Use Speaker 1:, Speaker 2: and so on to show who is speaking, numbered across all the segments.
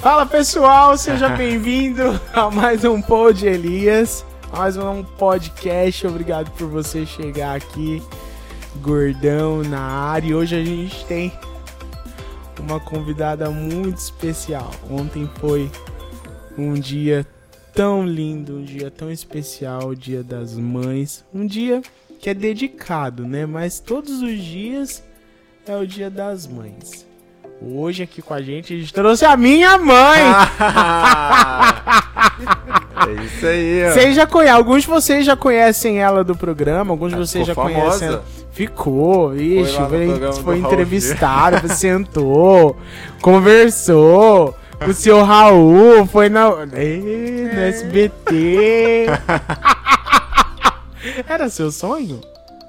Speaker 1: Fala pessoal, seja bem-vindo a mais um Pod Elias, mais um podcast. Obrigado por você chegar aqui, gordão na área. E hoje a gente tem uma convidada muito especial. Ontem foi um dia tão lindo, um dia tão especial, o Dia das Mães, um dia que é dedicado, né? Mas todos os dias é o Dia das Mães. Hoje aqui com a gente, a gente trouxe a minha mãe.
Speaker 2: é isso aí, ó.
Speaker 1: Vocês já conhecem, alguns de vocês já conhecem ela do programa, alguns de vocês já
Speaker 2: ficou
Speaker 1: conhecem
Speaker 2: famosa.
Speaker 1: ela. Ficou, ixi, foi, foi entrevistado, sentou, conversou com o seu Raul, foi na, Ê, no SBT. Era seu sonho?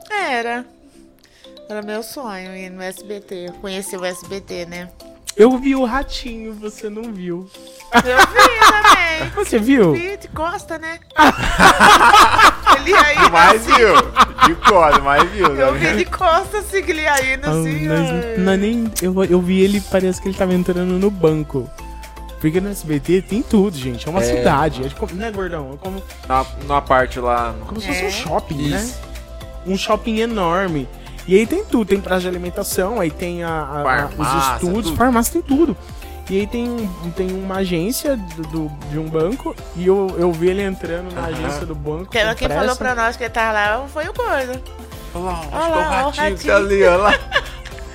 Speaker 3: Era. Era meu sonho ir no SBT. Conhecer o SBT, né?
Speaker 1: Eu vi o ratinho, você não viu.
Speaker 3: Eu vi também.
Speaker 1: Você viu?
Speaker 3: Vi de costa, né? ele aí,
Speaker 2: Mas
Speaker 3: assim,
Speaker 2: viu? De cor, mas viu,
Speaker 3: Eu vi
Speaker 2: né?
Speaker 3: de costa, assim, ele aí,
Speaker 1: Ah,
Speaker 3: assim.
Speaker 1: não é nem, eu, eu vi ele, parece que ele tava entrando no banco. Porque no SBT tem tudo, gente. É uma
Speaker 2: É.
Speaker 1: cidade. É como, né, gordão? É como,
Speaker 2: Na, na parte lá.
Speaker 1: como se
Speaker 3: É.
Speaker 1: fosse um shopping, né?
Speaker 2: Isso.
Speaker 1: Um shopping enorme. E aí tem tudo. Tem praça de alimentação, aí tem a, a- a- os
Speaker 2: Farmácia,
Speaker 1: estúdios,
Speaker 2: tudo.
Speaker 1: farmácia, tem tudo. E aí tem, tem uma agência do, do- de um banco e eu, eu vi ele entrando na
Speaker 2: Aham.
Speaker 1: agência do banco.
Speaker 3: Quem,
Speaker 1: com
Speaker 3: quem falou pra nós que ele tava lá foi o Coisa.
Speaker 2: Olha lá, acho
Speaker 3: Olha
Speaker 2: que é o
Speaker 3: lá, ó, o
Speaker 2: ratinho que
Speaker 3: ratinho.
Speaker 2: ali, olha lá.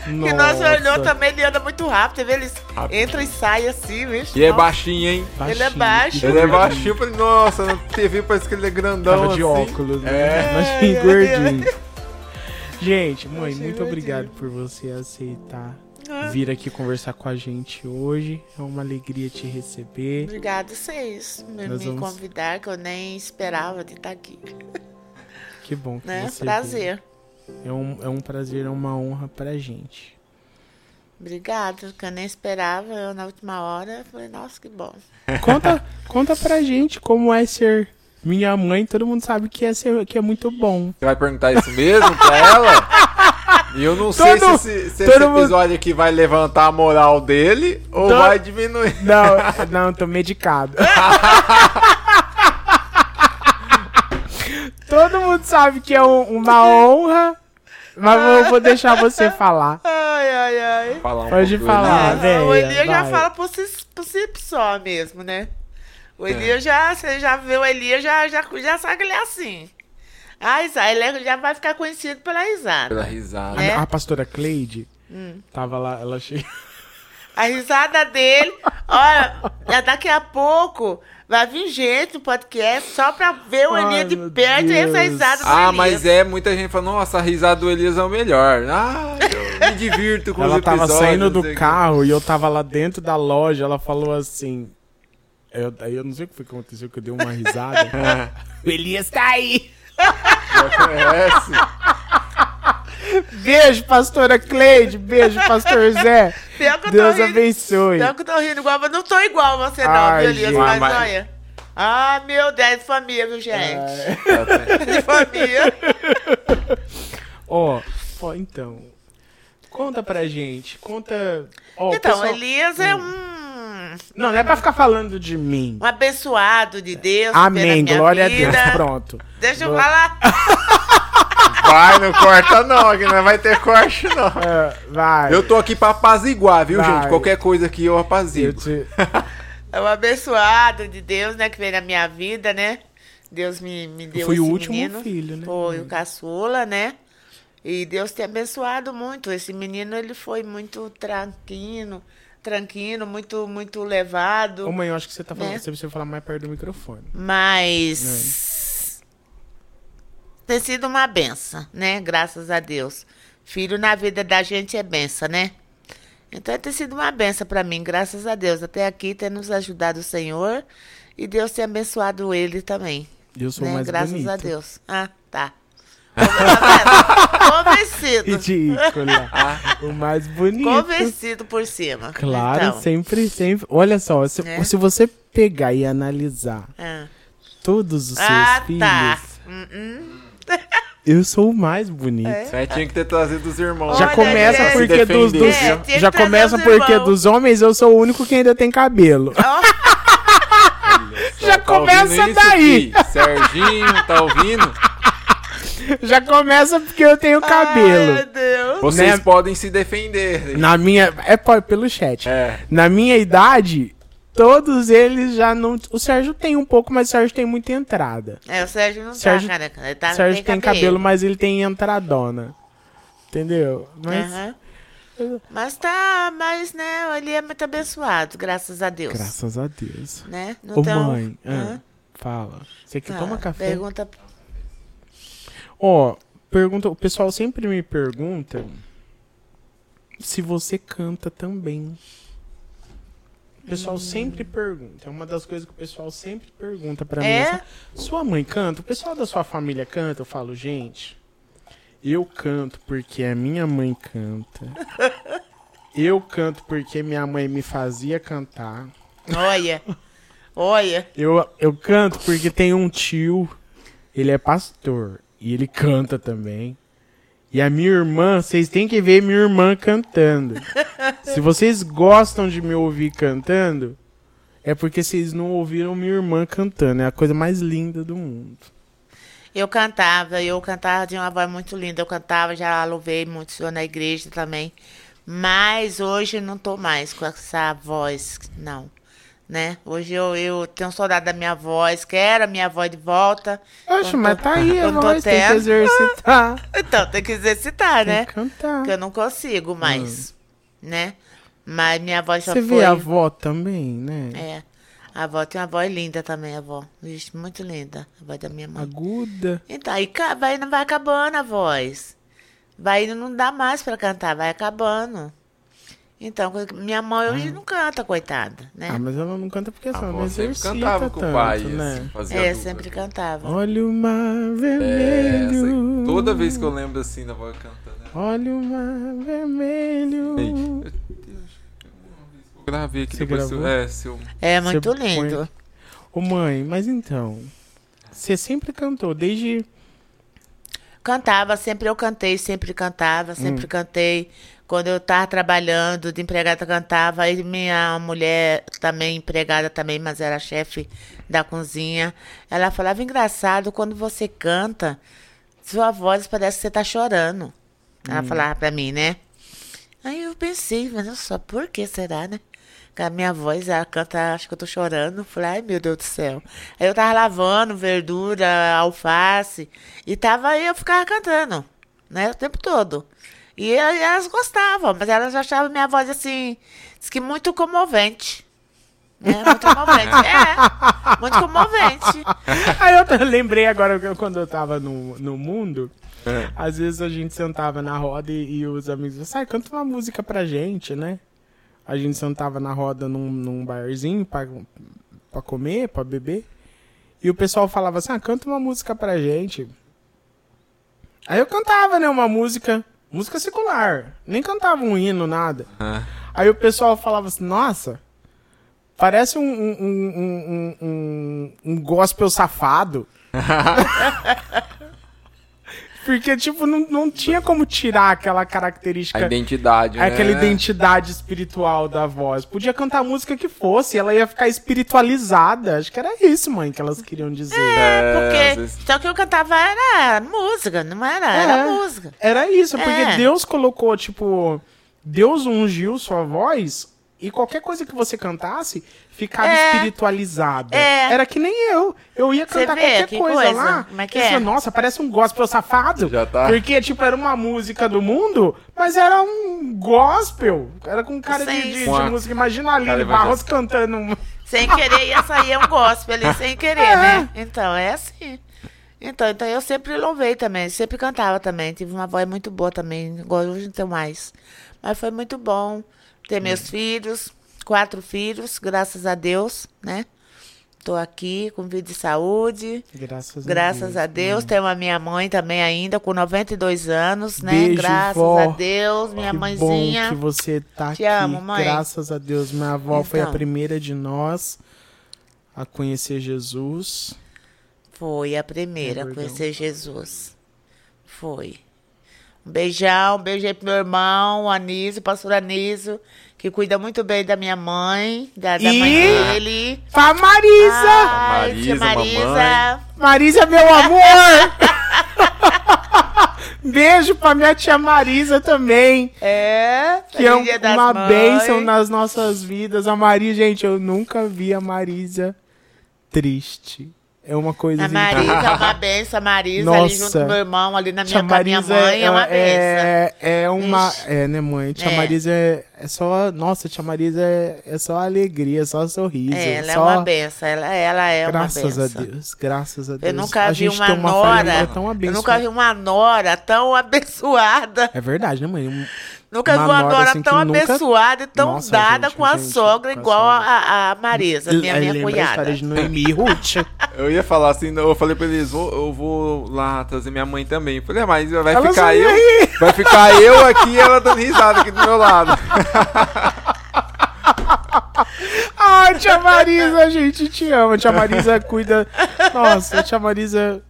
Speaker 3: Que nós olhou também, ele anda muito rápido. Você vê, ele
Speaker 2: Rápido.
Speaker 3: entra e sai assim, vixe.
Speaker 2: E é baixinho, hein?
Speaker 3: Ele é baixo.
Speaker 1: que
Speaker 2: Ele é
Speaker 1: gordinho.
Speaker 2: baixinho, eu falei, nossa, na TV parece que ele é grandão
Speaker 1: Tava de
Speaker 2: assim.
Speaker 1: óculos, né?
Speaker 2: É.
Speaker 1: Mas
Speaker 3: Ai,
Speaker 1: bem
Speaker 3: ai,
Speaker 1: gordinho. Gente, mãe,
Speaker 3: Achei
Speaker 1: muito obrigado por você aceitar
Speaker 3: Ah,
Speaker 1: vir aqui conversar com a gente hoje. É uma alegria te receber.
Speaker 3: Obrigado vocês por me
Speaker 1: vamos-
Speaker 3: convidar, que eu nem esperava de estar aqui.
Speaker 1: Que bom que
Speaker 3: Né?
Speaker 1: você
Speaker 3: Prazer.
Speaker 1: veio. É um, é um prazer, é uma honra pra gente.
Speaker 3: Obrigado, que eu nem esperava. Eu, na última hora, falei, nossa, que bom.
Speaker 1: Conta, conta pra gente como é ser minha mãe. Todo mundo sabe que é, ser, que é muito bom.
Speaker 2: Você vai perguntar isso mesmo pra ela? E eu não sei
Speaker 1: Todo-
Speaker 2: se, esse, se
Speaker 1: todo
Speaker 2: esse
Speaker 1: mundo-
Speaker 2: episódio aqui vai levantar a moral dele ou
Speaker 1: Todo-
Speaker 2: vai diminuir.
Speaker 1: Não, não, tô medicado. Todo mundo sabe que é um- uma honra, mas eu vou deixar você falar.
Speaker 3: Ai, ai, ai.
Speaker 2: Falar um
Speaker 1: Pode falar. Velho,
Speaker 3: o Elias já fala por si, por si só mesmo, né?
Speaker 2: É.
Speaker 3: O Elias já, você já vê o Elias, já, já, já sabe que ele é assim. A risada, ele é- já vai ficar conhecido pela risada.
Speaker 2: Pela risada.
Speaker 3: É.
Speaker 1: A, a pastora Cleide
Speaker 3: Hum.
Speaker 1: tava lá, ela chega.
Speaker 3: A risada dele, olha, já daqui a pouco vai vir gente no podcast só pra ver o
Speaker 1: Ai,
Speaker 3: Elias de
Speaker 1: meu
Speaker 3: perto e
Speaker 1: Deus.
Speaker 3: essa risada do
Speaker 2: Ah,
Speaker 3: Elias.
Speaker 2: mas é, muita gente fala, nossa, a risada do Elias é o melhor. Ah, eu me divirto com
Speaker 1: Ela
Speaker 2: os
Speaker 1: tava
Speaker 2: episódios.
Speaker 1: saindo
Speaker 2: não
Speaker 1: do
Speaker 2: sei o quê.
Speaker 1: carro e eu tava lá dentro da loja. Ela falou assim. Eu, aí eu não sei o que foi que aconteceu, que eu dei uma risada. o Elias tá aí!
Speaker 2: Já conhece.
Speaker 1: Beijo, pastora Cleide! Beijo, pastor Zé! Deus
Speaker 3: rindo.
Speaker 1: abençoe!
Speaker 3: Pior que eu tô rindo igual, mas não tô igual você não,
Speaker 1: Ai,
Speaker 3: viu, Elias?
Speaker 1: gente.
Speaker 3: Mas,
Speaker 2: Mas-
Speaker 3: olha. Ah, meu Deus, de família, viu, gente?
Speaker 1: É.
Speaker 3: Família.
Speaker 1: Ó, ó, então. Conta pra gente. Conta. Ó,
Speaker 3: então,
Speaker 1: pessoal-
Speaker 3: Elias é um,
Speaker 1: Não, não é pra ficar falando de mim.
Speaker 3: um abençoado de Deus.
Speaker 1: Amém, glória
Speaker 3: vida.
Speaker 1: a Deus. Pronto.
Speaker 3: Deixa eu falar.
Speaker 2: Vai, não corta não, aqui não vai ter corte não.
Speaker 1: É, vai.
Speaker 2: Eu tô aqui pra apaziguar, viu,
Speaker 1: Vai.
Speaker 2: gente? Qualquer coisa aqui eu
Speaker 1: Eu
Speaker 2: apazigo.
Speaker 1: te-
Speaker 3: É um abençoado de Deus, né? Que veio na minha vida, né? Deus me, me deu
Speaker 1: Fui o último
Speaker 3: menino.
Speaker 1: filho, né?
Speaker 3: Foi o caçula, né? E Deus tem abençoado muito. Esse menino, ele foi muito tranquilo, tranquilo, muito, muito levado.
Speaker 1: Ô, mãe, eu acho que você tá falando.
Speaker 3: Né?
Speaker 1: Você precisa falar mais perto do microfone.
Speaker 3: Mas tem sido uma benção, né? Graças a Deus. Filho na vida da gente é benção, né? Então tem sido uma benção para mim, graças a Deus. Até aqui tem nos ajudado o Senhor e Deus tem abençoado ele também.
Speaker 1: Eu sou
Speaker 3: né?
Speaker 1: mais
Speaker 3: Graças
Speaker 1: bonito.
Speaker 3: a Deus. Ah, tá. Tá vendo? Convencido.
Speaker 1: Ridículo. o mais bonito.
Speaker 3: Convencido por cima.
Speaker 1: Claro,
Speaker 3: Então,
Speaker 1: sempre, sempre. Olha só, se,
Speaker 3: É.
Speaker 1: se você pegar e analisar
Speaker 3: ah.
Speaker 1: todos os seus
Speaker 3: Ah,
Speaker 1: filhos,
Speaker 3: tá. Hum, hum.
Speaker 1: Eu sou o mais bonito.
Speaker 2: É, tinha que ter trazido os irmãos.
Speaker 1: Já
Speaker 3: Olha,
Speaker 1: começa
Speaker 3: gente.
Speaker 1: porque dos, dos-
Speaker 3: É,
Speaker 1: já começa porque
Speaker 3: irmãos.
Speaker 1: dos homens eu sou o único que ainda tem cabelo.
Speaker 2: Só
Speaker 1: já
Speaker 2: tá
Speaker 1: começa
Speaker 2: isso,
Speaker 1: daí.
Speaker 2: fi? Serginho, tá ouvindo?
Speaker 1: já começa porque eu tenho
Speaker 3: Ai,
Speaker 1: cabelo.
Speaker 3: meu Deus.
Speaker 2: Vocês
Speaker 1: Né?
Speaker 2: podem se defender.
Speaker 1: Na minha. É pelo chat.
Speaker 2: É.
Speaker 1: Na minha idade, todos eles já não. O Sérgio tem um pouco, mas o Sérgio tem muita entrada.
Speaker 3: É, o Sérgio não
Speaker 1: Sérgio-
Speaker 3: tá, cara. Ele tá,
Speaker 1: o Sérgio tem cabelo, mas ele tem entradona. Entendeu? Mas.
Speaker 3: Aham. Mas tá, mas né, ele é muito abençoado, graças a Deus.
Speaker 1: Graças a Deus.
Speaker 3: Né? Não
Speaker 1: Ô
Speaker 3: tem
Speaker 1: mãe, ah, fala. Você que
Speaker 3: Ah,
Speaker 1: toma café?
Speaker 3: Pergunta.
Speaker 1: Ó, pergunta, o pessoal sempre me pergunta se você canta também. O pessoal sempre pergunta. É uma das coisas que o pessoal sempre pergunta pra mim.
Speaker 3: É?
Speaker 1: assim, Sua mãe canta? O pessoal da sua família canta? Eu falo, gente, eu canto porque a minha mãe canta. Eu canto porque minha mãe me fazia cantar.
Speaker 3: Olha. Olha.
Speaker 1: Eu, eu canto porque tem um tio, ele é pastor, e ele canta também. E a minha irmã, vocês têm que ver minha irmã cantando. Se vocês gostam de me ouvir cantando, é porque vocês não ouviram minha irmã cantando. É a coisa mais linda do mundo.
Speaker 3: Eu cantava, eu cantava de uma voz muito linda. Eu cantava, já louvei muito Senhor na igreja também. Mas hoje não tô mais com essa voz, não. Né? Hoje eu, eu tenho saudade da minha voz, quero a minha voz de volta.
Speaker 1: Oxe, mas
Speaker 3: tô-
Speaker 1: tá aí a voz, tem que exercitar.
Speaker 3: Então, tem que exercitar,
Speaker 1: Tem
Speaker 3: né?
Speaker 1: que cantar.
Speaker 3: Porque eu não consigo mais, né? Mas minha voz já
Speaker 1: Você
Speaker 3: foi...
Speaker 1: vê a avó também, né?
Speaker 3: É. A avó tem uma voz linda também, a avó. Vixe, muito linda. A voz da minha mãe.
Speaker 1: Aguda.
Speaker 3: Então, aí vai, vai acabando a voz. Vai não dá mais pra cantar, vai acabando. Então, minha mãe hoje não canta, coitada, né?
Speaker 1: Ah, mas ela não canta porque
Speaker 2: A
Speaker 1: ela não
Speaker 2: sempre cantava com
Speaker 1: tanto,
Speaker 2: o pai,
Speaker 1: né?
Speaker 2: assim,
Speaker 3: é,
Speaker 2: dupla.
Speaker 3: sempre cantava.
Speaker 1: Olha o mar
Speaker 2: É,
Speaker 1: vermelho.
Speaker 2: essa- toda vez que eu lembro assim da voz cantando. né?
Speaker 1: Olha o mar vermelho.
Speaker 2: Ei, eu- eu gravei aqui
Speaker 1: Você
Speaker 2: depois. Se, eu-
Speaker 1: gravou?
Speaker 2: é, se eu,
Speaker 3: É muito
Speaker 1: Você põe-
Speaker 3: lindo.
Speaker 1: Ô mãe, mas então. Você sempre cantou, desde.
Speaker 3: Cantava, sempre eu cantei, sempre cantava, sempre cantei. Quando eu tava trabalhando de empregada, cantava. Aí minha mulher, também empregada também, mas era chefe da cozinha, ela falava, engraçado, quando você canta, sua voz parece que você tá chorando. Ela falava pra mim, né? Aí eu pensei, mas só, por que será, né? A minha voz, ela canta, acho que eu tô chorando. Falei, ai meu Deus do céu. Aí eu tava lavando verdura, alface, e tava aí, eu ficava cantando, né, o tempo todo. E elas gostavam, mas elas achavam minha voz assim, diz que muito comovente. Né? Muito comovente. É, muito comovente.
Speaker 1: Aí eu lembrei agora quando eu tava no, no mundo.
Speaker 2: É.
Speaker 1: Às vezes a gente sentava na roda e, e os amigos sai, canta uma música pra gente, né? A gente sentava na roda num, num barzinho pra, pra comer, pra beber. E o pessoal falava assim, ah, canta uma música pra gente. Aí eu cantava, né, uma música, música secular. Nem cantava um hino, nada.
Speaker 2: Ah,
Speaker 1: Aí o pessoal falava assim, nossa, parece um, um, um, um, um, um gospel safado. Porque, tipo, não, não tinha como tirar aquela característica,
Speaker 2: a identidade, né?
Speaker 1: aquela identidade espiritual da voz. Podia cantar a música que fosse, ela ia ficar espiritualizada. Acho que era isso, mãe, que elas queriam dizer.
Speaker 2: É, às
Speaker 3: Porque
Speaker 2: vezes-
Speaker 3: só que eu cantava era música, não era? Era
Speaker 1: É.
Speaker 3: música.
Speaker 1: Era isso, porque
Speaker 3: É.
Speaker 1: Deus colocou, tipo, Deus ungiu sua voz e qualquer coisa que você cantasse ficava
Speaker 3: É.
Speaker 1: espiritualizada.
Speaker 3: É.
Speaker 1: Era que nem eu. Eu ia cantar
Speaker 3: vê
Speaker 1: qualquer
Speaker 3: que
Speaker 1: coisa,
Speaker 3: coisa?
Speaker 1: lá.
Speaker 3: Como é que
Speaker 1: eu
Speaker 3: é?
Speaker 1: falei, Nossa, parece um gospel safado.
Speaker 2: Já tá.
Speaker 1: Porque, tipo, era uma música do mundo, mas era um gospel. Era com cara de, de, de música. Imagina a
Speaker 2: Cara,
Speaker 1: Barros cantando um...
Speaker 3: Sem querer ia sair um gospel ali, sem querer,
Speaker 1: É.
Speaker 3: né? Então, é assim. Então, então eu sempre louvei também, sempre cantava também. Tive uma voz muito boa também, agora hoje não tenho mais. Mas foi muito bom ter meus filhos, quatro filhos, graças a Deus, né? Tô aqui com vida de saúde.
Speaker 1: Graças,
Speaker 3: Graças a Deus. Tenho a minha mãe também ainda, com 92 anos, né?
Speaker 1: Beijo,
Speaker 3: Graças
Speaker 1: vó.
Speaker 3: a Deus, minha
Speaker 1: que
Speaker 3: mãezinha.
Speaker 1: bom que você tá
Speaker 3: Te
Speaker 1: aqui.
Speaker 3: amo, mãe.
Speaker 1: Graças a Deus. Minha avó foi a
Speaker 3: Então.
Speaker 1: primeira de nós a conhecer Jesus.
Speaker 3: Foi a primeira a conhecer Jesus. Foi. Um beijão, um beijo aí pro meu irmão, o Anísio, pastor Anísio, que cuida muito bem da minha mãe, da, da
Speaker 1: E-
Speaker 3: mãe dele.
Speaker 1: Pra Marisa!
Speaker 3: Ai,
Speaker 2: Marisa,
Speaker 3: tia Marisa.
Speaker 1: Marisa, meu amor! Beijo pra minha tia Marisa também.
Speaker 3: É,
Speaker 1: Que é um- uma
Speaker 3: Mães.
Speaker 1: bênção nas nossas vidas. A Marisa, gente, eu nunca vi a Marisa triste. É uma coisa
Speaker 3: A
Speaker 1: assim.
Speaker 3: Marisa é uma benção, a Marisa ali junto
Speaker 1: Nossa.
Speaker 3: com meu irmão, ali na minha, com a minha
Speaker 1: Marisa
Speaker 3: mãe, é, uma benção.
Speaker 1: é, é uma.
Speaker 3: Ixi.
Speaker 1: É, né, mãe? Tia
Speaker 3: É.
Speaker 1: Marisa é, é só. Nossa, tia Marisa é, é só alegria, só sorriso.
Speaker 3: É, ela é
Speaker 1: só,
Speaker 3: uma benção, ela, ela é
Speaker 1: Graças
Speaker 3: uma
Speaker 1: a
Speaker 3: benção.
Speaker 1: Deus, graças a Deus.
Speaker 3: Eu nunca
Speaker 1: a
Speaker 3: vi uma
Speaker 1: uma
Speaker 3: nora.
Speaker 1: tão
Speaker 3: Eu
Speaker 1: abençoada.
Speaker 3: nunca vi uma nora tão abençoada.
Speaker 1: É verdade, né, mãe?
Speaker 3: Nunca vi
Speaker 1: Uma
Speaker 3: uma
Speaker 1: nora, assim,
Speaker 3: tão
Speaker 1: nunca-
Speaker 3: abençoada e tão
Speaker 1: Nossa,
Speaker 3: dada
Speaker 1: gente,
Speaker 3: com a
Speaker 1: gente,
Speaker 3: sogra
Speaker 1: com a
Speaker 3: igual
Speaker 1: sogra.
Speaker 3: a, a Marisa, minha,
Speaker 1: Aí
Speaker 3: minha
Speaker 1: a
Speaker 3: cunhada.
Speaker 1: história de Noemi e Ruth.
Speaker 2: Eu ia falar assim, eu falei pra eles, vou- eu vou lá trazer minha mãe também. Eu falei, ah, mas vai ficar eu.
Speaker 1: rir.
Speaker 2: Vai ficar eu aqui e ela dando risada aqui do meu lado.
Speaker 1: Ai, tia Marisa, a gente te ama. Tia Marisa cuida. Nossa, tia Marisa,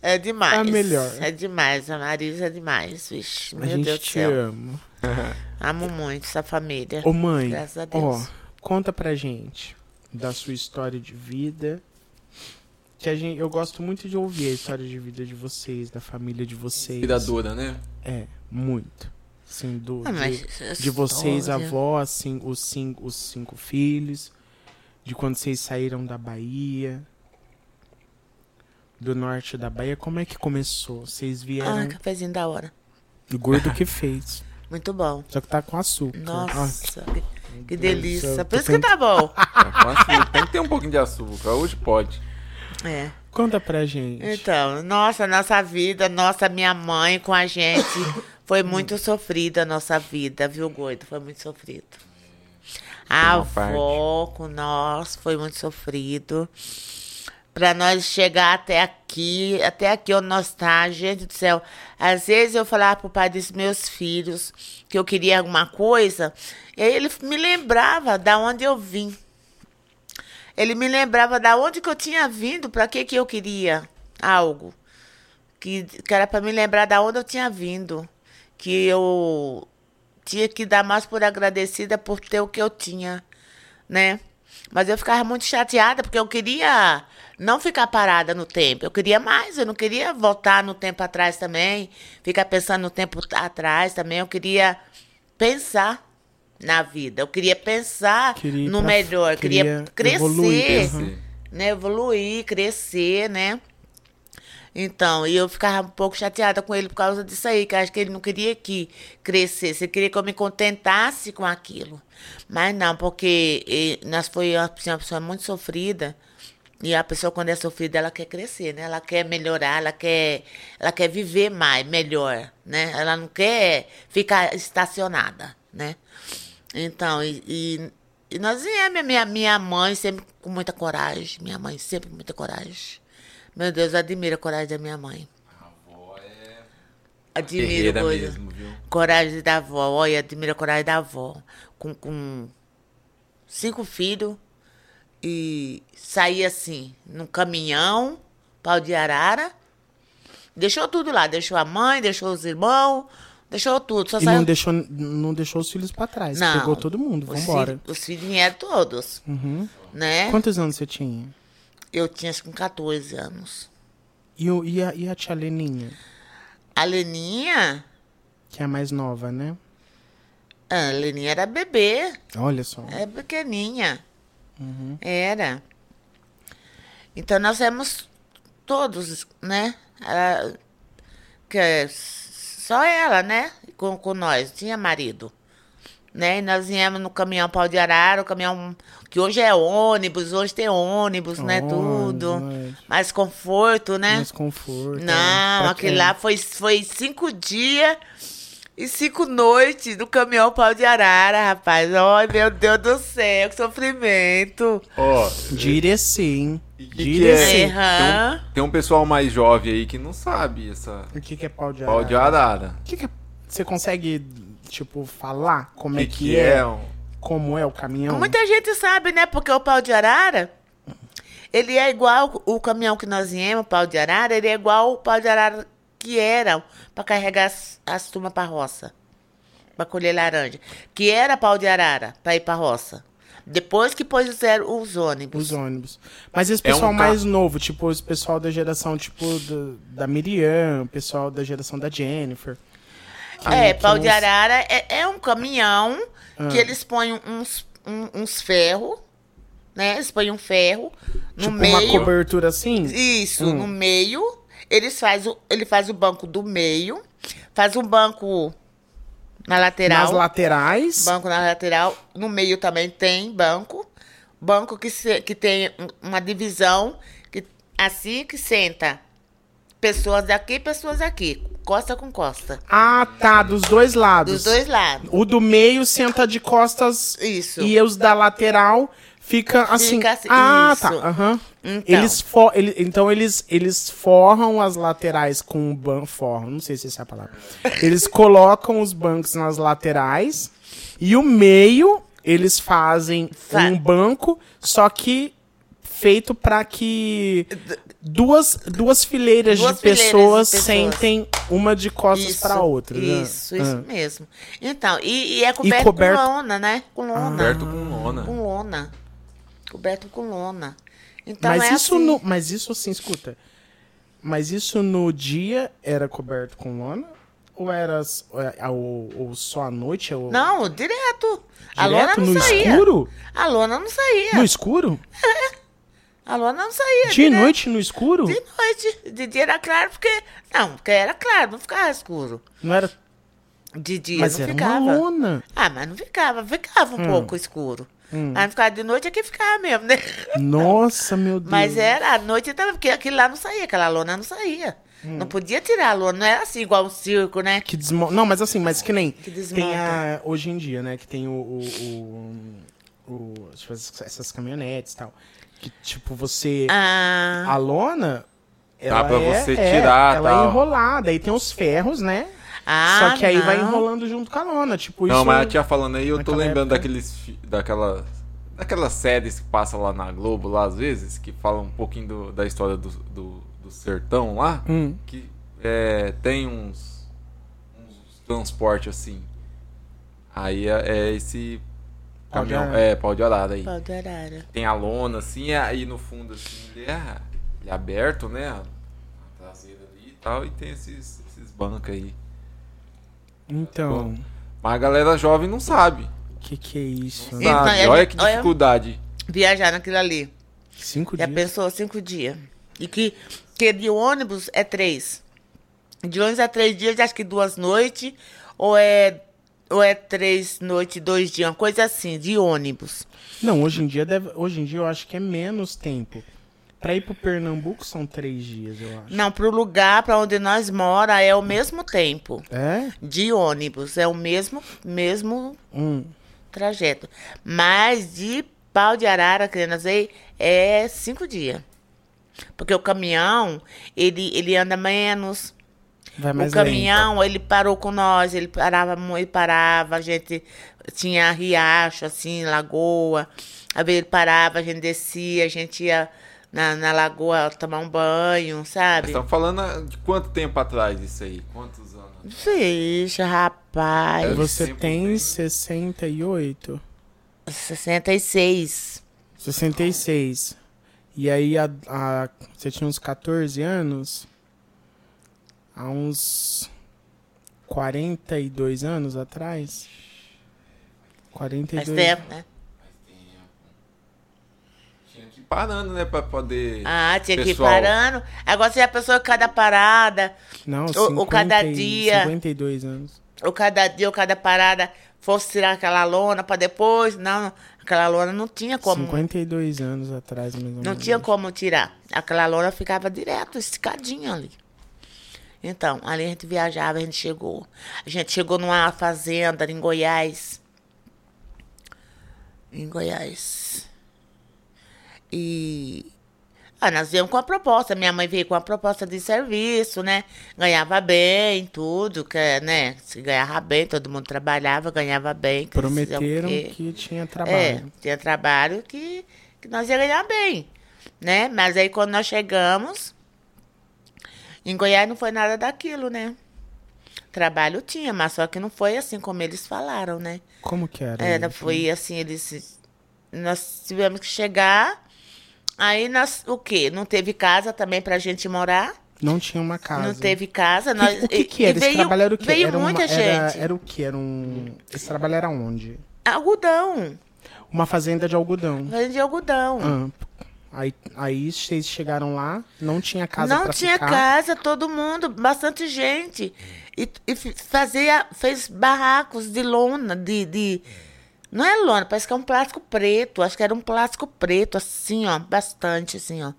Speaker 3: É demais.
Speaker 1: É a melhor.
Speaker 3: É demais, a Marisa é demais, vixe.
Speaker 1: a
Speaker 3: Meu
Speaker 1: gente
Speaker 3: Deus do
Speaker 1: te
Speaker 3: céu.
Speaker 1: ama.
Speaker 3: Amo muito essa família.
Speaker 1: Ô, mãe,
Speaker 3: Graças a
Speaker 1: ó,
Speaker 3: Deus.
Speaker 1: conta pra gente da sua história de vida. Que a gente, eu gosto muito de ouvir a história de vida de vocês, da família de vocês.
Speaker 2: Vida dura, né?
Speaker 1: É, muito. Assim, do,
Speaker 3: Ah,
Speaker 1: de, de vocês, avó, assim, os cinco, os cinco filhos. De quando vocês saíram da Bahia. Do norte da Bahia. Como é que começou? Vocês vieram
Speaker 3: Ah, cafezinho da hora.
Speaker 1: do gordo que fez.
Speaker 3: Muito bom.
Speaker 1: Só que tá com açúcar.
Speaker 3: Nossa, que, delícia. Por isso que tá bom.
Speaker 2: Com açúcar. Tem que ter um pouquinho de açúcar. Hoje pode.
Speaker 3: É.
Speaker 1: Conta pra gente.
Speaker 3: Então, nossa, nossa vida, nossa, minha mãe com a gente foi muito sofrida a nossa vida, viu, Goido? Foi muito sofrido. A
Speaker 2: uma parte.
Speaker 3: avó com nós foi muito sofrido. Pra nós chegar até aqui, até aqui onde nós tá, gente do céu. Às vezes eu falava pro pai dos meus filhos que eu queria alguma coisa, e aí ele me lembrava da onde eu vim. Ele me lembrava da onde que eu tinha vindo, para que que eu queria algo. Que, que era para me lembrar da onde eu tinha vindo. Que eu tinha que dar mais por agradecida por ter o que eu tinha, né? Mas eu ficava muito chateada porque eu queria não ficar parada no tempo. Eu queria mais, eu não queria voltar no tempo atrás também, ficar pensando no tempo atrás também. Eu queria pensar na vida. Eu queria pensar
Speaker 1: Queria
Speaker 3: no
Speaker 1: pra-
Speaker 3: melhor, eu queria,
Speaker 1: queria
Speaker 3: crescer,
Speaker 1: evoluir,
Speaker 2: Uhum.
Speaker 3: né? Evoluir, crescer, né? Então, e eu ficava um pouco chateada com ele por causa disso aí, que eu acho que ele não queria que crescesse, ele queria que eu me contentasse com aquilo. Mas não, porque eh, nós foi uma, assim, uma pessoa muito sofrida, e a pessoa quando é sofrida, ela quer crescer, né? Ela quer melhorar, ela quer, ela quer viver mais, melhor, né? Ela não quer ficar estacionada, né? Então, e, e, e nós viemos, minha, minha mãe sempre com muita coragem, minha mãe sempre com muita coragem. Meu Deus, eu admiro a coragem da minha mãe. Admiro
Speaker 2: Guerreira
Speaker 3: coisa.
Speaker 2: mesmo, viu?
Speaker 3: Coragem da avó, olha, admiro a coragem da avó. Com, com cinco filhos e sair assim, num caminhão, pau de arara. Deixou tudo lá, deixou a mãe, deixou os irmãos, deixou tudo. Só
Speaker 1: E
Speaker 3: saiu
Speaker 1: não deixou, não deixou os filhos pra trás.
Speaker 3: Não.
Speaker 1: Pegou todo mundo. Vambora.
Speaker 3: filhos, os filhos vieram todos,
Speaker 1: Uhum.
Speaker 3: né?
Speaker 1: Quantos anos você tinha?
Speaker 3: Eu tinha acho que com 14 anos.
Speaker 1: E, o- e a, e a tia Leninha?
Speaker 3: A Leninha,
Speaker 1: Que é a mais nova, né?
Speaker 3: a Leninha era bebê,
Speaker 1: Olha só.
Speaker 3: é pequenininha.
Speaker 1: Uhum.
Speaker 3: Era. Então nós éramos todos, né? Ela, que é só ela, né? Com, com nós, tinha marido. Né? E nós viemos no caminhão pau de arara, o caminhão que hoje é ônibus, hoje tem ônibus, né? Tudo.
Speaker 1: mas-
Speaker 3: Mais conforto, né?
Speaker 1: Mais conforto.
Speaker 3: Não,
Speaker 1: Pra
Speaker 3: aquele lá foi, foi cinco dias e cinco noites no caminhão pau de arara, rapaz. Ai, meu Deus do céu, que sofrimento.
Speaker 2: Ó,
Speaker 1: Direcer, hein?
Speaker 2: E que que
Speaker 1: Direcer.
Speaker 2: é?
Speaker 3: Aham.
Speaker 2: tem um pessoal mais jovem aí que não sabe essa
Speaker 1: O que, que é pau de arara?
Speaker 2: pau de arara.
Speaker 1: O que, que é... Você consegue, tipo, falar como
Speaker 2: O
Speaker 1: é que, é?
Speaker 2: um-
Speaker 1: Como é o caminhão?
Speaker 3: Muita gente sabe, né? Porque o pau de arara, ele é igual o caminhão que nós viemos, o pau de arara, ele é igual o pau de arara que eram para carregar as, as turmas para roça, para colher laranja, que era pau de arara para ir para roça. Depois que puseram os ônibus.
Speaker 1: Os ônibus. Mas esse
Speaker 2: É um
Speaker 1: pessoal mais novo, tipo, esse pessoal da geração, tipo, do- da Miriam, o pessoal da geração da Jennifer.
Speaker 3: É, pau de arara é, é um caminhão
Speaker 1: Ah.
Speaker 3: que eles põem uns, um- uns ferros, né? Eles põem um ferro no
Speaker 1: Tipo uma
Speaker 3: meio.
Speaker 1: cobertura assim?
Speaker 3: Isso,
Speaker 1: Hum.
Speaker 3: no meio. Eles faz o, ele faz o banco do meio, faz um banco na lateral.
Speaker 1: Nas laterais.
Speaker 3: Banco na lateral. No meio também tem banco. Banco que, se- que tem um- uma divisão, que assim que senta pessoas daqui e pessoas aqui. Costa com costa.
Speaker 1: Ah, tá, dos dois lados.
Speaker 3: Dos dois lados.
Speaker 1: O do meio senta de costas
Speaker 3: Isso.
Speaker 1: e os da lateral fica assim.
Speaker 3: Fica assim,
Speaker 1: ah,
Speaker 3: isso.
Speaker 1: tá. aham.
Speaker 3: Então.
Speaker 1: Eles for, ele- então eles, eles forram as laterais com o banco. Forram, não sei se essa é a palavra. Eles colocam os bancos nas laterais e o meio eles fazem
Speaker 3: Fa-
Speaker 1: um banco, só que feito para que duas, duas fileiras
Speaker 3: Duas
Speaker 1: de
Speaker 3: fileiras de
Speaker 1: pessoas,
Speaker 3: pessoas.
Speaker 1: sentem uma de costas para outra. né?
Speaker 3: Isso, isso
Speaker 1: Ah.
Speaker 3: mesmo. Então, e, e é coberto,
Speaker 1: coberto-
Speaker 3: com lona, né? Com lona.
Speaker 2: Coberto com lona.
Speaker 3: Com lona. Coberto com lona. Então
Speaker 1: mas
Speaker 3: é
Speaker 1: isso
Speaker 3: assim.
Speaker 1: no, mas isso assim, escuta. Mas isso no dia era coberto com lona ou era ou, ou- ou só à noite? Ou,
Speaker 3: Não, direto. A lona
Speaker 1: direto
Speaker 3: não
Speaker 1: no
Speaker 3: saía.
Speaker 1: escuro?
Speaker 3: A lona não saía.
Speaker 1: No escuro?
Speaker 3: A lona não saía.
Speaker 1: E
Speaker 3: direto.
Speaker 1: noite no escuro?
Speaker 3: De noite. De dia era claro, porque. Não, porque era claro, não ficava escuro.
Speaker 1: Não era,
Speaker 3: De dia
Speaker 1: mas
Speaker 3: não
Speaker 1: era
Speaker 3: ficava.
Speaker 1: uma lona.
Speaker 3: Ah, mas não ficava. Ficava
Speaker 1: Hum.
Speaker 3: um pouco escuro. Mas ficava de noite é que ficava mesmo, né?
Speaker 1: Nossa, meu Deus.
Speaker 3: Mas era, à noite tava, porque aquilo lá não saía, aquela lona não saía.
Speaker 1: Hum.
Speaker 3: Não podia tirar a lona, não era assim igual o circo, né?
Speaker 1: que desmonta. Não, mas assim, mas que nem
Speaker 3: Que desmonta.
Speaker 1: tem a hoje em dia, né, que tem o o, o, o- tipo, essas- caminhonetes e tal, que tipo você
Speaker 3: Ah,
Speaker 1: A lona.
Speaker 2: Dá pra
Speaker 1: é-
Speaker 2: você
Speaker 1: é,
Speaker 2: tirar,
Speaker 1: Ela é enrolada. Aí tem os ferros, né?
Speaker 3: Ah,
Speaker 1: Só que aí vai
Speaker 3: não.
Speaker 1: enrolando junto com a lona. Tipo,
Speaker 2: Não,
Speaker 1: isso.
Speaker 2: mas a tia falando aí, eu tô lembrando
Speaker 1: época-
Speaker 2: daqueles. daquela. Daquelas séries que passam lá na Globo, lá às vezes, que falam um pouquinho do- da história do, do, do sertão lá,
Speaker 1: Hum.
Speaker 2: que é, tem uns, uns transportes assim. Aí é, é esse
Speaker 1: Pau de
Speaker 2: caminhão,
Speaker 1: arara.
Speaker 2: é, pau de arara aí.
Speaker 3: Pau de arara.
Speaker 2: Tem a lona assim, aí no fundo assim, ele é, ele é aberto, né? A, a traseira ali e tal, e tem esses, esses bancos aí.
Speaker 1: Então,
Speaker 2: Mas a galera jovem não sabe.
Speaker 1: o que que é isso?
Speaker 2: Não
Speaker 1: né?
Speaker 3: Então,
Speaker 2: sabe.
Speaker 3: é-
Speaker 2: Olha que
Speaker 3: olha-
Speaker 2: dificuldade.
Speaker 3: Viajar naquilo ali.
Speaker 1: Cinco
Speaker 3: Já
Speaker 1: dias.
Speaker 3: pensou cinco dias. E que, que de ônibus é três. De ônibus é três dias, acho que duas noites. Ou é, ou é três noites, dois dias. Uma coisa assim, de ônibus.
Speaker 1: Não, hoje em dia deve. Hoje em dia eu acho que é menos tempo. Pra ir pro Pernambuco são três dias, eu acho.
Speaker 3: Não, pro lugar para onde nós mora é o mesmo tempo.
Speaker 1: É?
Speaker 3: De ônibus, é o mesmo, mesmo
Speaker 1: Hum.
Speaker 3: trajeto. Mas de pau de arara, querendo dizer, é cinco dias. Porque o caminhão, ele, ele anda menos.
Speaker 1: Vai mais
Speaker 3: o caminhão, ele parou com nós, ele parava, ele parava, a gente tinha riacho, assim, lagoa. Às vezes ele parava, a gente descia, a gente ia na, na lagoa tomar um banho, sabe?
Speaker 2: Estamos falando ah, de quanto tempo atrás isso aí? Quantos anos?
Speaker 3: Vixe, rapaz.
Speaker 2: É,
Speaker 1: Você tem
Speaker 2: bem.
Speaker 1: 68.
Speaker 3: 66.
Speaker 1: 66. E aí a, a- você tinha uns 14 anos? Há uns 42 anos atrás? 42.
Speaker 3: Faz tempo, né?
Speaker 2: Parando, né? Pra poder.
Speaker 3: Ah, tinha que ir
Speaker 2: Pessoal.
Speaker 3: parando. Agora se a pessoa cada parada,
Speaker 1: Não,
Speaker 3: O- o
Speaker 1: 50
Speaker 3: cada
Speaker 1: e-
Speaker 3: dia.
Speaker 1: 52 anos.
Speaker 3: ou cada dia, ou cada parada, fosse tirar aquela lona pra depois. Não, aquela lona não tinha como.
Speaker 1: 52 anos atrás, mais ou
Speaker 3: Não
Speaker 1: menos.
Speaker 3: tinha como tirar. Aquela lona ficava direto, esticadinha ali. Então, ali a gente viajava, a gente chegou. A gente chegou numa fazenda em Goiás. Em Goiás. E. Ah, nós viemos com a proposta. Minha mãe veio com a proposta de serviço, né? Ganhava bem, tudo, que, né? Se ganhava bem, todo mundo trabalhava, ganhava bem. que
Speaker 1: Prometeram
Speaker 3: quê.
Speaker 1: que tinha
Speaker 3: É,
Speaker 1: trabalho.
Speaker 3: tinha trabalho que, que nós ia ganhar bem, né? Mas aí quando nós chegamos, Em Goiás não foi nada daquilo, né? Trabalho tinha, mas só que não foi assim como eles falaram, né?
Speaker 1: Como que era?
Speaker 3: Era,
Speaker 1: isso?
Speaker 3: foi assim, eles. Nós tivemos que chegar. Aí nós. O quê? Não teve casa também pra gente morar.
Speaker 1: Não tinha uma casa.
Speaker 3: Não teve casa.
Speaker 1: O que,
Speaker 3: nós,
Speaker 1: o que, que era? Esse
Speaker 3: veio,
Speaker 1: trabalho era o quê?
Speaker 3: Veio
Speaker 1: era
Speaker 3: muita
Speaker 1: uma, era,
Speaker 3: gente.
Speaker 1: Era o quê? Era um... Esse trabalho era onde?
Speaker 3: Algodão.
Speaker 1: Uma fazenda de algodão.
Speaker 3: Vende algodão.
Speaker 1: Ah, aí, aí vocês chegaram lá, não tinha casa
Speaker 3: não tinha
Speaker 1: ficar.
Speaker 3: casa, todo mundo, bastante gente. E, e fazia, fez barracos de lona, de, de. Não é lona, parece que é um plástico preto. Acho que era um plástico preto, assim, ó, bastante, assim, ó.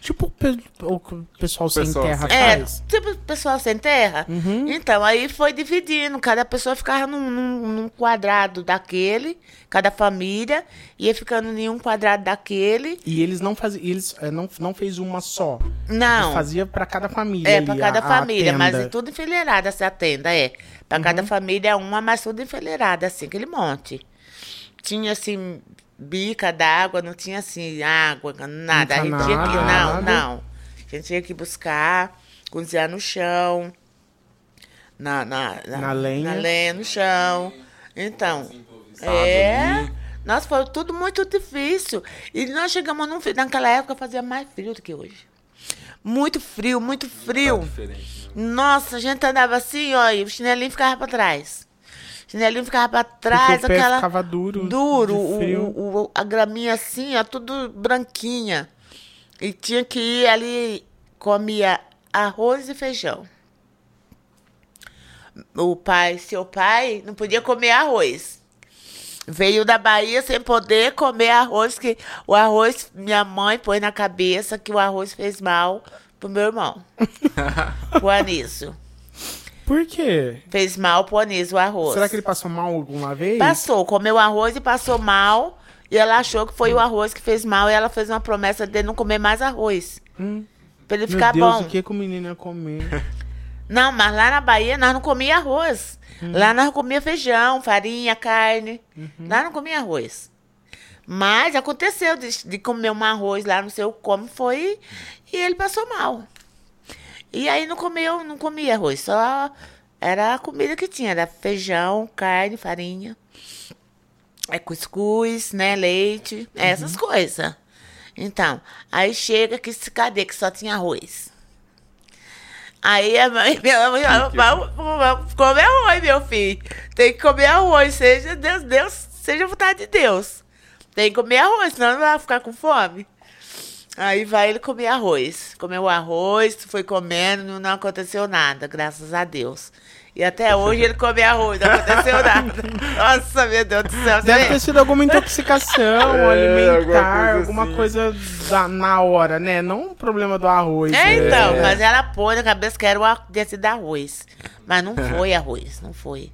Speaker 1: Tipo o pe- o que o pessoal sem
Speaker 2: Pessoal
Speaker 1: terra
Speaker 3: É,
Speaker 1: faz.
Speaker 3: tipo pessoal sem terra. Então, aí foi dividindo. Cada pessoa ficava num, num- num quadrado daquele, cada família ia ficando em um quadrado daquele.
Speaker 1: E eles não faziam, eles é, não, não fez uma só.
Speaker 3: Não.
Speaker 1: Fazia pra cada família.
Speaker 3: É,
Speaker 1: ali,
Speaker 3: pra cada
Speaker 1: a- a
Speaker 3: família, mas
Speaker 1: tenda.
Speaker 3: é tudo enfileirada essa tenda, é. Pra cada família uma, mas tudo enfileirada, assim, aquele monte. Tinha, assim, bica d'água, não tinha, assim, água, nada. A gente tinha que, não,
Speaker 1: nada.
Speaker 3: não. A gente tinha que buscar, cozinhar no chão, na, na,
Speaker 1: Na lenha.
Speaker 3: Na lenha, no chão. Então,
Speaker 2: Improvisado
Speaker 3: é... Nossa, foi tudo muito difícil. E nós chegamos num frio, naquela época fazia mais frio do que hoje. Muito frio, muito frio.
Speaker 2: Tá diferente, né?
Speaker 3: Nossa, a gente andava assim, ó, e o chinelinho ficava pra trás. O chinelinho ficava pra
Speaker 1: Porque
Speaker 3: trás,
Speaker 1: o pé
Speaker 3: aquela.
Speaker 1: ficava duro.
Speaker 3: Duro,
Speaker 1: de
Speaker 3: o,
Speaker 1: frio.
Speaker 3: o- o- a graminha assim, ó, tudo branquinha. E tinha que ir ali, comia arroz e feijão. O pai, seu pai, não podia comer arroz. Veio da Bahia sem poder comer arroz, que o arroz, minha mãe pôs na cabeça que o arroz fez mal pro meu irmão. pro Anísio.
Speaker 1: Por quê?
Speaker 3: Fez mal pro Anísio o arroz.
Speaker 1: Será que ele passou mal alguma vez?
Speaker 3: Passou, comeu arroz e passou mal. E ela achou que foi o arroz que fez mal. E ela fez uma promessa de não comer mais arroz.
Speaker 1: Hum.
Speaker 3: Pra ele
Speaker 1: Meu
Speaker 3: ficar
Speaker 1: Deus,
Speaker 3: bom.
Speaker 1: o que, que o menino ia comer?
Speaker 3: Não, mas lá na Bahia nós não comia arroz.
Speaker 1: Hum.
Speaker 3: Lá nós comia feijão, farinha, carne.
Speaker 1: Uhum.
Speaker 3: Lá não comia arroz. Mas aconteceu de, de comer um arroz lá, não sei como foi, e ele passou mal. E aí não comeu, não comia arroz, só era a comida que tinha, era feijão, carne, farinha, é cuscuz, né, leite, essas
Speaker 1: Uhum.
Speaker 3: coisas. Então, aí chega que se cadê que só tinha arroz. Aí a mãe, minha mãe, fala, vamos, vamos comer arroz, meu filho. Tem que comer arroz, seja Deus, Deus, seja vontade de Deus. Tem que comer arroz, senão não vai ficar com fome. Aí vai ele comer arroz. Comeu arroz, foi comendo, não, aconteceu nada, graças a Deus. E até hoje ele come arroz, não aconteceu nada. Nossa, meu Deus do céu. você
Speaker 1: Deve ter sido alguma intoxicação
Speaker 2: É,
Speaker 1: alimentar,
Speaker 2: alguma
Speaker 1: alguma
Speaker 2: coisa
Speaker 1: coisa, da- na hora, né? Não um problema do arroz.
Speaker 3: É,
Speaker 1: né?
Speaker 3: então, mas ela pôs na cabeça que era o tinha sido arroz. Mas não foi arroz, não foi.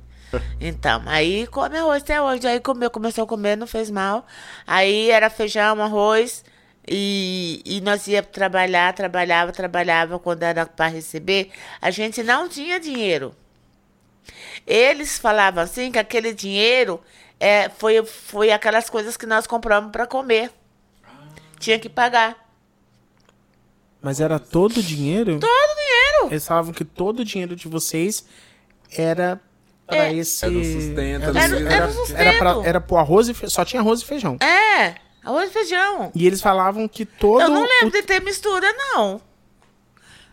Speaker 3: Então, aí come arroz até hoje. Aí comeu, começou a comer, não fez mal. Aí era feijão, arroz. E, e nós ia trabalhar, trabalhava, trabalhava quando era para receber. A gente não tinha dinheiro. Eles falavam assim que aquele dinheiro é, foi, foi aquelas coisas que nós compramos para comer. Tinha que pagar.
Speaker 1: Mas era todo o dinheiro?
Speaker 3: Todo o dinheiro.
Speaker 1: Eles falavam que todo o dinheiro de vocês era pra
Speaker 3: É.
Speaker 1: esse.
Speaker 2: Era o sustento,
Speaker 1: Era,
Speaker 2: era-
Speaker 1: era,
Speaker 3: era
Speaker 1: era, pra- era pro arroz e fe... só tinha arroz e feijão.
Speaker 3: É, arroz e feijão.
Speaker 1: E eles falavam que todo.
Speaker 3: Eu não lembro
Speaker 1: o-
Speaker 3: de ter mistura, não.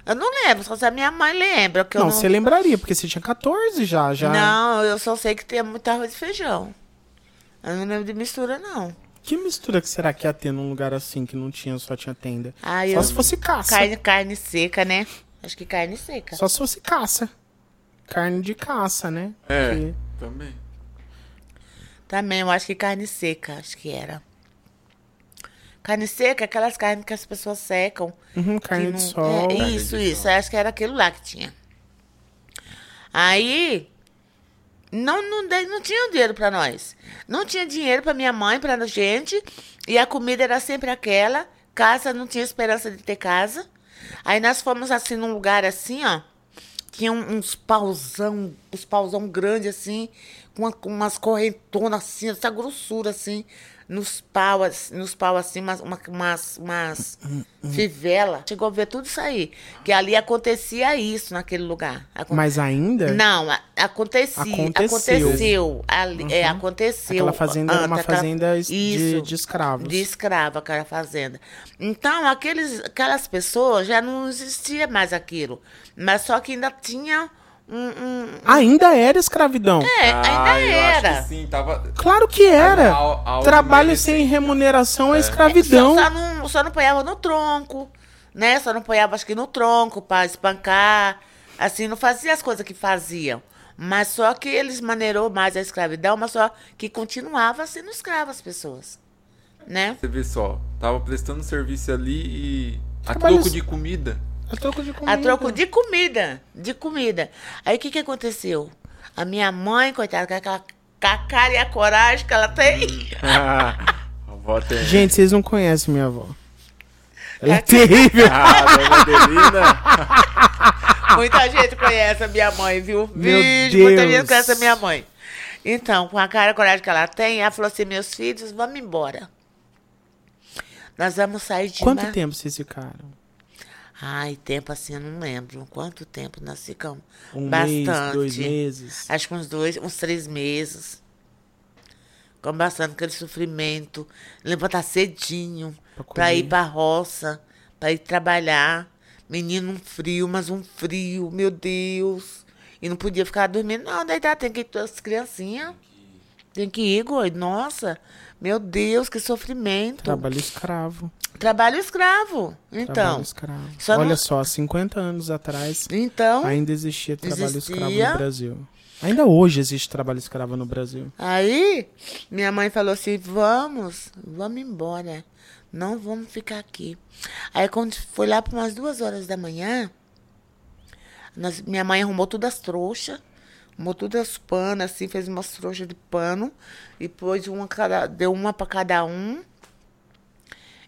Speaker 3: Eu não lembro, só se a minha mãe lembra. Que eu
Speaker 1: Não,
Speaker 3: não,
Speaker 1: você lembraria, porque você tinha 14 já. já...
Speaker 3: Não, eu só sei que tem muito arroz e feijão. Eu não lembro de mistura, não.
Speaker 1: Que mistura que será que ia ter num lugar assim que não tinha, só tinha tenda?
Speaker 3: Ah,
Speaker 1: só
Speaker 3: eu-
Speaker 1: se fosse caça.
Speaker 3: Carne, carne seca, né? Acho que carne seca.
Speaker 1: Só se fosse caça. Carne de caça, né?
Speaker 2: É,
Speaker 1: Porque-
Speaker 2: também.
Speaker 3: Também, eu acho que carne seca, acho que era. Carne seca, aquelas carnes que as pessoas secam.
Speaker 1: Uhum, carne
Speaker 3: não-
Speaker 1: de sol.
Speaker 3: É,
Speaker 2: Carne
Speaker 3: isso,
Speaker 2: de
Speaker 3: isso.
Speaker 2: sol.
Speaker 3: Acho que era aquilo lá que tinha. Aí, não, não, não tinha dinheiro pra nós. Não tinha dinheiro pra minha mãe, pra gente. E a comida era sempre aquela. Casa, não tinha esperança de ter casa. Aí nós fomos assim num lugar assim, ó. Tinha uns pauzão, uns pauzão grande assim, com uma- com umas correntonas assim, essa grossura assim, nos pau, assim- nos pau assim, umas, uma- umas, umas fivela. Chegou a ver tudo isso aí. Que ali acontecia isso naquele lugar. Acon-
Speaker 1: Mas ainda?
Speaker 3: Não, a- acontecia.
Speaker 1: Aconteceu.
Speaker 3: Aconteceu. ali, é, aconteceu.
Speaker 1: Aquela fazenda era uma
Speaker 3: aquela-
Speaker 1: fazenda es- de-
Speaker 3: Isso,
Speaker 1: de escravos.
Speaker 3: De escravo, aquela fazenda. Então, aqueles, aquelas pessoas já não existia mais aquilo. Mas só que ainda tinha
Speaker 1: Ainda era escravidão.
Speaker 3: é, ainda
Speaker 2: Ah, eu
Speaker 3: era.
Speaker 2: Acho que sim, tava.
Speaker 1: Claro que era.
Speaker 2: Al- algo
Speaker 1: Trabalho
Speaker 2: mais
Speaker 1: sem
Speaker 2: recente.
Speaker 1: remuneração é escravidão.
Speaker 3: Só, só não, só não ponhava no tronco, né? Só não ponhava, acho que no tronco, para espancar. Assim, não fazia as coisas que faziam. Mas só que eles maneirou mais a escravidão, mas só que continuava sendo escravo as pessoas. Né?
Speaker 2: Você vê só, tava prestando serviço ali e. A
Speaker 1: Trabalho
Speaker 2: troco
Speaker 1: s-
Speaker 2: de comida.
Speaker 1: A troco de comida.
Speaker 3: A troco de comida. De comida. Aí o que, que aconteceu? A minha mãe, coitada, com aquela com a cara e a coragem que ela tem.
Speaker 2: a avó tem.
Speaker 1: Gente, vocês não conhecem minha avó. Ela é terrível.
Speaker 2: Ah, dona Adelina.
Speaker 3: Muita gente conhece a minha mãe, viu?
Speaker 1: Meu
Speaker 3: Vixe, muita
Speaker 1: Deus.
Speaker 3: gente conhece a minha mãe. Então, com a cara e a coragem que ela tem, ela falou assim: meus filhos, vamos embora. Nós vamos sair de
Speaker 1: Quanto tempo vocês ficaram?
Speaker 3: Ai, tempo assim, eu não lembro. Quanto tempo nós ficamos?
Speaker 1: Um
Speaker 3: Bastante.
Speaker 1: mês, dois meses?
Speaker 3: Acho que uns dois, uns três meses. Ficamos bastante aquele sofrimento. Levantar cedinho
Speaker 1: colher.
Speaker 3: ir pra roça, pra ir trabalhar. Menino, um frio, mas um frio, meu Deus. E não podia ficar dormindo, não. Daí tá, tem que ir com as criancinhas. Tem que ir, Goi. Nossa, meu Deus, que sofrimento.
Speaker 1: Trabalho escravo.
Speaker 3: Trabalho escravo. Então.
Speaker 1: Trabalho escravo.
Speaker 3: só
Speaker 1: Olha
Speaker 3: não-
Speaker 1: só, 50 anos atrás
Speaker 3: Então.
Speaker 1: ainda existia trabalho escravo
Speaker 3: Existia.
Speaker 1: no Brasil. Ainda hoje existe trabalho escravo no Brasil.
Speaker 3: Aí, minha mãe falou assim: vamos, vamos embora. Não vamos ficar aqui. Aí, quando foi lá por umas duas horas da manhã, nós- minha mãe arrumou todas as trouxas, todas as panas, assim, fez umas trouxas de pano, e pôs uma cada, deu uma para cada um.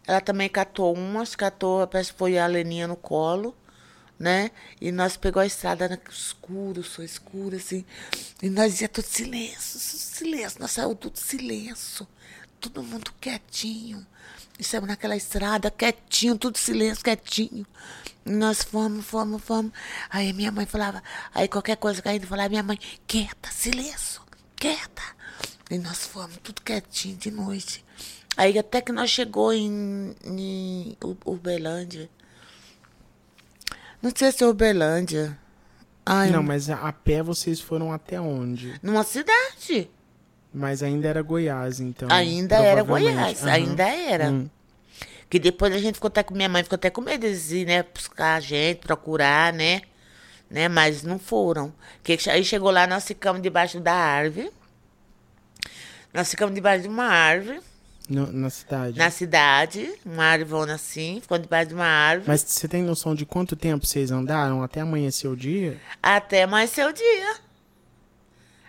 Speaker 3: Ela também catou umas, catou, parece que foi a Leninha no colo, né? E nós pegou a estrada na- escuro, só escuro, assim. E nós ia tudo silêncio, silêncio. Nós saiu tudo silêncio. Todo mundo quietinho. E saímos naquela estrada, quietinho, tudo silêncio, quietinho. E nós fomos, fomos, fomos. Aí minha mãe falava, aí qualquer coisa gente falava, minha mãe, quieta, silêncio, quieta. E nós fomos, tudo quietinho de noite. Aí até que nós chegou em, em Uberlândia. Não sei se é Uberlândia. Ai,
Speaker 1: Não, mas a pé vocês foram até onde?
Speaker 3: Numa cidade.
Speaker 1: Mas ainda era Goiás, então.
Speaker 3: ainda era. Goiás,
Speaker 1: Aham.
Speaker 3: ainda era.
Speaker 1: Hum.
Speaker 3: Que depois a gente ficou até com minha mãe, ficou até com medo de ir, né? Buscar a gente, procurar, né? né? Mas não foram. Que aí chegou lá, nós ficamos debaixo da árvore. Nós ficamos debaixo de uma árvore,
Speaker 1: No- na cidade.
Speaker 3: na cidade, uma árvore assim, ficamos debaixo de uma árvore,
Speaker 1: Mas você tem noção de quanto tempo vocês andaram até amanhecer o dia?
Speaker 3: até mais seu dia.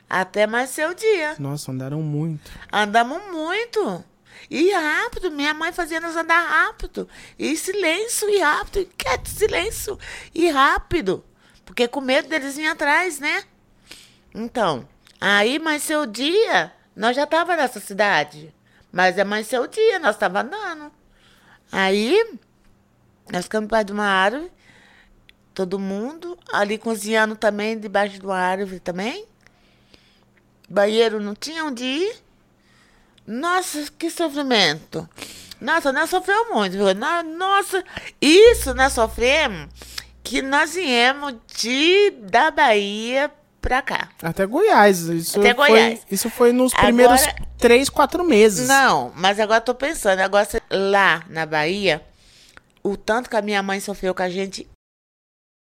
Speaker 3: Até mais seu dia.
Speaker 1: Nossa, andaram muito.
Speaker 3: Andamos muito. E rápido, minha mãe fazia nós andar rápido. E silêncio, e rápido, e quieto, silêncio, e rápido. Porque com medo deles vir atrás, né? Então, aí amanheceu o dia, nós já tava nessa cidade. Mas amanheceu o dia, nós tava andando. Aí, nós ficamos debaixo de uma árvore, todo mundo, ali cozinhando também, debaixo de uma árvore também. Banheiro não tinha onde ir. Nossa, que sofrimento. Nossa, nós sofremos muito, Nossa, isso nós sofremos que nós viemos de, da Bahia pra cá.
Speaker 1: Até Goiás. Isso
Speaker 3: Até
Speaker 1: foi,
Speaker 3: Goiás.
Speaker 1: Isso foi nos primeiros
Speaker 3: Agora-
Speaker 1: três, quatro meses.
Speaker 3: Não, mas agora eu tô pensando, agora lá na Bahia, o tanto que a minha mãe sofreu com a gente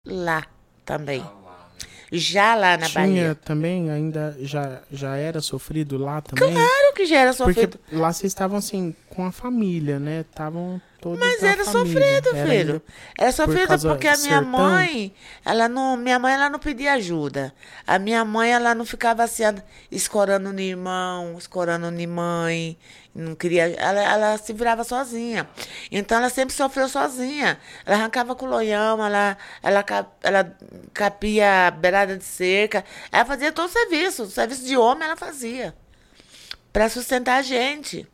Speaker 3: lá também. Já lá na
Speaker 1: Tinha
Speaker 3: Bahia.
Speaker 1: também, ainda já, já era sofrido lá também?
Speaker 3: Claro que já era
Speaker 1: Porque
Speaker 3: sofrido.
Speaker 1: lá vocês estavam assim, com a família, né? Estavam
Speaker 3: Mas era
Speaker 1: família.
Speaker 3: sofrido,
Speaker 1: Era
Speaker 3: filho. Era sofrido
Speaker 1: causa
Speaker 3: porque a minha
Speaker 1: sertão?
Speaker 3: mãe, ela não, minha mãe ela não pedia ajuda. A minha mãe ela não ficava assim escorando no irmão, escorando em mãe, não queria, ela, ela se virava sozinha. Então ela sempre sofreu sozinha. Ela arrancava colonhão, ela ela ca- ela capia beirada de cerca, ela fazia todo o serviço, o serviço de homem ela fazia para sustentar a gente.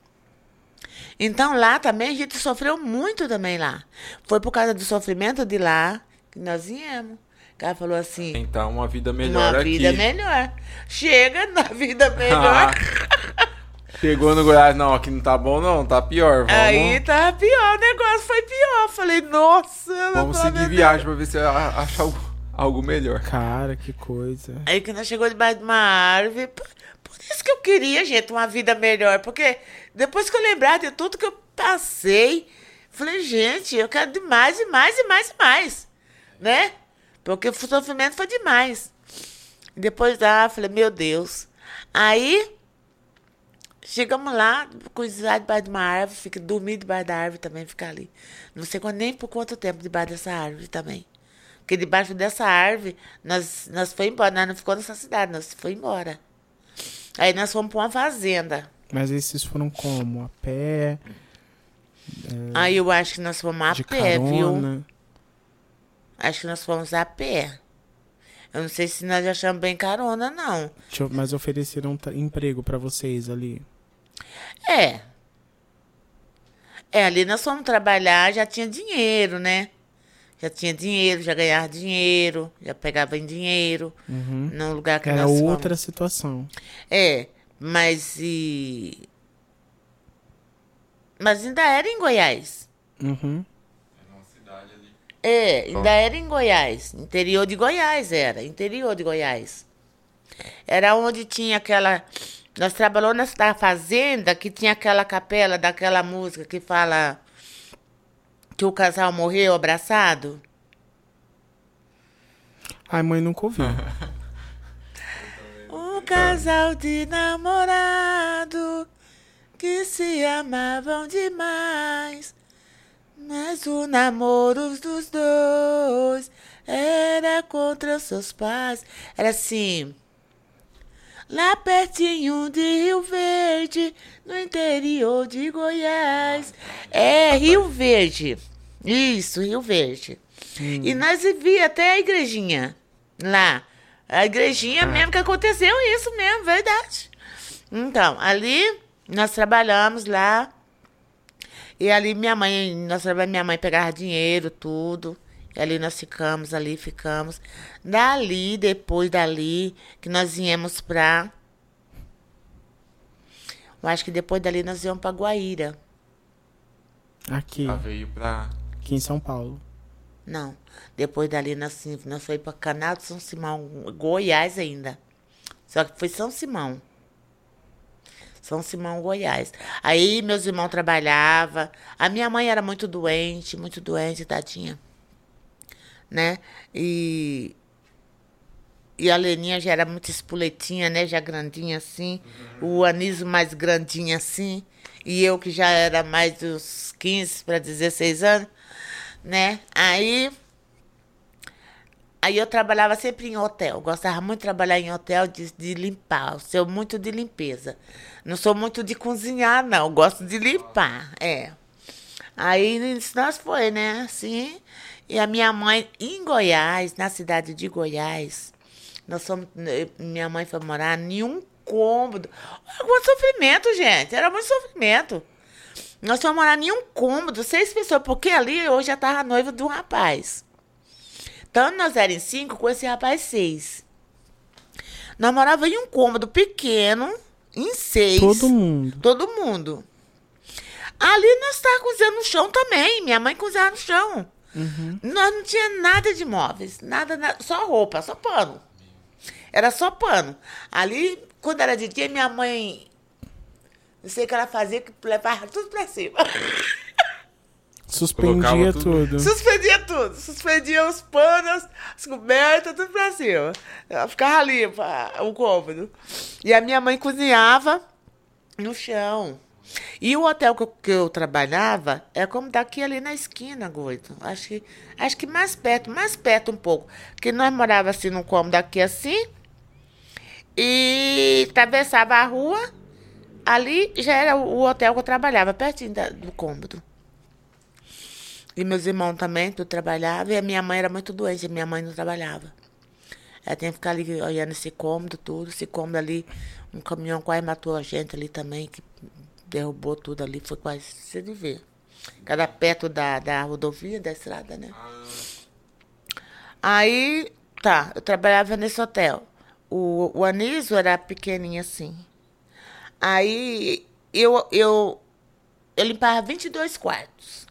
Speaker 3: Então lá também a gente sofreu muito também lá. Foi por causa do sofrimento de lá que nós viemos. Ela falou assim,
Speaker 2: Então, uma vida melhor
Speaker 3: uma
Speaker 2: aqui.
Speaker 3: vida melhor. Chega na vida melhor.
Speaker 2: Chegou no Goiás, não, aqui não tá bom não, tá pior. Vamos,
Speaker 3: Aí tá pior, o negócio foi pior. Falei, nossa. eu
Speaker 2: vamos seguir viagem pra ver se acha algo, algo melhor.
Speaker 1: Cara, que coisa.
Speaker 3: Aí que nós chegou debaixo de uma árvore. Por, por isso que eu queria, gente, uma vida melhor. Porque depois que eu lembrar de tudo que eu passei, falei, gente, eu quero de mais e mais e mais e mais. Né? Porque o sofrimento foi demais. Depois lá, falei, meu Deus. Aí, chegamos lá, cozinhar debaixo de uma árvore, fica, dormir debaixo da árvore também, ficar ali. Não sei nem por quanto tempo debaixo dessa árvore também. Porque debaixo dessa árvore, nós, nós foi embora, nós não ficou nessa cidade, nós foi embora. Aí nós fomos para uma fazenda.
Speaker 1: Mas vocês foram como? A pé?
Speaker 3: Aí eu acho que nós fomos a
Speaker 1: É.
Speaker 3: pé, viu?
Speaker 1: carona?
Speaker 3: Acho que nós fomos a pé. Eu não sei se nós achamos bem carona, não.
Speaker 1: Mas ofereceram emprego pra vocês ali.
Speaker 3: É. É, ali nós fomos trabalhar, já tinha dinheiro, né? Já tinha dinheiro, já ganhava dinheiro, já pegava em dinheiro no lugar que
Speaker 1: Uhum. Era
Speaker 3: nós fomos.
Speaker 1: outra situação.
Speaker 3: É, mas e. Mas ainda era em Goiás.
Speaker 1: Uhum.
Speaker 3: É, ainda era em Goiás. Interior de Goiás era. Interior de Goiás. Era onde tinha aquela. Nós trabalhamos nessa fazenda que tinha aquela capela daquela música que fala que o casal morreu abraçado.
Speaker 1: Ai, mãe, nunca ouviu.
Speaker 3: Um casal de namorado que se amavam demais. Mas o namoro dos dois era contra os seus pais. Era assim. Lá pertinho de Rio Verde, no interior de Goiás. É, Rio Verde. Isso, Rio Verde. E nós vivia até a igrejinha lá. A igrejinha mesmo que aconteceu isso mesmo, verdade. Então, ali nós trabalhamos lá. E ali minha mãe, nós trabalhamos, minha mãe pegava dinheiro, tudo. E ali nós ficamos, ali ficamos. Dali, depois dali, que nós viemos pra. Eu acho que depois dali nós viemos pra Guaíra.
Speaker 1: Aqui,
Speaker 2: Ela veio pra.
Speaker 1: aqui em São Paulo.
Speaker 3: Não. Depois dali nós, nós foi Canal de São Simão, Goiás ainda. Só que foi São Simão. São Simão, Goiás. Aí meus irmãos trabalhavam. A minha mãe era muito doente, muito doente, tadinha. Né? E. E a Leninha já era muito espoletinha, né? Já grandinha assim. O Anísio mais grandinho assim. E eu que já era mais dos 15 para 16 anos, né? Aí. Aí eu trabalhava sempre em hotel. Gostava muito de trabalhar em hotel, de, de limpar. Sou muito de limpeza. Não sou muito de cozinhar, não. Gosto de limpar, é. Aí nós foi, né? Assim. E a minha mãe, em Goiás, na cidade de Goiás, nós fomos. Minha mãe foi morar em um cômodo. Quanto sofrimento, gente. Era muito sofrimento. Nós fomos morar em um cômodo, seis pessoas, porque ali eu já tava noiva de um rapaz. Então nós éramos cinco, com esse rapaz seis. Nós morávamos em um cômodo pequeno, em seis.
Speaker 1: Todo mundo.
Speaker 3: Todo mundo. Ali nós estávamos cozinhando no chão também. Minha mãe cozinhava no chão. Nós não tinha nada de móveis, nada, nada, só roupa, só pano. Era só pano. Ali, quando era de dia, minha mãe. Não sei o que ela fazia, que levava tudo pra cima.
Speaker 1: Suspendia tudo.
Speaker 2: tudo.
Speaker 3: Suspendia tudo. Suspendia os panos, as cobertas, tudo pra cima. Ela ficava limpa, o cômodo. E a minha mãe cozinhava no chão. E o hotel que eu, que eu trabalhava é como daqui ali na esquina, Goito. Acho que, acho que mais perto, mais perto um pouco. Porque nós morávamos assim num cômodo aqui assim. E atravessava a rua. Ali já era o hotel que eu trabalhava, pertinho da, do cômodo. E meus irmãos também, tudo trabalhava. E a minha mãe era muito doente, minha mãe não trabalhava. Ela tinha que ficar ali olhando esse cômodo, tudo. Esse cômodo ali, um caminhão quase matou a gente ali também, que derrubou tudo ali, foi quase você de ver. Cada perto da, da rodovia, da estrada, né? Aí, tá, eu trabalhava nesse hotel. O, o Anísio era pequenininho assim. Aí, eu, eu, eu limpava 22 quartos.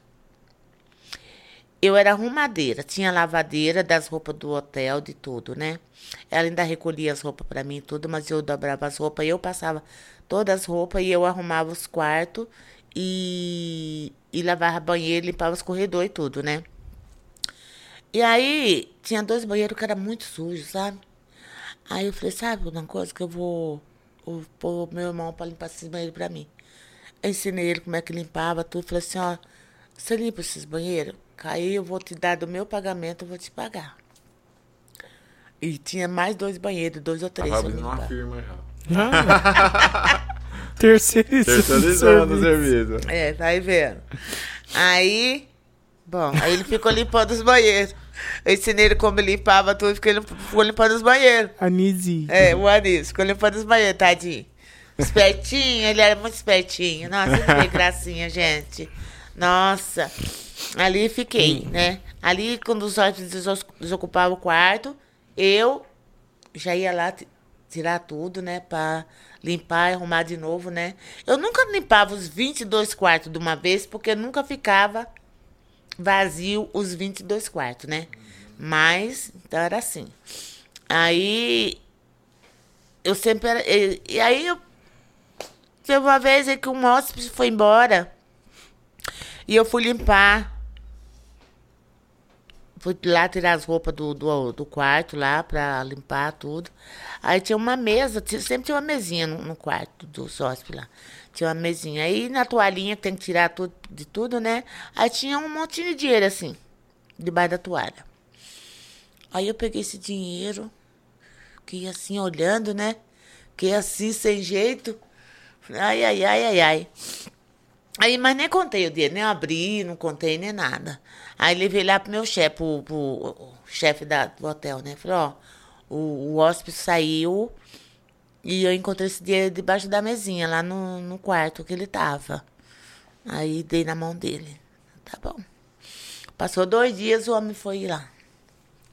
Speaker 3: Eu era arrumadeira, tinha lavadeira das roupas do hotel, de tudo, né? Ela ainda recolhia as roupas para mim e tudo, mas eu dobrava as roupas eu passava todas as roupas e eu arrumava os quartos e, e lavava banheiro, limpava os corredores e tudo, né? E aí tinha dois banheiros que eram muito sujos, sabe? Aí eu falei, sabe uma coisa que eu vou, vou pôr meu irmão para limpar esses banheiros para mim. Eu ensinei ele como é que limpava tudo. Falei assim, ó, você limpa esses banheiros? Aí eu vou te dar do meu pagamento, eu vou te pagar. E tinha mais dois banheiros, dois ou três.
Speaker 2: Tava abrindo uma
Speaker 3: limpar.
Speaker 2: firma já.
Speaker 1: Terceirizando.
Speaker 2: Terceirizando o
Speaker 1: serviço.
Speaker 2: serviço.
Speaker 3: É, vai vendo. Aí, bom, aí ele ficou limpando os banheiros. Eu ensinei ele como limpava tudo, ficou limp- ficou limpando os banheiros.
Speaker 1: Anise.
Speaker 3: É, o Anis, ficou limpando os banheiros, tadinho. Espertinho, ele era muito espertinho. Nossa, que gracinha, gente. Nossa. Ali fiquei, né? Ali, quando os hóspedes desocupavam o quarto, eu já ia lá ti- tirar tudo, né? Pra limpar e arrumar de novo, né? Eu nunca limpava os 22 quartos de uma vez, porque nunca ficava vazio os 22 quartos, né? Mas, então era assim. Aí, eu sempre era. E, e aí, eu, teve uma vez que um hóspede foi embora e eu fui limpar. Fui lá tirar as roupas do, do, do quarto lá pra limpar tudo. Aí tinha uma mesa, sempre tinha uma mesinha no, no quarto dos hóspedes lá. Tinha uma mesinha. Aí na toalhinha que tem que tirar tudo, de tudo, né? Aí tinha um monte de dinheiro assim, debaixo da toalha. Aí eu peguei esse dinheiro, fiquei assim olhando, né? Fiquei assim, sem jeito. Ai, ai, ai, ai, ai. Aí, mas nem contei o dinheiro, nem abri, não contei nem nada. Aí levei lá pro meu chefe, pro, pro chefe da, do hotel, né? Falei, ó, o, o hóspede saiu e eu encontrei esse dinheiro debaixo da mesinha, lá no, no quarto que ele tava. Aí dei na mão dele. Tá bom. Passou dois dias, o homem foi lá.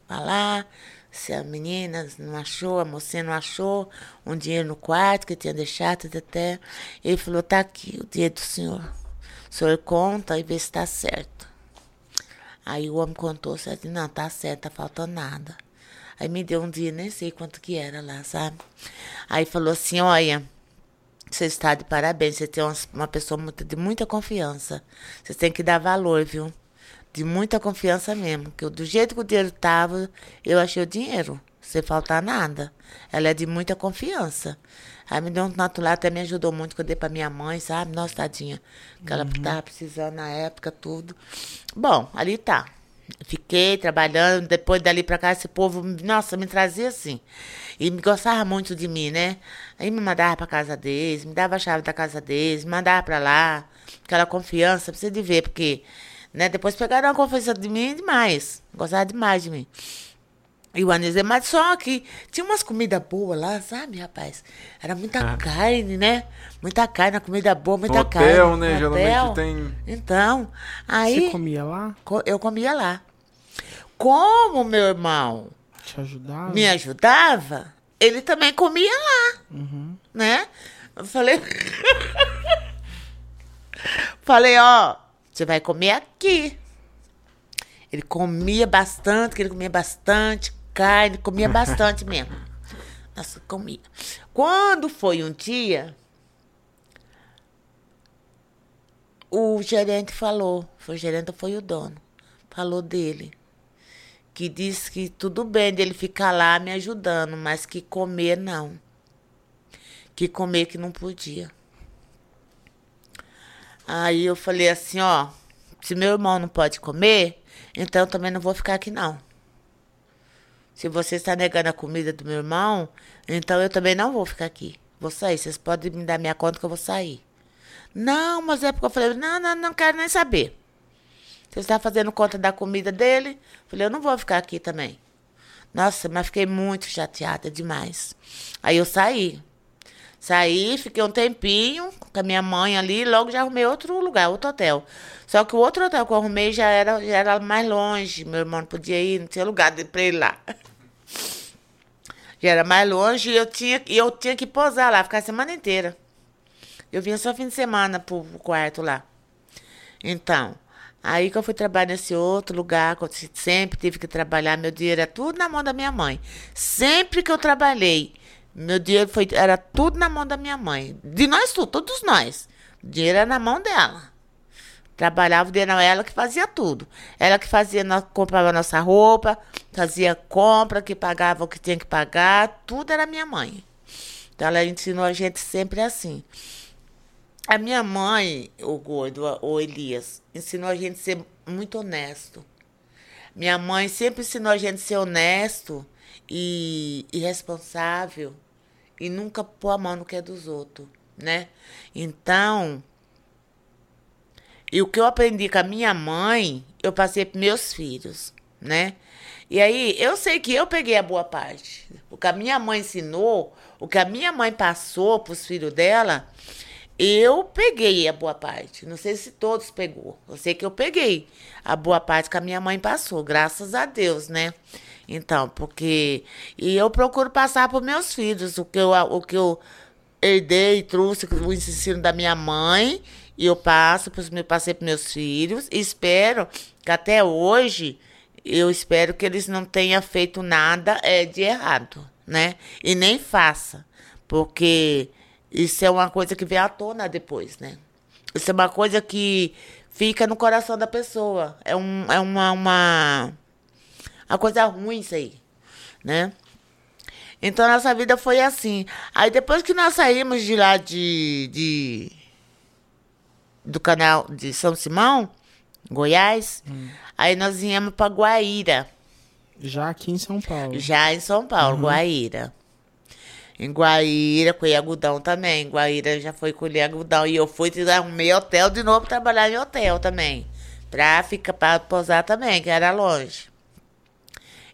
Speaker 3: Falar se a menina não achou, a mocinha não achou um dinheiro no quarto que tinha deixado até. Ele falou, tá aqui o dinheiro do senhor. O senhor conta e vê se tá certo. Aí o homem contou, certo? Não, tá certo, tá faltando nada. Aí me deu um dia, nem sei quanto que era lá, sabe? Aí falou assim, olha, você está de parabéns, você tem uma, uma pessoa de muita confiança. Você tem que dar valor, viu? De muita confiança mesmo. Que eu- do jeito que o dinheiro tava, eu achei o dinheiro. Sem faltar nada. Ela é de muita confiança. Aí me deu um nato lá, até me ajudou muito que eu dei pra minha mãe, sabe? Nossa, tadinha. Que ela tava precisando na época, tudo. Bom, ali tá. Fiquei trabalhando, depois dali pra cá, esse povo, nossa, me trazia assim. E me gostava muito de mim, né? Aí me mandava pra casa deles, me dava a chave da casa deles, me mandava pra lá. Aquela confiança, precisa de ver, porque, né, depois pegaram uma confiança de mim demais. Gostava demais de mim. E o Anísio, mas só que tinha umas comidas boas lá, sabe, rapaz? Era muita carne, né? Muita carne, comida boa, muita
Speaker 2: hotel,
Speaker 3: carne.
Speaker 2: né?
Speaker 3: No
Speaker 2: Geralmente
Speaker 3: hotel.
Speaker 2: tem-
Speaker 3: Então, aí
Speaker 1: Você comia lá?
Speaker 3: eu comia lá. Como meu irmão
Speaker 1: Te ajudava?
Speaker 3: me ajudava, ele também comia lá,
Speaker 1: Uhum.
Speaker 3: né? Eu falei. falei, ó, você vai comer aqui. Ele comia bastante, que ele comia bastante carne, comia bastante mesmo. Nossa, comia. Quando foi um dia, o gerente falou, foi o gerente ou foi o dono, falou dele que disse que tudo bem dele ficar lá me ajudando, mas que comer não. Que comer que não podia. Aí eu falei assim, ó, se meu irmão não pode comer, então eu também não vou ficar aqui não. Se você está negando a comida do meu irmão, então eu também não vou ficar aqui. Vou sair. Vocês podem me dar minha conta que eu vou sair. Não, mas é porque eu falei, não, não, não quero nem saber. Você está fazendo conta da comida dele? Falei, eu não vou ficar aqui também. Nossa, mas fiquei muito chateada demais. Aí eu saí. Saí, fiquei um tempinho com a minha mãe ali, logo já arrumei outro lugar, outro hotel. Só que o outro hotel que eu arrumei já era, já era mais longe. Meu irmão não podia ir, não tinha lugar para ir lá. Já era mais longe e eu tinha, eu tinha que posar lá, ficar a semana inteira. Eu vinha só fim de semana pro quarto lá. Então, aí que eu fui trabalhar nesse outro lugar, sempre tive que trabalhar, meu dinheiro era tudo na mão da minha mãe. Sempre que eu trabalhei, meu dinheiro foi, era tudo na mão da minha mãe. De nós tudo, todos nós. O dinheiro era na mão dela. Trabalhava dentro ela que fazia tudo. Ela que fazia, comprava nossa roupa, fazia compra, que pagava o que tinha que pagar, tudo era minha mãe. Então ela ensinou a gente sempre assim. A minha mãe, o gordo, o Elias, ensinou a gente a ser muito honesto. Minha mãe sempre ensinou a gente a ser honesto e, e responsável e nunca pôr a mão no que é dos outros, né? Então, e o que eu aprendi com a minha mãe, eu passei para meus filhos, né? E aí, eu sei que eu peguei a boa parte. O que a minha mãe ensinou, o que a minha mãe passou para os filhos dela, eu peguei a boa parte. Não sei se todos pegou. Eu sei que eu peguei a boa parte que a minha mãe passou, graças a Deus, né? Então, porque e eu procuro passar para meus filhos o que eu o que eu herdei, trouxe o ensino da minha mãe e eu passo passei para meus filhos. E espero que até hoje, eu espero que eles não tenham feito nada é, de errado, né? E nem faça. Porque isso é uma coisa que vem à tona depois, né? Isso é uma coisa que fica no coração da pessoa. É, um, é uma, uma, uma coisa ruim isso aí, né? Então, nossa vida foi assim. Aí, depois que nós saímos de lá de, de do canal de São Simão, Goiás. Hum. Aí nós viemos para Guaíra.
Speaker 1: Já aqui em São Paulo.
Speaker 3: Já em São Paulo, uhum. Guaíra. Em Guaíra, colher algodão também. Em Guaíra já foi colher algodão. E eu fui arrumei hotel de novo trabalhar em hotel também. Pra ficar, pra posar também, que era longe.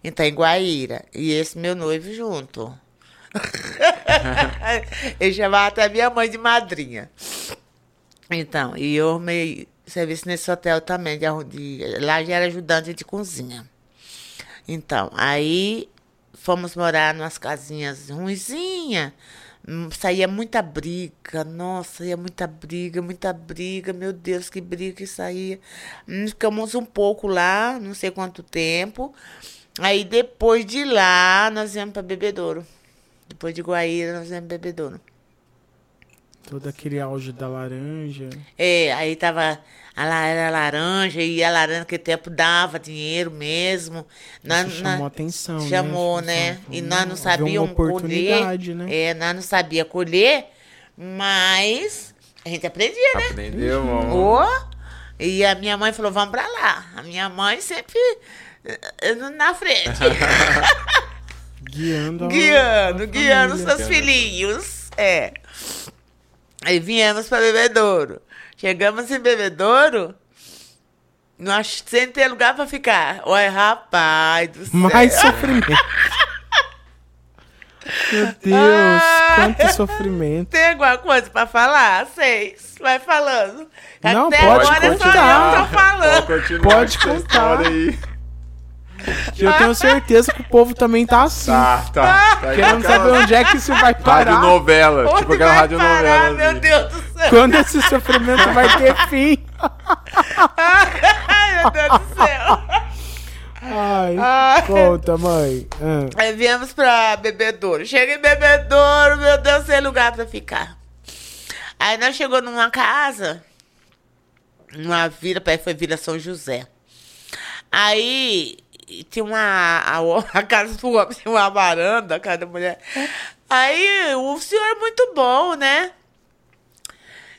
Speaker 3: Então, em Guaíra. E esse meu noivo junto. Ele chamava até minha mãe de madrinha. Então, e eu arrumei serviço nesse hotel também, de, de, lá já era ajudante de cozinha. Então, aí fomos morar nas casinhas ruizinha, hum, saía muita briga, nossa, ia muita briga, muita briga, meu Deus, que briga que saía. Hum, ficamos um pouco lá, não sei quanto tempo. Aí depois de lá, nós viemos para Bebedouro. Depois de Guaíra, nós viemos para Bebedouro.
Speaker 1: Todo aquele auge da laranja.
Speaker 3: É, aí tava. A era laranja, e a laranja naquele tempo dava dinheiro mesmo.
Speaker 1: Nós, Isso chamou atenção,
Speaker 3: né? Chamou, né? né? E nós não sabíamos colher. Né? É, nós não sabíamos colher, mas a gente aprendia, né?
Speaker 2: Aprendeu, mano.
Speaker 3: Oh, e a minha mãe falou, vamos pra lá. A minha mãe sempre na frente.
Speaker 1: guiando.
Speaker 3: guiando, guiando seus filhinhos. É. Aí viemos para Bebedouro. Chegamos em Bebedouro, nós sem ter lugar para ficar. Olha, rapaz do céu.
Speaker 1: Mais sofrimento. Meu Deus, ah, quanto sofrimento.
Speaker 3: Tem alguma coisa pra falar? Seis. Vai falando.
Speaker 1: Não, Até pode agora continuar.
Speaker 3: só eu tô falando.
Speaker 1: Pode, pode contar. Aí. Que eu tenho certeza que o povo também tá assim.
Speaker 2: Tá, tá.
Speaker 1: tá Querendo saber onde é que isso vai parar.
Speaker 2: Rádio novela. Onde tipo aquela rádio novela.
Speaker 3: Meu Deus do céu.
Speaker 1: Quando esse sofrimento vai ter fim.
Speaker 3: Ai, meu Deus do céu.
Speaker 1: Ai, Ai. conta, mãe.
Speaker 3: Ah. Aí viemos pra Bebedouro. Chega em Bebedouro, meu Deus, sem lugar pra ficar. Aí nós chegou numa casa, numa vila, foi Vila São José. Aí tinha uma. A, a casa do homem tinha uma varanda, a casa da mulher. Aí o senhor é muito bom, né?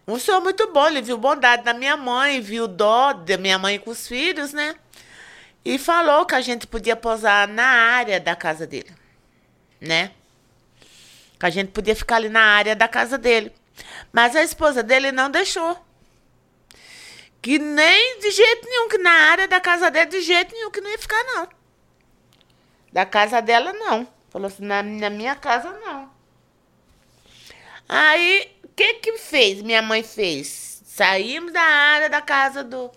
Speaker 3: Um senhor muito bom, ele viu bondade da minha mãe, viu dó da minha mãe com os filhos, né? E falou que a gente podia posar na área da casa dele, né? Que a gente podia ficar ali na área da casa dele. Mas a esposa dele não deixou. Que nem de jeito nenhum, que na área da casa dele, de jeito nenhum, que não ia ficar, não. Da casa dela, não. Falou assim, na, na minha casa, não. Aí, o que que fez? Minha mãe fez. Saímos da área da casa do,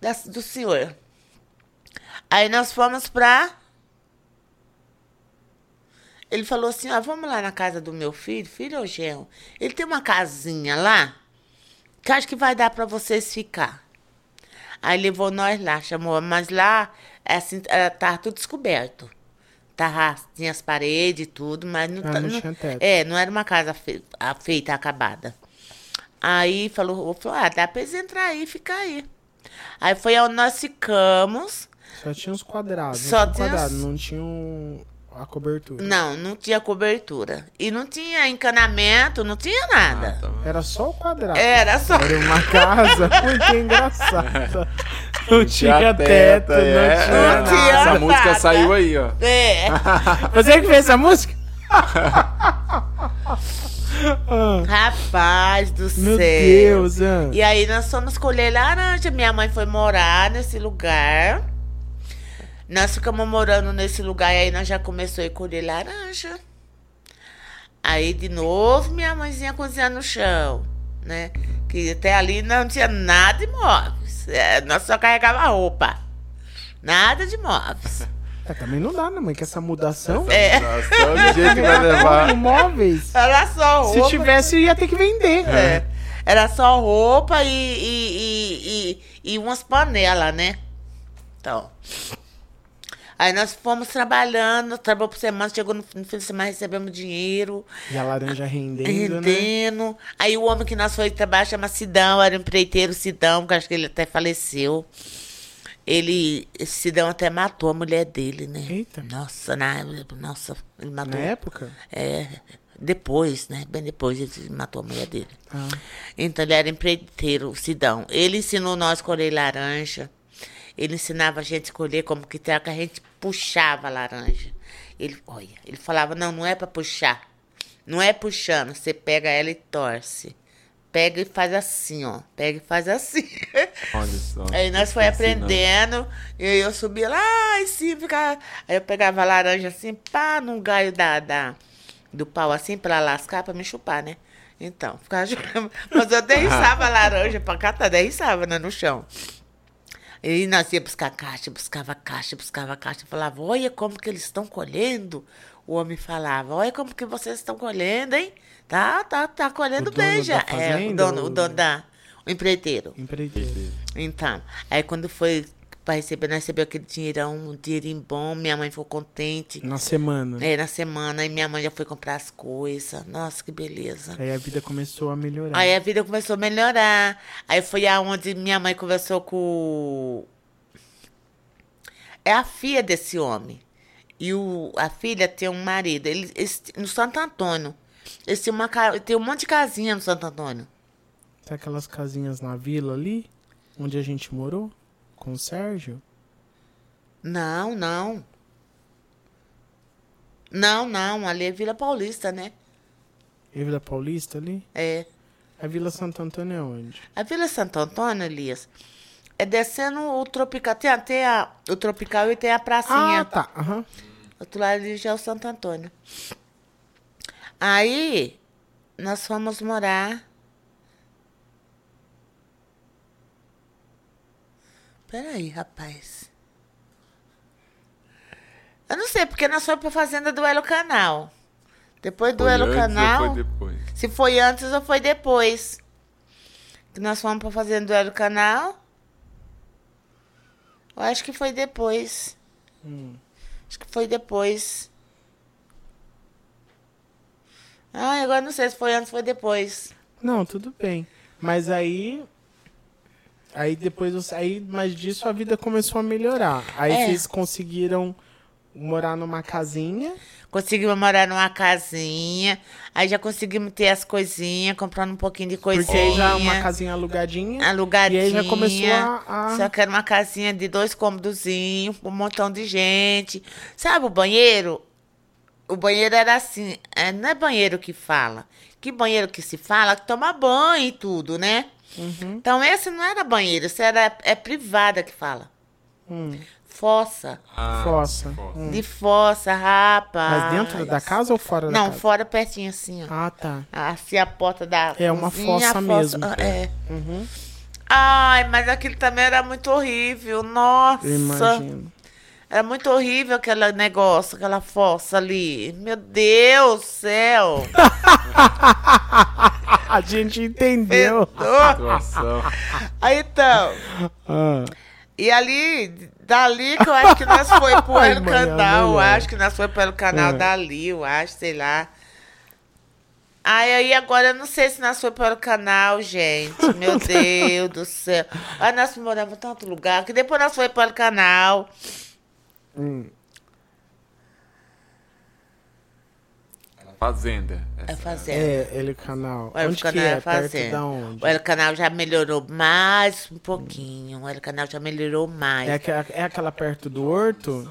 Speaker 3: da, do senhor. Aí nós fomos pra. Ele falou assim: ó, vamos lá na casa do meu filho, filho ou. Ele tem uma casinha lá que acho que vai dar pra vocês ficar. Aí levou nós lá, chamou, mas lá é assim, é, tava tudo descoberto. Tava, tinha as paredes e tudo, mas não,
Speaker 1: Ah,
Speaker 3: tá-
Speaker 1: não
Speaker 3: não-
Speaker 1: tinha teto.
Speaker 3: É, não era uma casa fe- a- feita, acabada. Aí falou, falou, ah, dá pra eles entrar aí e ficar aí. Aí foi onde nós ficamos.
Speaker 1: Só tinha uns quadrados.
Speaker 3: Só
Speaker 1: não tinha quadrado,
Speaker 3: os-
Speaker 1: não tinha um- a cobertura.
Speaker 3: Não, não tinha cobertura. E não tinha encanamento, não tinha nada.
Speaker 2: Ah, tá.
Speaker 1: Era só o quadrado.
Speaker 3: Era só.
Speaker 1: Era uma casa muito engraçada. Não tinha teto, não
Speaker 2: é,
Speaker 1: tinha
Speaker 2: é.
Speaker 3: Não
Speaker 1: nada.
Speaker 3: tinha
Speaker 2: Essa
Speaker 3: nada.
Speaker 2: música saiu aí, ó.
Speaker 3: É.
Speaker 1: Você que fez essa música?
Speaker 3: Rapaz do
Speaker 1: meu
Speaker 3: céu.
Speaker 1: Deus, ah.
Speaker 3: E aí nós fomos colher laranja. Minha mãe foi morar nesse lugar. Nós ficamos morando nesse lugar e aí nós já começamos a colher laranja. Aí de novo minha mãezinha cozinhando no chão, né? Que até ali não tinha nada de móveis. É, nós só carregava roupa. Nada de móveis.
Speaker 1: É, também não dá, né, mãe? Que essa mudação.
Speaker 3: É.
Speaker 2: Nossa, do jeito que vai levar.
Speaker 1: Móveis.
Speaker 3: Era só roupa.
Speaker 1: Se tivesse, ia ter que vender.
Speaker 3: É. Era só roupa e, e, e, e, e umas panelas, né? Então. Aí nós fomos trabalhando, trabalhou por semana, chegou no, no fim de semana, recebemos dinheiro,
Speaker 1: E a laranja rendendo, né?
Speaker 3: rendendo. Aí o homem que nós foi trabalhar chama Sidão, era um empreiteiro Sidão, que acho que ele até faleceu. Ele, Sidão até matou a mulher dele, né?
Speaker 1: Eita.
Speaker 3: Nossa, na, nossa, ele matou.
Speaker 1: Na época?
Speaker 3: É, depois, né? Bem depois ele matou a mulher dele.
Speaker 1: Ah.
Speaker 3: Então ele era empreiteiro, Sidão. Ele ensinou nós a colher laranja. Ele ensinava a gente a escolher como que que a gente puxava a laranja. Ele, olha, ele falava, não, não é para puxar. Não é puxando, você pega ela e torce. Pega e faz assim, ó. Pega e faz assim.
Speaker 2: Olha só.
Speaker 3: Aí nós foi aprendendo, e aí eu subia lá em cima, ficava... aí eu pegava a laranja assim, pá, num galho da, da, do pau assim, pra lascar, pra me chupar, né? Então, ficava jogando. Mas eu derriçava a laranja pra catar, derriçava né, no chão. E nós ia buscar caixa, buscava caixa, buscava caixa. Falava, olha como que eles estão colhendo. O homem falava, olha como que vocês estão colhendo, hein? Tá, tá, tá colhendo
Speaker 1: O
Speaker 3: bem já. é, o dono, o
Speaker 1: o-
Speaker 3: dono da... O empreiteiro.
Speaker 1: Empreiteiro.
Speaker 3: Então, aí quando foi pra receber, nós recebeu aquele dinheirão, um dinheirinho bom, minha mãe ficou contente.
Speaker 1: Na semana.
Speaker 3: É, na semana, aí minha mãe já foi comprar as coisas. Nossa, que beleza.
Speaker 1: Aí a vida começou a melhorar.
Speaker 3: Aí a vida começou a melhorar. Aí foi aonde minha mãe conversou com. É a filha desse homem. E o, a filha tem um marido. Eles- no Santo Antônio. Eles têm, uma, tem um monte de casinha no Santo Antônio.
Speaker 1: Tem aquelas casinhas na vila ali, onde a gente morou, com o Sérgio.
Speaker 3: Não, não. Não, não. Ali é Vila Paulista, né?
Speaker 1: E Vila Paulista ali.
Speaker 3: É.
Speaker 1: A Vila Santo Antônio é onde?
Speaker 3: A Vila Santo Antônio, Elias, é descendo o Tropical. Tem até a, o Tropical e tem a pracinha.
Speaker 1: Ah, tá. Aham.
Speaker 3: Outro lado ali já é o Santo Antônio. Aí, nós fomos morar. Peraí, rapaz. Eu não sei, porque nós fomos pra fazenda do Elo Canal. Depois do
Speaker 2: Foi
Speaker 3: Elo Canal.
Speaker 2: Foi depois.
Speaker 3: Se foi antes ou foi depois. Que nós fomos pra fazenda do Elo Canal. Eu acho que foi depois.
Speaker 1: Hum.
Speaker 3: Acho que foi depois. Ah, agora não sei se foi antes ou foi depois.
Speaker 1: Não, tudo bem. Mas aí. Aí depois. Aí, mas disso a vida começou a melhorar. Aí
Speaker 3: É.
Speaker 1: vocês conseguiram morar numa casinha.
Speaker 3: Conseguimos morar numa casinha. Aí já conseguimos ter as coisinhas, comprando um pouquinho de coisinha.
Speaker 1: Porque já é uma casinha alugadinha.
Speaker 3: Alugadinha.
Speaker 1: E aí já começou a- a-
Speaker 3: Só que era uma casinha de dois cômodozinhos, um montão de gente. Sabe o banheiro? O banheiro era assim, é, não é banheiro que fala. Que banheiro que se fala, que toma banho e tudo, né?
Speaker 1: Uhum.
Speaker 3: Então esse não era banheiro, esse era, é privada que fala.
Speaker 1: Hum,
Speaker 3: Fossa.
Speaker 2: Ah,
Speaker 1: Fossa.
Speaker 2: fossa.
Speaker 1: Hum.
Speaker 3: De fossa, rapaz.
Speaker 1: Mas dentro da casa ou fora da
Speaker 3: Não,
Speaker 1: casa?
Speaker 3: fora pertinho assim, ó.
Speaker 1: Ah, tá.
Speaker 3: Assim a porta da.
Speaker 1: É uma
Speaker 3: cozinha,
Speaker 1: fossa
Speaker 3: a
Speaker 1: mesmo.
Speaker 3: ah, É.
Speaker 1: Uhum.
Speaker 3: Ai, mas aquilo também era muito horrível. Nossa.
Speaker 1: Eu imagino.
Speaker 3: Era muito horrível aquele negócio, aquela fossa ali. Meu Deus do céu.
Speaker 1: A gente entendeu.
Speaker 3: Aí então.
Speaker 1: Ah,
Speaker 3: E ali, dali que eu acho que nós foi pro
Speaker 1: Ai,
Speaker 3: El Canal, eu acho que nós foi pelo canal
Speaker 1: É.
Speaker 3: dali, eu acho, sei lá. Aí, aí agora eu não sei se nós foi pelo canal, gente. Meu Deus do céu. Aí nós moramos em tanto lugar, que depois nós foi pelo canal.
Speaker 1: Hum.
Speaker 2: Fazenda.
Speaker 3: É fazenda.
Speaker 1: É, ele canal.
Speaker 3: O El
Speaker 1: Onde que
Speaker 3: Canal
Speaker 1: é?
Speaker 3: é
Speaker 1: Perto
Speaker 3: fazenda.
Speaker 1: da onde?
Speaker 3: O El Canal já melhorou mais um pouquinho. O El Canal já melhorou mais.
Speaker 1: É,
Speaker 3: É,
Speaker 1: aquela, é aquela perto do horto?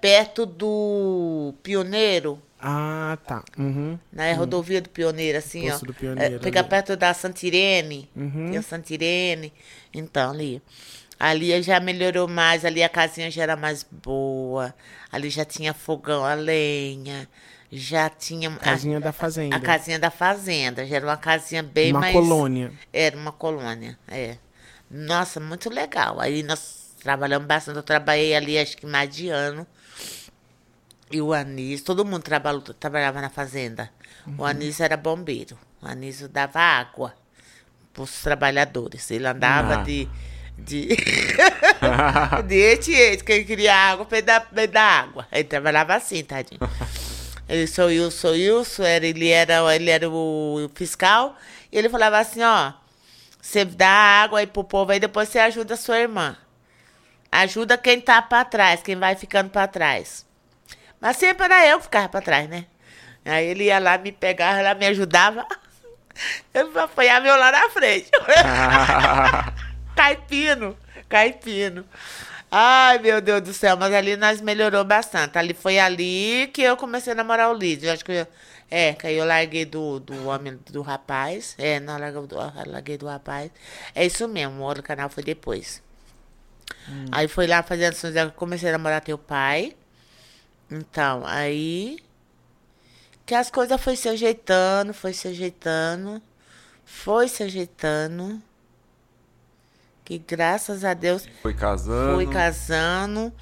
Speaker 3: perto do Pioneiro,
Speaker 1: Ah, tá. Uhum.
Speaker 3: na rodovia do Pioneiro, assim,
Speaker 1: Poço
Speaker 3: ó.
Speaker 1: do Pioneiro,
Speaker 3: É, fica
Speaker 1: ali.
Speaker 3: perto da Santirene.
Speaker 1: Uhum.
Speaker 3: Tem a Santirene. Então, ali. Ali já melhorou mais, ali a casinha já era mais boa. Ali já tinha fogão a lenha. Já tinha. a-
Speaker 1: Casinha da fazenda.
Speaker 3: A, casinha da fazenda. Já era uma casinha bem
Speaker 1: Uma
Speaker 3: mais.
Speaker 1: colônia.
Speaker 3: Era uma colônia, é. Nossa, muito legal. Aí nós trabalhamos bastante. Eu trabalhei ali acho que mais de ano. E o Anísio, todo mundo trabalhou, trabalhava na fazenda. O Anísio era bombeiro. O Anísio dava água para os trabalhadores. Ele andava
Speaker 2: Ah.
Speaker 3: de. De, de ete e ete, quem queria água, pra ele dar, pra ele dar água. Ele trabalhava assim, tadinho. Ele sou eu, sou Wilson, era, ele, era, ele era o fiscal. E ele falava assim, ó, você dá água aí pro povo, aí depois você ajuda a sua irmã. Ajuda quem tá pra trás, quem vai ficando pra trás. Mas sempre era eu que ficava pra trás, né? Aí ele ia lá, me pegava, ela me ajudava. Eu apanhava eu lá na frente. Caipino, caipino. Ai, meu Deus do céu, mas ali nós melhorou bastante. Ali foi ali que eu comecei a namorar o Lídio. Acho que eu, é, que aí eu larguei do, do homem do rapaz. É, não, larguei do, larguei do rapaz. É isso mesmo, o outro canal foi depois. Aí foi lá fazendo São José, comecei a namorar teu pai. Então, aí que as coisas foi se ajeitando, foi se ajeitando, foi se ajeitando. Que graças a Deus
Speaker 2: Foi casando.
Speaker 3: fui casando,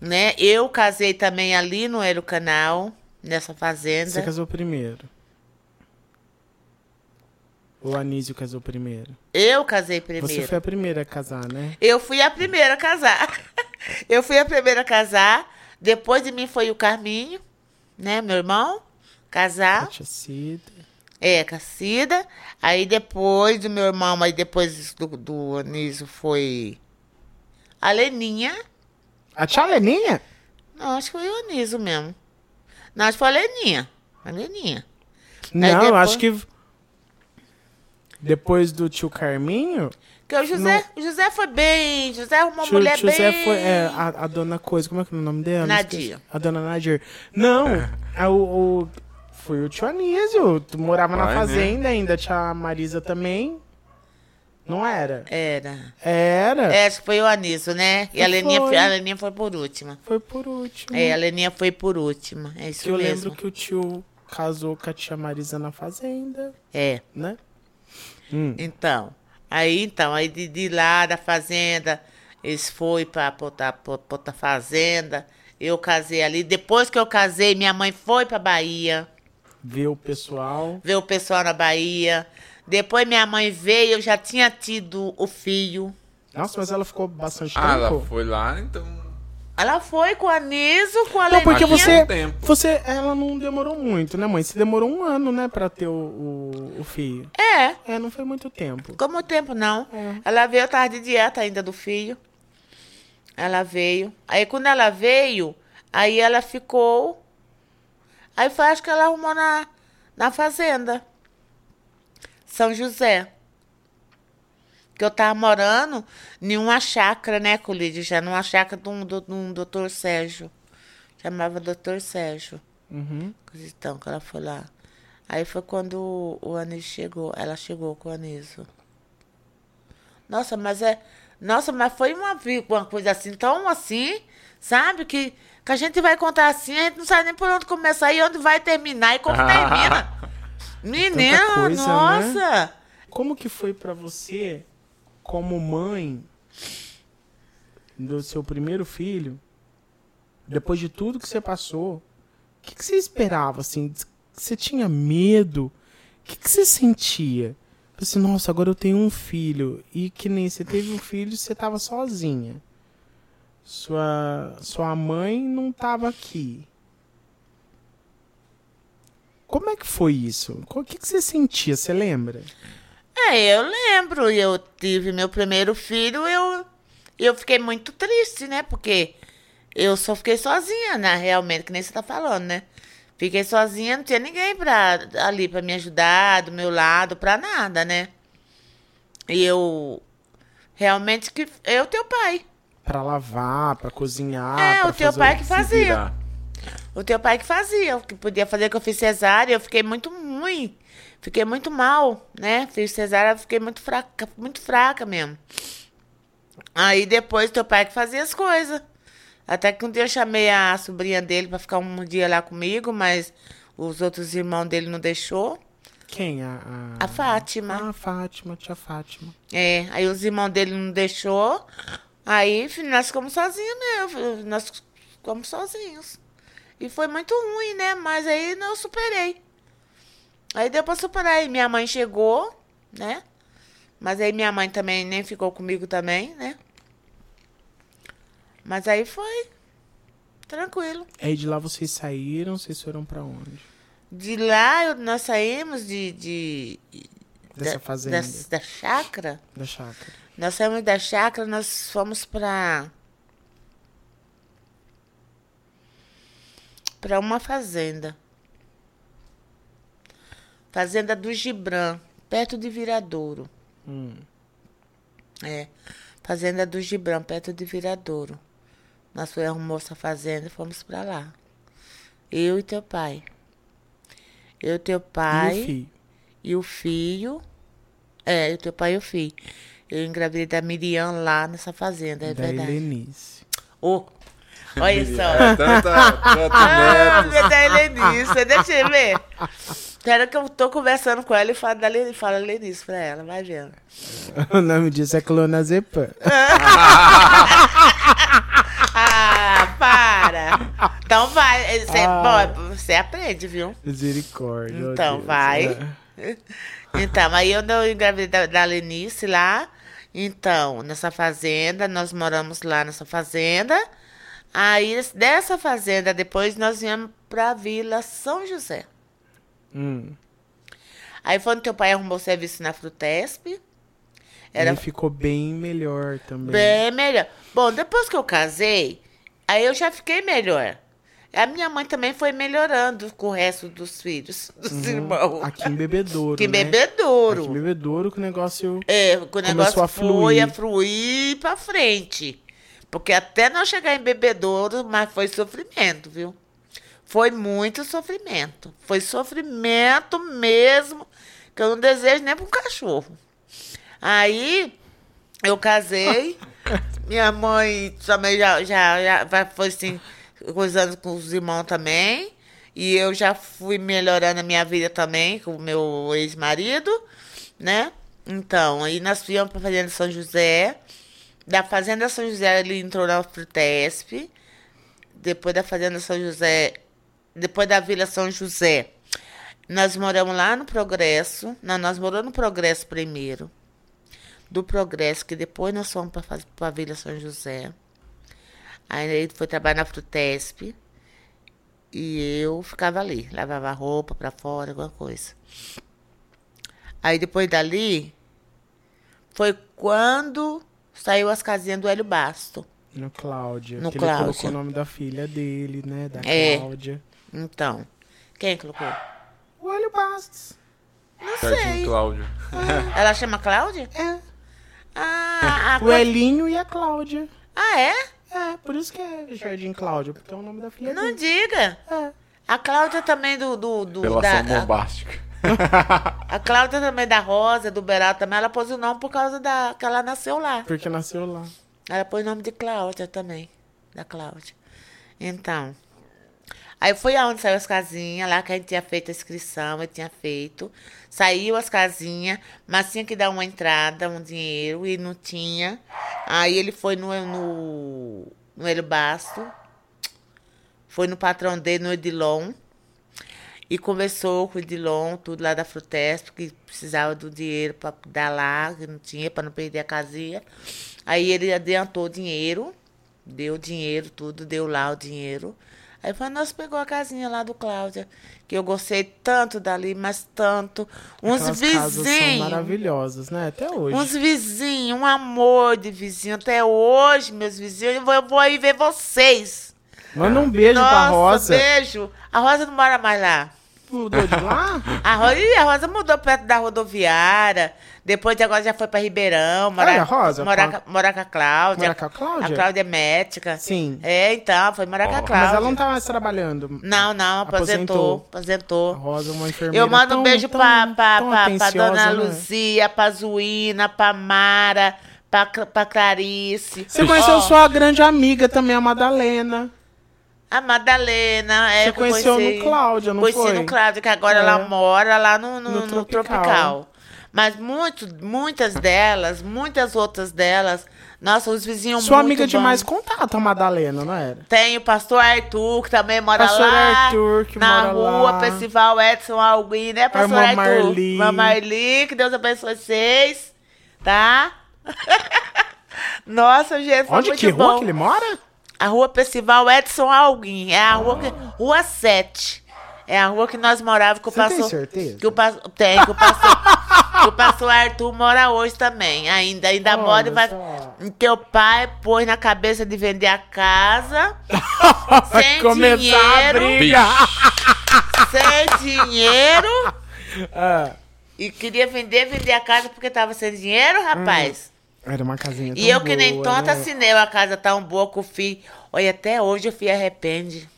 Speaker 3: né? Eu casei também ali no Ero Canal, nessa
Speaker 1: Você
Speaker 3: fazenda.
Speaker 1: casou primeiro. O Anísio casou primeiro.
Speaker 3: Eu casei primeiro.
Speaker 1: Você foi a primeira a casar, né?
Speaker 3: Eu fui a primeira a casar. Eu fui a primeira a casar. Depois de mim foi o Carminho, né, meu irmão? Casar.
Speaker 1: A tia Cida.
Speaker 3: É, Cacida. Aí depois do meu irmão, aí depois do, do Anísio foi a Leninha.
Speaker 1: A tia Leninha?
Speaker 3: Não, acho que foi o Anísio mesmo. Não, acho que foi a Leninha. A Leninha.
Speaker 1: Não, eu
Speaker 3: depois-
Speaker 1: acho que. Depois do tio Carminho,
Speaker 3: Porque o José, o José foi bem, José é uma
Speaker 1: tio,
Speaker 3: mulher
Speaker 1: Zé
Speaker 3: bem...
Speaker 1: foi. é, a, a dona Coisa, como é que é o nome dela?
Speaker 3: Nadir.
Speaker 1: A dona Nadir. Não, é o, o- Foi o tio Anísio. Tu morava na
Speaker 2: Vai, né?
Speaker 1: fazenda ainda, a tia Marisa também. Não era?
Speaker 3: Era.
Speaker 1: Era.
Speaker 3: É, acho que foi o Anísio, né? E a Leninha,
Speaker 1: Foi.
Speaker 3: a Leninha foi por última.
Speaker 1: Foi por último.
Speaker 3: É, a Leninha foi por última. É isso
Speaker 1: que eu
Speaker 3: mesmo.
Speaker 1: lembro que o tio casou com a tia Marisa na fazenda,
Speaker 3: É.
Speaker 1: né? Hum.
Speaker 3: Então, aí então, aí de, de lá da fazenda, eles foram pra outra, fazenda. Eu casei ali. Depois que eu casei, minha mãe foi pra Bahia,
Speaker 1: Ver o pessoal.
Speaker 3: ver o pessoal na Bahia. Depois minha mãe veio, eu já tinha tido o filho.
Speaker 1: Nossa, mas ela ficou bastante
Speaker 2: Ah,
Speaker 1: tempo.
Speaker 2: ela foi lá, então.
Speaker 3: Ela foi com a Niso, com a
Speaker 1: Não, porque você,
Speaker 2: tempo.
Speaker 1: você, ela não demorou muito, né, mãe? Você demorou um ano, né, pra ter o, o, o filho.
Speaker 3: É,
Speaker 1: É, não foi muito tempo.
Speaker 3: ficou muito tempo não.
Speaker 1: É.
Speaker 3: Ela veio, eu tava de dieta ainda do filho. Ela veio. Aí quando ela veio, Aí ela ficou. Aí foi, acho que ela arrumou na, na fazenda. São José. Que eu tava morando em uma chácara, né, Colide? Já numa chácara de um, de um doutor Sérgio. Chamava doutor Sérgio.
Speaker 1: Uhum.
Speaker 3: Então, que ela foi lá. Aí foi quando o, Anísio chegou. Ela chegou com o Anísio. Nossa, mas é. Nossa, mas foi uma, uma coisa assim, tão assim, sabe? Que, que a gente vai contar assim, a gente não sabe nem por onde começar e onde vai terminar e como termina. Menina,
Speaker 1: coisa, né?
Speaker 3: nossa!
Speaker 1: Como que foi pra você, como mãe do seu primeiro filho, depois de tudo que você passou, o que, que você esperava, assim? Você tinha medo? O que, que você sentia? Assim, nossa, agora eu tenho um filho. E que nem você teve um filho e você tava sozinha. Sua, sua mãe não tava aqui. Como é que foi isso? O que, que você sentia? Você lembra?
Speaker 3: É, eu lembro, eu tive meu primeiro filho, eu, eu fiquei muito triste, né? Porque eu só fiquei sozinha, né? Realmente, que nem você tá falando, né? Fiquei sozinha, não tinha ninguém pra, ali pra me ajudar, do meu lado, pra nada, né? E eu realmente que eu teu pai.
Speaker 1: Pra lavar, pra cozinhar.
Speaker 3: é, o teu pai que fazia.
Speaker 2: virar.
Speaker 3: O teu pai que fazia, que podia fazer que eu fiz cesárea, eu fiquei muito ruim. Fiquei muito mal, né? Fiz cesárea, fiquei muito fraca, muito fraca mesmo. Aí depois teu pai que fazia as coisas. Até que um dia eu chamei a sobrinha dele pra ficar um dia lá comigo, mas os outros irmãos dele não deixou.
Speaker 1: Quem? A, a...
Speaker 3: A Fátima.
Speaker 1: Ah, a Fátima, tia Fátima.
Speaker 3: É, aí os irmãos dele não deixou. Aí nós ficamos sozinhos mesmo. Nós ficamos sozinhos. E foi muito ruim, né? Mas aí eu superei. Aí deu pra superar. Aí minha mãe chegou, né? Mas aí minha mãe também nem ficou comigo também, né? Mas aí foi tranquilo.
Speaker 1: Aí de lá vocês saíram, vocês foram pra onde?
Speaker 3: De lá eu- nós saímos de. de
Speaker 1: Dessa
Speaker 3: da,
Speaker 1: fazenda.
Speaker 3: Da, da chácara.
Speaker 1: Da chácara.
Speaker 3: Nós saímos da chácara, nós fomos pra. pra uma fazenda. Fazenda do Gibran, perto de Viradouro.
Speaker 1: Hum.
Speaker 3: É. Fazenda do Gibran, perto de Viradouro. Nós foi arrumou essa fazenda e fomos pra lá. Eu e teu pai. Eu e teu pai
Speaker 1: E o filho?
Speaker 3: e o filho. É, teu pai e o filho. Eu engravidei da Miriam lá nessa fazenda, é
Speaker 1: da
Speaker 3: verdade.
Speaker 1: Helenice.
Speaker 3: Ô, olha
Speaker 2: É,
Speaker 3: só.
Speaker 2: tanta, tanto
Speaker 3: Ah,
Speaker 2: netos.
Speaker 3: da Helenice, deixa eu ver. Espera que eu tô conversando com ela e falo da Lenice, fala Lenice pra ela, vai vendo.
Speaker 1: o nome disso é clonazepam.
Speaker 3: Ah, para. Então vai, você,
Speaker 1: Ah.
Speaker 3: bom, você aprende, viu?
Speaker 1: Misericórdia.
Speaker 3: Então,
Speaker 1: Deus.
Speaker 3: vai. Então, aí eu não engravidei da, da Lenice lá. Então, nessa fazenda, nós moramos lá nessa fazenda. Aí, dessa fazenda, depois nós viemos pra Vila São José.
Speaker 1: Hum.
Speaker 3: Aí, quando teu pai arrumou serviço na Frutesp, era
Speaker 1: Ele ficou bem melhor também.
Speaker 3: bem melhor. Bom, depois que eu casei, aí eu já fiquei melhor. A minha mãe também foi melhorando com o resto dos filhos, dos irmãos.
Speaker 1: Uhum. Aqui em Bebedouro,
Speaker 3: Que
Speaker 1: né?
Speaker 3: bebedouro.
Speaker 1: Aqui em Bebedouro que o negócio...
Speaker 3: É, que o negócio
Speaker 1: a
Speaker 3: foi
Speaker 1: fluir.
Speaker 3: a fluir pra frente. Porque até nós chegar em bebedouro, mas foi sofrimento, viu? Foi muito sofrimento. Foi sofrimento mesmo, que eu não desejo nem para um cachorro. Aí, eu casei, minha mãe também já, já, já foi assim, coisando com os irmãos também. E eu já fui melhorando a minha vida também com o meu ex-marido, né? Então, aí nós viemos para a Fazenda São José. Da Fazenda São José, ele entrou na Frutesp. Depois da Fazenda São José, depois da Vila São José, nós moramos lá no Progresso. Não, nós moramos no Progresso primeiro. Do Progresso, que depois nós fomos para a Vila São José. Aí ele foi trabalhar na Frutesp. E eu ficava ali, lavava roupa para fora, alguma coisa. Aí depois dali, foi quando saiu as casinhas do Hélio Basto.
Speaker 1: No Cláudia.
Speaker 3: No
Speaker 1: que
Speaker 3: Cláudia.
Speaker 1: Ele colocou o nome da filha dele, né? Da
Speaker 3: É.
Speaker 1: Cláudia.
Speaker 3: Então. Quem colocou?
Speaker 1: O Hélio Bastos.
Speaker 3: Não
Speaker 2: Jardim
Speaker 3: sei.
Speaker 2: Cláudio.
Speaker 3: Ela chama Cláudia?
Speaker 1: É.
Speaker 3: Ah, a
Speaker 1: O Elinho e a Cláudia.
Speaker 3: ah, é?
Speaker 1: É, por isso que é Jardim Cláudia, porque é o nome da filha
Speaker 3: Não
Speaker 1: dele.
Speaker 3: diga.
Speaker 1: É.
Speaker 3: A Cláudia também do. do, do da, a,
Speaker 2: bombástica.
Speaker 3: a Cláudia também da Rosa, do Beraldo também. Ela pôs o nome por causa da. que ela nasceu lá.
Speaker 1: Porque nasceu lá.
Speaker 3: Ela pôs o nome de Cláudia também. Da Cláudia. Então. Aí foi aonde saiu as casinhas, lá que a gente tinha feito a inscrição, eu tinha feito. Saiu as casinhas, mas tinha que dar uma entrada, um dinheiro, e não tinha. Aí ele foi no, no, no Basto, foi no patrão dele, no Edilon, e conversou com o Edilon, tudo lá da Frutesp, que precisava do dinheiro para dar lá, que não tinha, para não perder a casinha. Aí ele adiantou o dinheiro, deu dinheiro, tudo, deu lá o dinheiro. Aí foi, nós pegou a casinha lá do Cláudia, que eu gostei tanto dali, mas tanto. Uns
Speaker 1: Aquelas casas são
Speaker 3: vizinhos.
Speaker 1: maravilhosas, né? Até hoje.
Speaker 3: Uns vizinhos, um amor de vizinho. Até hoje, meus vizinhos, eu vou, eu vou aí ver vocês.
Speaker 1: Manda um beijo
Speaker 3: Nossa,
Speaker 1: pra Rosa.
Speaker 3: beijo. A Rosa não mora mais lá.
Speaker 1: Mudou de lá?
Speaker 3: A Rosa, a Rosa mudou perto da rodoviária. Depois de agora já foi pra Ribeirão. Morar,
Speaker 1: Olha, Rosa,
Speaker 3: morar, com- morar com a Cláudia.
Speaker 1: Morar com a Cláudia?
Speaker 3: A Cláudia é médica.
Speaker 1: Sim.
Speaker 3: É, então, foi morar com a. Cláudia.
Speaker 1: Mas ela não tá mais trabalhando.
Speaker 3: Não, não, aposentou. Aposentou.
Speaker 1: A Rosa é uma enfermeira.
Speaker 3: Eu mando
Speaker 1: tão-
Speaker 3: um beijo
Speaker 1: tão-
Speaker 3: pra, pra,
Speaker 1: tão
Speaker 3: pra, pra dona
Speaker 1: né?
Speaker 3: Luzia, pra Zuína, pra Mara, pra, pra Clarice.
Speaker 1: Você conheceu
Speaker 3: Ó,
Speaker 1: sua grande amiga também, a Madalena.
Speaker 3: A Madalena, é
Speaker 1: Você conheceu
Speaker 3: conheci-
Speaker 1: no Cláudia, não
Speaker 3: conheci
Speaker 1: foi?
Speaker 3: no Cláudia, que agora
Speaker 1: É.
Speaker 3: ela mora lá no, no,
Speaker 1: No
Speaker 3: no
Speaker 1: Tropical.
Speaker 3: tropical. Mas muito, muitas delas, muitas outras delas, nossa, os vizinhos
Speaker 1: Sua
Speaker 3: muito
Speaker 1: amiga de
Speaker 3: bons.
Speaker 1: mais contato, a Madalena, não era?
Speaker 3: Tem o pastor Arthur, que também mora
Speaker 1: Pastor
Speaker 3: lá.
Speaker 1: Arthur, que
Speaker 3: na
Speaker 1: mora
Speaker 3: rua,
Speaker 1: lá.
Speaker 3: Festival Edson Alguim, né, pastor Arthur?
Speaker 1: Marli.
Speaker 3: Irmã Marli, que Deus abençoe vocês, tá? Nossa, gente,
Speaker 1: Onde que
Speaker 3: bom.
Speaker 1: rua que ele mora?
Speaker 3: A rua Festival Edson Alguim. É a rua, que, rua 7. É a rua que nós morávamos que o
Speaker 1: Você tem
Speaker 3: pastor.
Speaker 1: certeza?
Speaker 3: Que o pastor. Tem, que o pastor. que o pastor Arthur mora hoje também. Ainda, ainda
Speaker 1: Olha
Speaker 3: mora e vai.
Speaker 1: só.
Speaker 3: Teu pai pôs na cabeça de vender a casa. Sem
Speaker 1: começar a
Speaker 3: dinheiro.
Speaker 1: briga.
Speaker 3: Sem dinheiro.
Speaker 1: Ah,
Speaker 3: E queria vender, vender a casa porque tava sem dinheiro, rapaz.
Speaker 1: era uma casinha tão
Speaker 3: E eu que nem tonta
Speaker 1: né?
Speaker 3: assinei uma casa tão boa com o filho. Olha, até hoje o filho arrepende.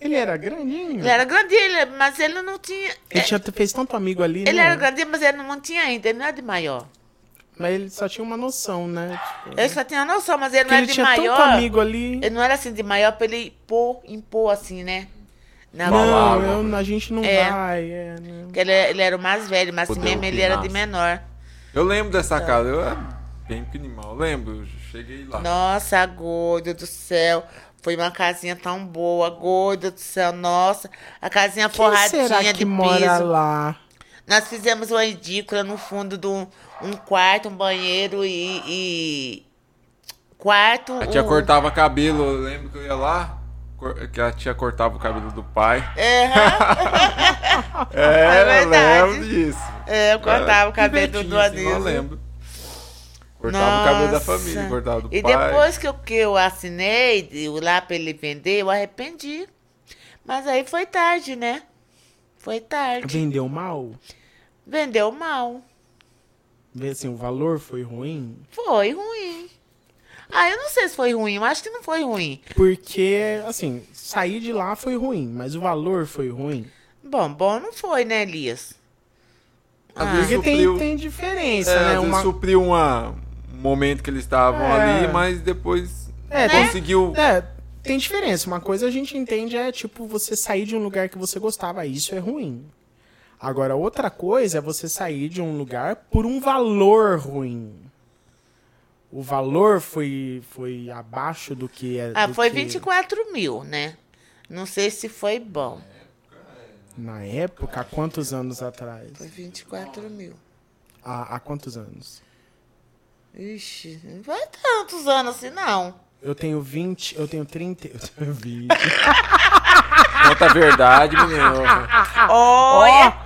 Speaker 1: Ele era grandinho.
Speaker 3: Ele era grandinho, ele- mas ele não tinha.
Speaker 1: Ele
Speaker 3: é,
Speaker 1: tinha, fez tanto amigo ali,
Speaker 3: ele
Speaker 1: né?
Speaker 3: era grandinho, mas ele não tinha ainda, ele não era de maior.
Speaker 1: Mas ele só tinha uma noção, né? Tipo,
Speaker 3: Eu só tinha noção, mas ele não
Speaker 1: porque
Speaker 3: era
Speaker 1: ele
Speaker 3: de
Speaker 1: tinha
Speaker 3: maior.
Speaker 1: tanto amigo ali.
Speaker 3: Ele não era assim de maior pra ele impor, impor assim, né? Na
Speaker 1: Não, eu- a gente não
Speaker 3: É.
Speaker 1: vai. É, né?
Speaker 3: Porque ele, ele era o mais velho, mas assim
Speaker 2: Poder
Speaker 3: mesmo ele era de menor.
Speaker 2: Eu lembro dessa casa, eu era bem pequenininho, eu lembro, eu cheguei lá.
Speaker 3: Nossa, gordo do céu. Foi uma casinha tão boa, gordo do céu. Nossa, a casinha
Speaker 1: Quem
Speaker 3: forradinha
Speaker 1: será que
Speaker 3: de
Speaker 1: mora
Speaker 3: piso.
Speaker 1: lá?
Speaker 3: Nós fizemos uma edícula no fundo de um, um quarto, um banheiro e. e- Quarto.
Speaker 2: A tia
Speaker 3: um-
Speaker 2: cortava cabelo, eu lembro que eu ia lá, que a tia cortava o cabelo do pai.
Speaker 3: É,
Speaker 2: É, eu
Speaker 3: verdade.
Speaker 2: lembro disso.
Speaker 3: é, eu cortava o cabelo do,
Speaker 2: assim, Eu lembro. Cortava o cabelo da
Speaker 3: Nossa.
Speaker 2: família, cortava do
Speaker 3: E
Speaker 2: pai.
Speaker 3: depois que eu, que eu assinei lá pra ele vender, eu arrependi. Mas aí foi tarde, né? Foi tarde.
Speaker 1: Vendeu mal?
Speaker 3: Vendeu mal.
Speaker 1: Vê assim, o valor foi ruim?
Speaker 3: Foi ruim. Ah, eu não sei se foi ruim, eu acho que não foi ruim.
Speaker 1: Porque, assim, sair de lá foi ruim, mas o valor foi ruim.
Speaker 3: Bom, bom não foi, né, Elias?
Speaker 2: Às
Speaker 3: Ah.
Speaker 2: vezes
Speaker 1: Porque tem,
Speaker 2: supriu,
Speaker 1: tem diferença,
Speaker 2: é,
Speaker 1: né?
Speaker 2: às vezes
Speaker 1: Uma...
Speaker 2: supriu uma, um momento que eles estavam
Speaker 1: É.
Speaker 2: ali, mas depois
Speaker 1: É,
Speaker 2: conseguiu.
Speaker 1: É, tem diferença. Uma coisa a gente entende é, tipo, você sair de um lugar que você gostava. Isso é ruim. Agora, outra coisa é você sair de um lugar por um valor ruim. O valor foi, foi abaixo do que é.
Speaker 3: Ah, foi
Speaker 1: que-
Speaker 3: 24 mil, né? Não sei se foi bom.
Speaker 1: Na época, há quantos anos atrás?
Speaker 3: Foi 24 mil.
Speaker 1: Há, há quantos anos?
Speaker 3: Ixi, não vai tantos anos assim, não.
Speaker 1: Eu tenho 20, eu tenho 30. Eu tenho 20.
Speaker 2: Conta a verdade, menino.
Speaker 3: Olha!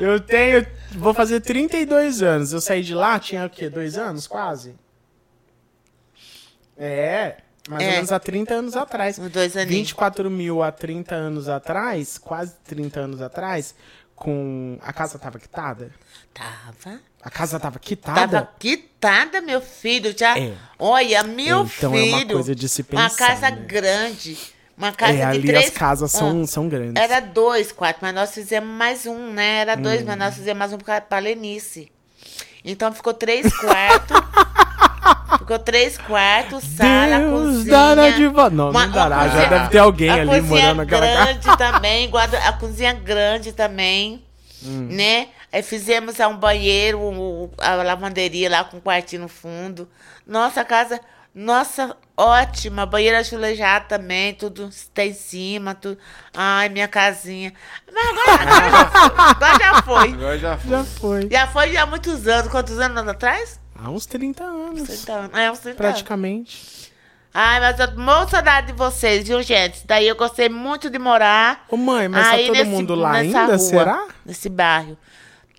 Speaker 1: Eu tenho. Vou fazer 32 anos. Eu saí de lá, tinha o quê? Dois anos, quase? É. Mais ou
Speaker 3: É.
Speaker 1: menos há 30 anos atrás.
Speaker 3: Dois aninhos.
Speaker 1: 24 mil há 30 anos atrás, quase 30 anos atrás, com. A casa tava quitada?
Speaker 3: Tava.
Speaker 1: A casa tava quitada?
Speaker 3: Tava quitada, meu filho. Já.
Speaker 1: É.
Speaker 3: Olha, meu
Speaker 1: Então
Speaker 3: filho.
Speaker 1: é uma coisa de se
Speaker 3: Uma
Speaker 1: pensar,
Speaker 3: casa
Speaker 1: né?
Speaker 3: grande. Uma casa
Speaker 1: é,
Speaker 3: de
Speaker 1: ali
Speaker 3: três.
Speaker 1: as casas são,
Speaker 3: Ah,
Speaker 1: são grandes.
Speaker 3: Era dois quartos, mas nós fizemos mais um, né? Era dois,
Speaker 1: Hum.
Speaker 3: mas nós fizemos mais um pra, Lenice. Então ficou três quartos. ficou três quartos, sala,
Speaker 1: Deus
Speaker 3: cozinha.
Speaker 1: dará de volta. Não,
Speaker 3: Uma-
Speaker 1: não dará.
Speaker 3: uma
Speaker 1: Já
Speaker 3: cozinha-
Speaker 1: deve ter alguém
Speaker 3: a
Speaker 1: ali
Speaker 3: cozinha
Speaker 1: morando naquela casa.
Speaker 3: grande também, guarda, a cozinha grande também,
Speaker 1: Hum.
Speaker 3: né? Aí fizemos ah, um banheiro, um- a lavanderia lá com um quartinho no fundo. Nossa, a casa, nossa, ótima. Banheiro azulejado também, tudo está em cima, tudo. Ai, minha casinha. Mas agora, agora já foi. Agora já foi.
Speaker 2: Agora já foi.
Speaker 1: Já foi.
Speaker 3: Já foi já há muitos anos. Quantos anos atrás?
Speaker 1: Há uns 30 anos.
Speaker 3: 30 anos. É, uns 30 anos.
Speaker 1: Praticamente.
Speaker 3: Ai, mas eu tô morro saudade de vocês, viu, gente? Daí eu gostei muito de morar.
Speaker 1: Ô mãe, mas
Speaker 3: aí
Speaker 1: tá todo
Speaker 3: nesse-
Speaker 1: mundo lá ainda?
Speaker 3: rua,
Speaker 1: Será?
Speaker 3: Nesse bairro.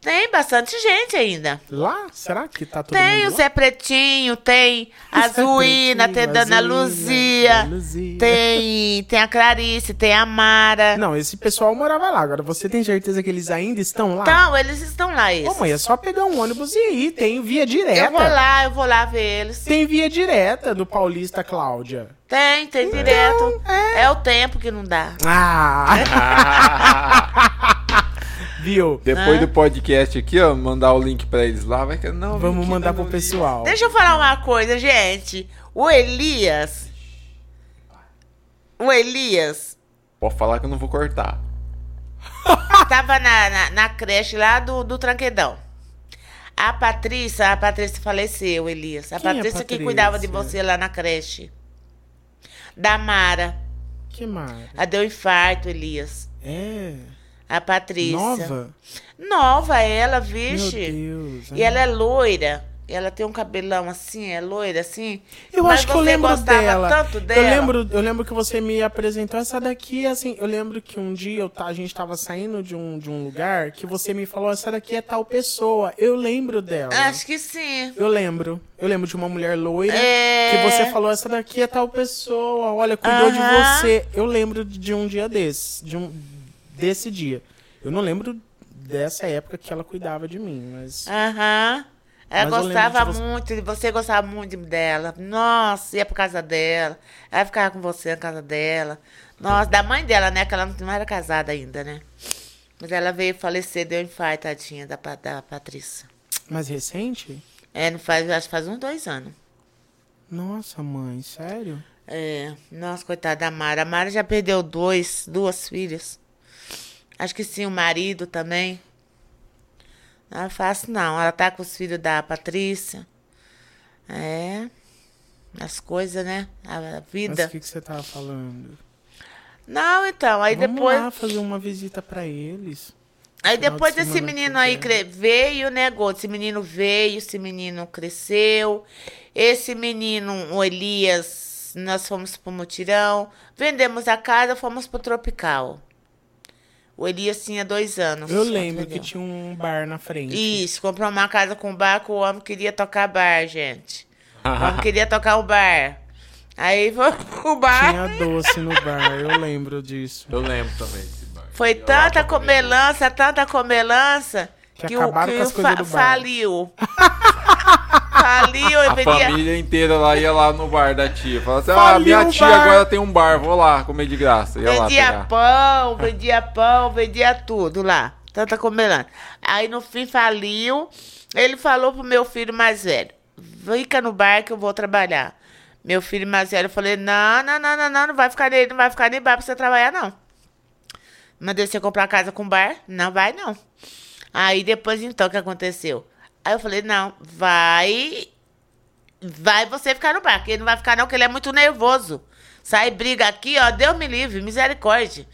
Speaker 3: Tem bastante gente ainda.
Speaker 1: Lá? Será que tá todo
Speaker 3: tem o
Speaker 1: mundo lá?
Speaker 3: Zé Pretinho, tem a Zuína, tem a
Speaker 1: Pretinho,
Speaker 3: Dona
Speaker 1: a Zuína,
Speaker 3: Luzia,
Speaker 1: Luzia.
Speaker 3: tem, tem a Clarice, tem a Mara.
Speaker 1: Não, esse pessoal morava lá. Agora, você tem certeza que eles ainda estão lá?
Speaker 3: Então, eles estão lá,
Speaker 1: Ô
Speaker 3: esses.
Speaker 1: mãe, é só pegar um ônibus e ir. Tem via direta.
Speaker 3: eu vou lá, eu vou lá ver eles.
Speaker 1: Tem via direta do Paulista Cláudia.
Speaker 3: Tem, tem direto. É. o tempo que não dá.
Speaker 1: Ah! Viu?
Speaker 2: Depois do podcast aqui, ó, mandar o link pra eles lá, vai que não.
Speaker 1: Vamos
Speaker 2: aqui,
Speaker 1: mandar
Speaker 2: não,
Speaker 1: pro
Speaker 2: não,
Speaker 1: pessoal.
Speaker 3: Deixa eu falar uma coisa, gente. O Elias. O Elias
Speaker 2: Pode falar que eu não vou cortar.
Speaker 3: tava na, na, na creche lá do, do Tranquedão. A Patrícia, a Patrícia faleceu, Elias. A
Speaker 1: Quem é
Speaker 3: Patrícia que
Speaker 1: Patrícia?
Speaker 3: cuidava de você lá na creche. Da Mara.
Speaker 1: Que mar.
Speaker 3: Ela deu infarto, Elias.
Speaker 1: É.
Speaker 3: A Patrícia.
Speaker 1: Nova?
Speaker 3: Nova ela,
Speaker 1: Meu
Speaker 3: vixe.
Speaker 1: Deus.
Speaker 3: E ela é loira. Ela tem um cabelão assim, é loira assim.
Speaker 1: Eu acho que eu lembro
Speaker 3: gostava
Speaker 1: dela.
Speaker 3: tanto dela.
Speaker 1: Eu lembro, eu lembro que você me apresentou essa daqui, assim, eu lembro que um dia eu, a gente tava saindo de um, de um lugar que você me falou, essa daqui é tal pessoa. Eu lembro dela.
Speaker 3: Acho que sim.
Speaker 1: Eu lembro. Eu lembro de uma mulher loira
Speaker 3: É.
Speaker 1: que você falou, essa daqui é tal pessoa, olha, cuidou de
Speaker 3: Aham.
Speaker 1: você. Eu lembro de um dia desse, de um desse dia. Eu não lembro dessa época que ela cuidava de mim, mas
Speaker 3: Aham. Ela
Speaker 1: Mas
Speaker 3: gostava
Speaker 1: de você-
Speaker 3: muito de você, gostava muito dela. Nossa, ia pra casa dela. Ela ficava com você na casa dela. Nossa, da mãe dela, né? Que ela não era casada ainda, né? Mas ela veio falecer, deu um infarto, tadinha, da, da Patrícia.
Speaker 1: mais recente?
Speaker 3: É, não faz, acho que faz uns dois anos.
Speaker 1: Nossa, mãe, sério?
Speaker 3: É, nossa, coitada da Mara. A Mara já perdeu dois, duas filhas. Acho que sim, o marido também. Não é fácil, não. Ela tá com os filhos da Patrícia. É. As coisas, né? A
Speaker 1: Mas
Speaker 3: vida.
Speaker 1: o que, que você tava falando?
Speaker 3: Não, então, aí
Speaker 1: Vamos
Speaker 3: depois.
Speaker 1: lá fazer uma visita pra eles.
Speaker 3: Aí depois
Speaker 1: de semana
Speaker 3: menino aí cre- veio, né? Esse menino veio, esse menino cresceu. Esse menino, o Elias, nós fomos pro mutirão. Vendemos a casa, fomos pro Tropical. O Elias tinha dois anos.
Speaker 1: Eu lembro que tinha um bar na frente.
Speaker 3: Isso, comprou uma casa com bar, que o homem queria tocar bar, gente. O homem queria tocar o bar. Aí foi o bar.
Speaker 1: Tinha doce no bar, eu lembro disso.
Speaker 2: Eu lembro também desse bar.
Speaker 3: Foi
Speaker 2: lá
Speaker 3: tanta comelança, tanta comelança,
Speaker 1: Que
Speaker 3: que, o,
Speaker 1: acabaram
Speaker 3: que
Speaker 1: com as
Speaker 3: o
Speaker 1: coisas
Speaker 3: fa-
Speaker 1: do bar.
Speaker 3: faliu. faliu, eu
Speaker 2: A família inteira lá ia lá no bar da tia. Falava assim: ah,
Speaker 1: Faliu
Speaker 2: minha
Speaker 1: o
Speaker 2: tia
Speaker 1: bar.
Speaker 2: agora tem um bar, vou lá comer de graça. Ia lá
Speaker 3: Vendia
Speaker 2: pegar.
Speaker 3: pão, vendia pão, vendia tudo lá. Tanta comelança. Aí no fim faliu. Ele falou pro meu filho mais velho: fica no bar que eu vou trabalhar. Meu filho mais velho, eu falei: não, não, não, não, não, não vai ficar nele, não vai ficar nem bar pra você trabalhar, não. Mandei você comprar casa com bar? Não vai, não. Aí depois, então, o que aconteceu? Aí eu falei, não, vai. Vai você ficar no bar, que ele não vai ficar, não, que ele é muito nervoso. Sai briga aqui, ó, Deus me livre, misericórdia.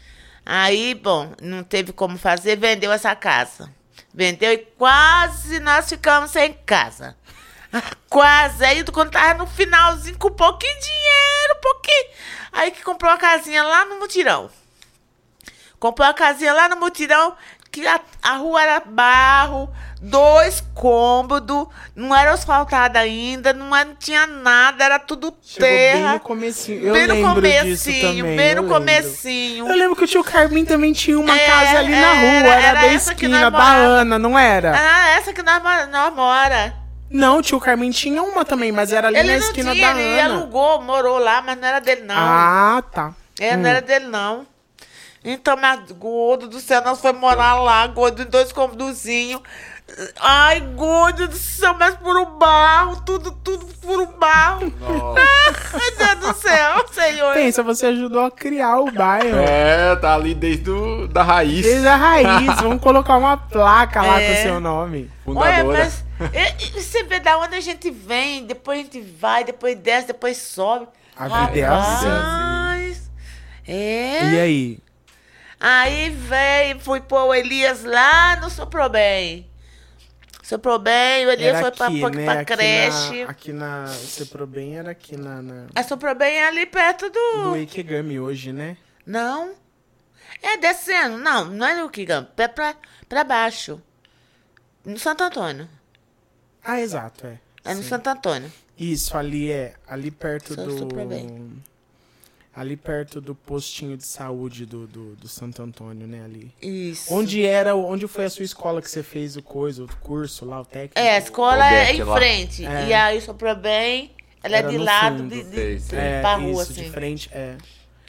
Speaker 3: Aí, bom, não teve como fazer, vendeu essa casa. Vendeu e quase nós ficamos sem casa. Quase. Aí, quando tava no finalzinho, com pouquinho dinheiro, pouquinho. Aí que comprou a casinha lá no mutirão. Comprou a casinha lá no mutirão, que a, a rua era barro, dois cômodos, não era asfaltada ainda, não, era- não tinha nada, era tudo
Speaker 1: Chegou bem
Speaker 3: terra.
Speaker 1: no comecinho. Eu
Speaker 3: Bem no
Speaker 1: lembro disso
Speaker 3: comecinho,
Speaker 1: também.
Speaker 3: bem
Speaker 1: eu
Speaker 3: no
Speaker 1: lembro.
Speaker 3: comecinho.
Speaker 1: Eu lembro que o tio Carmin também tinha uma
Speaker 3: É,
Speaker 1: casa ali na rua,
Speaker 3: era-
Speaker 1: era,
Speaker 3: era
Speaker 1: da esquina da. Ana, não era?
Speaker 3: Ah, essa que nós, nós mora.
Speaker 1: Não, o tio Carmin tinha uma também, mas era ali
Speaker 3: Ele
Speaker 1: na esquina
Speaker 3: tinha,
Speaker 1: da
Speaker 3: ele
Speaker 1: Ana.
Speaker 3: alugou, morou lá, mas não era dele, não.
Speaker 1: Ah, tá.
Speaker 3: É, não era dele, não. Então, mas gordo do céu, nós fomos morar lá, gordo, em dois cômodozinhos. Ai, gordo do céu, mas por um barro, tudo, tudo por um barro.
Speaker 2: Nossa.
Speaker 3: Ai, Deus do céu, senhor.
Speaker 1: Pensa, você ajudou a criar o bairro.
Speaker 2: É, tá ali desde o, da raiz.
Speaker 1: Desde a raiz, vamos colocar uma placa lá
Speaker 3: É.
Speaker 1: com o seu nome.
Speaker 3: Olha,
Speaker 2: Fundadora.
Speaker 3: mas e- e você vê da onde a gente vem, depois a gente vai, depois desce, depois sobe.
Speaker 1: A vida é assim.
Speaker 3: É.
Speaker 1: E aí?
Speaker 3: Aí veio, fui pôr o Elias lá no Soprou Bem. Soprou Bem, o Elias foi pra,
Speaker 1: aqui,
Speaker 3: pra,
Speaker 1: né?
Speaker 3: pra
Speaker 1: Aqui
Speaker 3: creche.
Speaker 1: Na, aqui na Cepro Bem era aqui na, na
Speaker 3: A Soprou Bem é ali perto do...
Speaker 1: do Ikegami hoje, né?
Speaker 3: Não. É descendo. Não, não é no Kigam. É pra, pra baixo. No Santo Antônio.
Speaker 1: Ah, exato, é.
Speaker 3: É no
Speaker 1: Sim.
Speaker 3: Santo Antônio.
Speaker 1: Isso, ali é. Ali perto
Speaker 3: Só
Speaker 1: do.
Speaker 3: Cepro Bem.
Speaker 1: Ali perto do postinho de saúde do, do, do Santo Antônio, né? Ali.
Speaker 3: Isso.
Speaker 1: Onde era, onde foi a sua escola que você fez o coisa, o curso lá, o técnico?
Speaker 3: É, a escola é em
Speaker 2: lá.
Speaker 3: frente.
Speaker 1: É.
Speaker 3: E aí Soprou Bem, ela
Speaker 1: Era
Speaker 3: é de lado
Speaker 1: fundo.
Speaker 3: de, de, de.
Speaker 1: É,
Speaker 3: pra rua,
Speaker 1: isso,
Speaker 3: assim.
Speaker 1: de frente, é.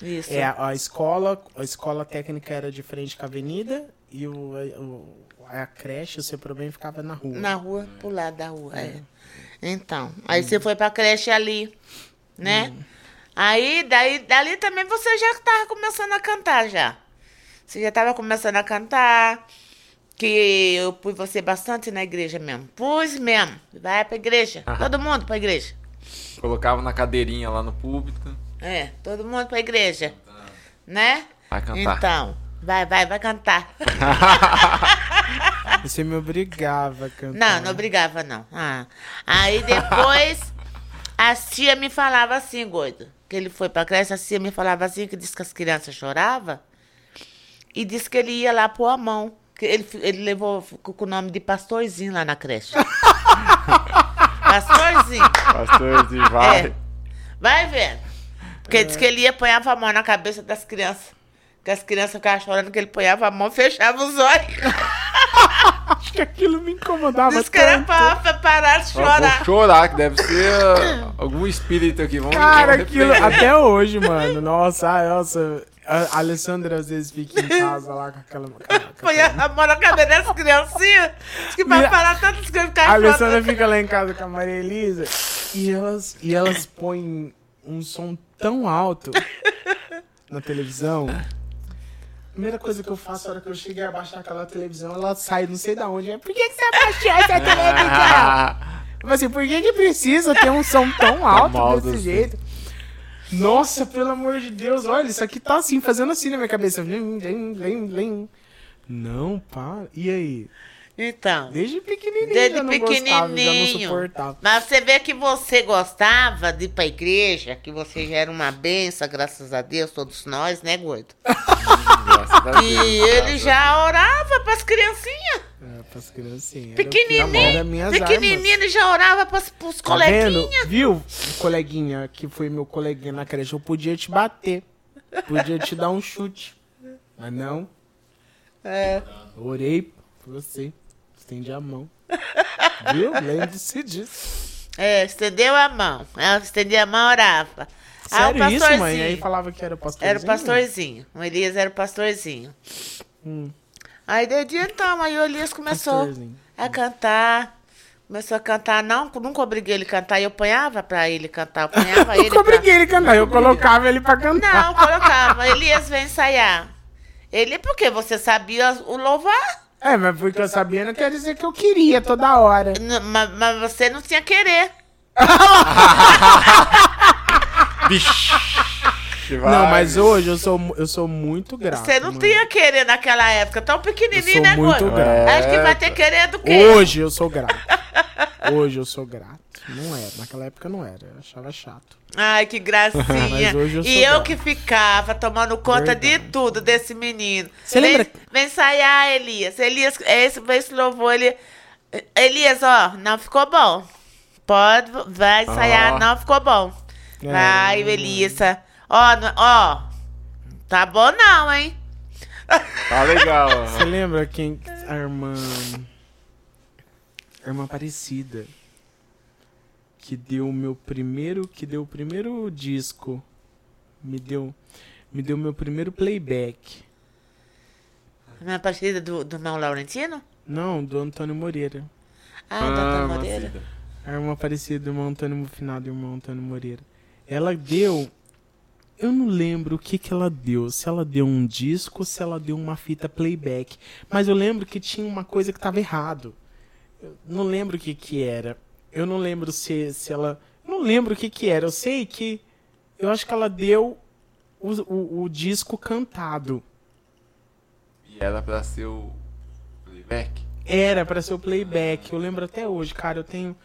Speaker 3: Isso.
Speaker 1: É, a escola, a escola técnica era de frente com a avenida e o, o- a creche, o seu problema ficava na rua.
Speaker 3: Na rua, pro lado da rua, é. Então, aí você foi pra creche ali, né? Aí, daí, dali também você já tava começando a cantar já. Você já tava começando a cantar, que eu pus você bastante na igreja mesmo. Pus mesmo. Vai pra igreja. Todo mundo pra igreja.
Speaker 2: Colocava na cadeirinha lá no púlpito.
Speaker 3: É, todo mundo pra igreja. Né?
Speaker 2: Vai cantar.
Speaker 3: Então, vai, vai, vai cantar.
Speaker 1: Você me obrigava a cantar.
Speaker 3: Não, não obrigava, não. Ah. Aí depois a tia me falava assim, gordo. Que ele foi pra creche, a tia me falava assim, que disse que as crianças choravam. E disse que ele ia lá pôr a mão. Que ele, ele levou com o nome de pastorzinho lá na creche. pastorzinho.
Speaker 2: Pastor de vai.
Speaker 3: É. Vai vendo. Porque disse que ele ia ponhava a mão na cabeça das crianças. Que as crianças ficavam chorando, que ele ponhava a mão e fechava os olhos.
Speaker 1: Que aquilo me incomodava
Speaker 3: Disse que era
Speaker 1: tanto.
Speaker 3: pra, pra parar de chorar.
Speaker 2: Vou chorar, que deve ser ah, algum espírito aqui. Vamos
Speaker 1: Cara, aquilo, até hoje, mano. Nossa, ai, nossa. A Alessandra às vezes fica em casa lá com aquela. com aquela-
Speaker 3: Põe a na cabeça das criancinhas. Diz que vai
Speaker 1: Minha-
Speaker 3: parar tantas coisas ficar
Speaker 1: A Alessandra fica lá em casa com a Maria Elisa e elas, e elas põem um som tão alto na televisão. Primeira coisa que eu faço na hora que eu cheguei a baixar aquela televisão, ela sai não sei da onde. É, Por que, que você abaixou essa televisão? Eu assim, por que, que precisa ter um som tão alto
Speaker 2: alto
Speaker 1: desse
Speaker 2: assim.
Speaker 1: jeito? Nossa, pelo amor de Deus, olha, isso aqui tá assim, fazendo assim na minha cabeça. Não, para. E aí?
Speaker 3: Então,
Speaker 1: Desde pequenininho
Speaker 3: desde
Speaker 1: já não gostava,
Speaker 3: pequenininho.
Speaker 1: suportava.
Speaker 3: Mas você vê que você gostava de ir pra igreja, que você já era uma benção, graças a Deus, todos nós, né, gordo?
Speaker 2: graças a Deus,
Speaker 3: E ele já orava pras criancinhas.
Speaker 1: É, pras criancinhas.
Speaker 3: Pequenininho, pequenininho, ele já orava pras, pros.
Speaker 1: Tá
Speaker 3: coleguinhas.
Speaker 1: Viu? Coleguinha, que foi meu coleguinha na creche, eu podia te bater. Podia te dar um chute. Mas não,
Speaker 3: É.
Speaker 1: orei por você. Estendi a mão. Viu? Lembre-se disso.
Speaker 3: É, estendeu a mão. Ela estendia a mão, orava. Ah,
Speaker 1: Sério isso, mãe?
Speaker 3: pastorzinho.
Speaker 1: Aí falava que era o pastorzinho.
Speaker 3: Era o pastorzinho. O Elias era o pastorzinho.
Speaker 1: Hum.
Speaker 3: Aí desde então, aí o Elias começou a cantar. Começou a cantar. Não, nunca obriguei ele a cantar. Eu apanhava pra ele cantar. Eu apanhava ele. Pra...
Speaker 1: obriguei ele a cantar, eu colocava ele pra cantar.
Speaker 3: Não, colocava. Elias vem ensaiar. Ele, porque você sabia o louvar,
Speaker 1: É, mas porque eu sabia não quer dizer que eu queria toda hora.
Speaker 3: Mas, mas você não tinha querer.
Speaker 2: Vai.
Speaker 1: Não, mas hoje eu sou, eu sou muito grato.
Speaker 3: Você não
Speaker 1: mano.
Speaker 3: tinha querer naquela época. Tão
Speaker 1: Eu
Speaker 3: pequenininho,
Speaker 1: sou
Speaker 3: né,
Speaker 1: muito
Speaker 3: gordo?
Speaker 1: grato.
Speaker 3: Acho que vai ter querer do quê?
Speaker 1: Hoje eu sou grato. Hoje eu sou grato. Não era, naquela época não era, eu achava chato.
Speaker 3: Ai, que gracinha.
Speaker 1: Mas hoje eu sou
Speaker 3: e eu
Speaker 1: grato.
Speaker 3: que ficava tomando conta de
Speaker 1: Verdade.
Speaker 3: tudo desse menino.
Speaker 1: Você
Speaker 3: vem,
Speaker 1: lembra-
Speaker 3: Vem ensaiar, Elias. Elias, esse, esse louvor, ele... Elias, ó, não ficou bom. Pode, vai ensaiar,
Speaker 2: Ó.
Speaker 3: não ficou bom.
Speaker 1: É, não-
Speaker 3: Elias. Ó, ó, tá bom não, hein?
Speaker 2: Tá legal.
Speaker 1: Você lembra quem. A irmã. A irmã Aparecida. Que deu o meu primeiro. Que deu o primeiro disco. Me deu. Me deu meu primeiro playback.
Speaker 3: Na partida do, do irmão Laurentino?
Speaker 1: Não, do Antônio Moreira.
Speaker 3: Ah, do Antônio
Speaker 2: Ah,
Speaker 3: Moreira.
Speaker 1: A irmã Aparecida do irmão Antônio final do irmão Antônio Moreira. Ela deu. Eu não lembro o que que ela deu. Se ela deu um disco ou se ela deu uma fita playback. Mas eu lembro que tinha uma coisa que tava errado. Eu não lembro o que que era. Eu não lembro se, se ela. Eu não lembro o que que era. Eu sei que. Eu acho que ela deu o, o, o disco cantado.
Speaker 2: E era pra ser o playback?
Speaker 1: Era pra ser o playback. Eu lembro até hoje, cara. Eu tenho.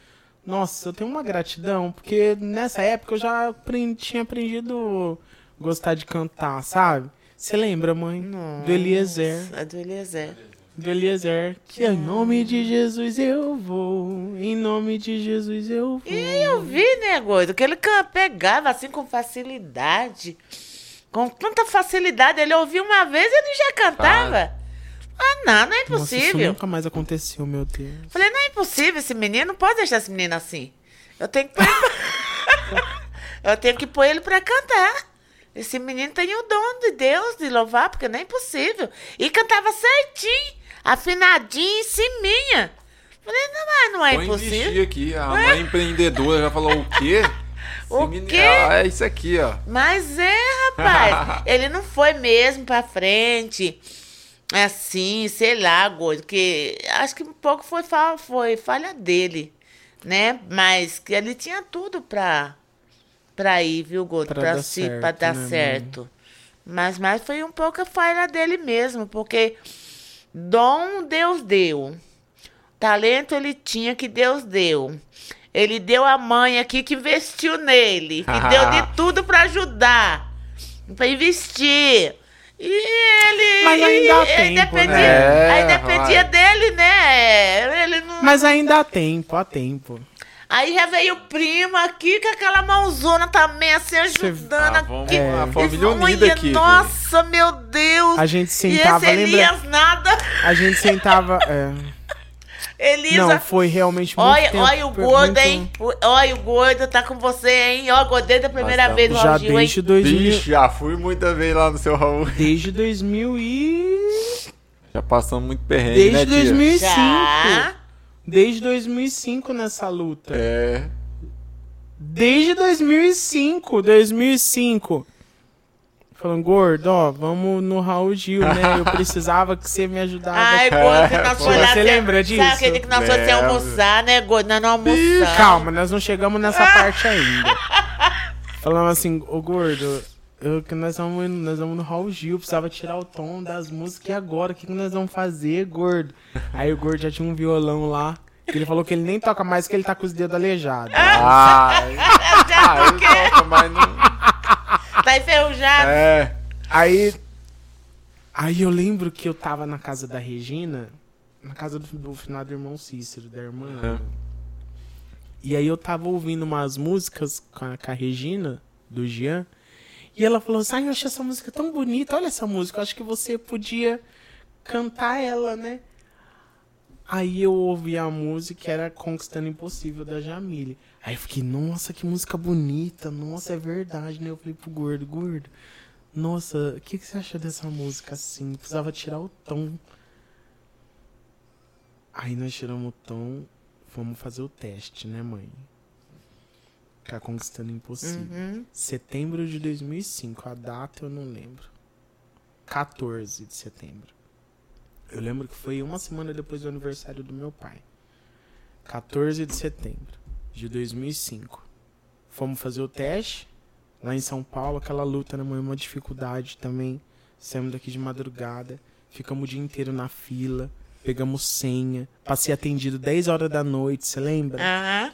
Speaker 1: Nossa, eu tenho uma gratidão, porque nessa época eu já aprendi- tinha aprendido a gostar de cantar, sabe? Você lembra, mãe? Do Eliezer.
Speaker 3: É do Eliezer.
Speaker 1: Do Eliezer. Que em nome de Jesus eu vou. Em nome de Jesus eu vou.
Speaker 3: E eu vi, né, Gordo, que ele pegava assim com facilidade. Com tanta facilidade. Ele ouvia uma vez e ele já cantava. Ah, não, não é
Speaker 1: Nossa, isso
Speaker 3: impossível.
Speaker 1: nunca mais aconteceu, meu Deus.
Speaker 3: Falei, não é impossível esse menino, não pode deixar esse menino assim. Eu tenho que pôr ele pra... Eu tenho que pôr ele pra cantar. Esse menino tem o dom de Deus de louvar, porque não é impossível. E cantava certinho, afinadinho, em ciminha. Falei, não, mas não é
Speaker 2: Vou
Speaker 3: impossível.
Speaker 2: aqui. A mãe empreendedora já falou o quê?
Speaker 3: O
Speaker 2: Esse menino-
Speaker 3: quê?
Speaker 2: Ah, é isso aqui, ó.
Speaker 3: Mas é, rapaz. ele não foi mesmo pra frente. Assim, sei lá, gordo. Que acho que um pouco foi, foi falha dele, né? Mas que ele tinha tudo pra, pra ir, viu, gordo?
Speaker 1: Pra
Speaker 3: Pra,
Speaker 1: dar
Speaker 3: se,
Speaker 1: certo,
Speaker 3: pra dar
Speaker 1: né, mãe?
Speaker 3: certo. Mas, mas foi um pouco a falha dele mesmo, porque dom Deus deu. Talento ele tinha que Deus deu. Ele deu a mãe aqui que investiu nele. Que deu de tudo pra ajudar. Pra investir. E ele.
Speaker 1: Mas ainda há tempo,
Speaker 3: dependia,
Speaker 2: né?
Speaker 3: Aí
Speaker 2: É,
Speaker 3: dependia
Speaker 2: vai.
Speaker 3: dele, né? Ele não.
Speaker 1: Mas ainda há tempo, há tempo.
Speaker 3: Aí já veio o primo aqui com aquela mãozona também, assim, ajudando
Speaker 2: Ah, vamos-
Speaker 3: aqui.
Speaker 2: a
Speaker 3: E
Speaker 2: família unida aqui,
Speaker 3: Nossa, meu Deus.
Speaker 1: A gente
Speaker 3: e
Speaker 1: sentava,
Speaker 3: esse
Speaker 1: lembra?
Speaker 3: Elias nada.
Speaker 1: A gente sentava. é,
Speaker 3: Elisa.
Speaker 1: Não, foi realmente muito
Speaker 3: Olha,
Speaker 1: tempo,
Speaker 3: olha o gordo, hein? Olha o gordo, tá com você, hein? Ó, gordo desde a primeira
Speaker 2: Nós
Speaker 3: vez no
Speaker 1: Já
Speaker 3: Raul Gil, hein?
Speaker 1: desde 2000,
Speaker 2: Bicho, já fui muita vez lá no seu Raul.
Speaker 1: desde 2000 e
Speaker 2: Já passamos muito perrengue,
Speaker 1: desde
Speaker 2: né, tia?
Speaker 1: 2005.
Speaker 3: Já.
Speaker 1: Desde 2005 nessa luta.
Speaker 2: É.
Speaker 1: Desde 2005, 2005. Falando, gordo, ó, vamos no Raul Gil, né? Eu precisava que você me ajudasse.
Speaker 3: Ai, gordo, que nós
Speaker 2: Você
Speaker 3: foi lá.
Speaker 1: lembra
Speaker 3: Sabe
Speaker 1: disso?
Speaker 3: aquele dia que nós fomos almoçar, né, gordo? Nós não almoçamos.
Speaker 1: Calma, nós não chegamos nessa parte ainda. Falamos assim, ô gordo, eu, que nós, vamos, nós vamos no Raul Gil, precisava tirar o tom das músicas e agora, o que, que nós vamos fazer, gordo? Aí o gordo já tinha um violão lá. Ele falou que ele nem toca mais que ele tá com os dedos aleijados.
Speaker 2: Ah, ah ele toca, mas não.
Speaker 3: Tá enferrujado.
Speaker 2: É.
Speaker 1: Aí. Aí eu lembro que eu tava na casa da Regina, na casa do, do finado irmão Cícero, da irmã. E aí eu tava ouvindo umas músicas com a, com a Regina, do Jean. E ela falou assim: Ai, eu achei essa música tão bonita, olha essa música, eu acho que você podia cantar ela, né? Aí eu ouvi a música, era Conquistando Impossível da Jamile. Aí eu fiquei, nossa, que música bonita, nossa, é verdade, né? Eu falei pro gordo, gordo, nossa, o que, que você acha dessa música assim? Precisava tirar o tom. Aí nós tiramos o tom, vamos fazer o teste, né, mãe? Tá conquistando impossível.
Speaker 3: Uhum.
Speaker 1: Setembro de 2005, a data eu não lembro. 14 de setembro. Eu lembro que foi uma semana depois do aniversário do meu pai. 14 de setembro de 2005. Fomos fazer o teste lá em São Paulo, aquela luta, né, mãe? Uma dificuldade também. Saímos daqui de madrugada, ficamos o dia inteiro na fila pegamos senha, passei atendido 10 horas da noite, você lembra?
Speaker 3: Aham.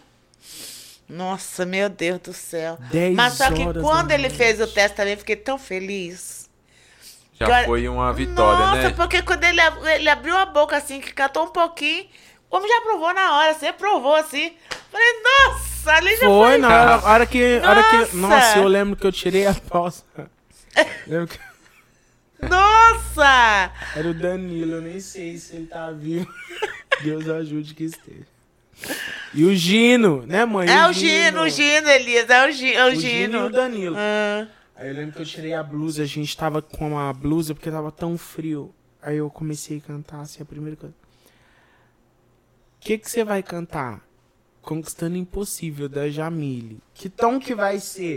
Speaker 3: Nossa, meu Deus do céu.
Speaker 1: 10
Speaker 3: Mas só que quando ele fez o teste também, eu fiquei tão feliz.
Speaker 2: Já foi uma vitória,
Speaker 3: Nossa,
Speaker 2: né?
Speaker 3: porque quando ele, ele abriu a boca assim, que catou um pouquinho, o homem já provou na hora, você provou assim. Falei, nossa, ali já foi.
Speaker 1: Foi, na hora, que, a hora que.
Speaker 3: Nossa!
Speaker 1: Nossa, eu lembro que eu tirei a poça. lembro que
Speaker 3: Nossa!
Speaker 1: era o Danilo, eu nem sei se ele tá vivo. Deus ajude que esteja. E o Gino, né, mãe?
Speaker 3: É o Gino, o Gino, Elias, é o, Gi, é o,
Speaker 1: O Gino e
Speaker 3: Gino.
Speaker 1: o Danilo.
Speaker 3: Ah,
Speaker 1: Aí eu lembro que eu tirei a blusa, a gente tava com a blusa porque tava tão frio. Aí eu comecei a cantar assim, a primeira coisa. O que que você vai cantar? Conquistando Impossível, da Jamile. Que tom que vai ser?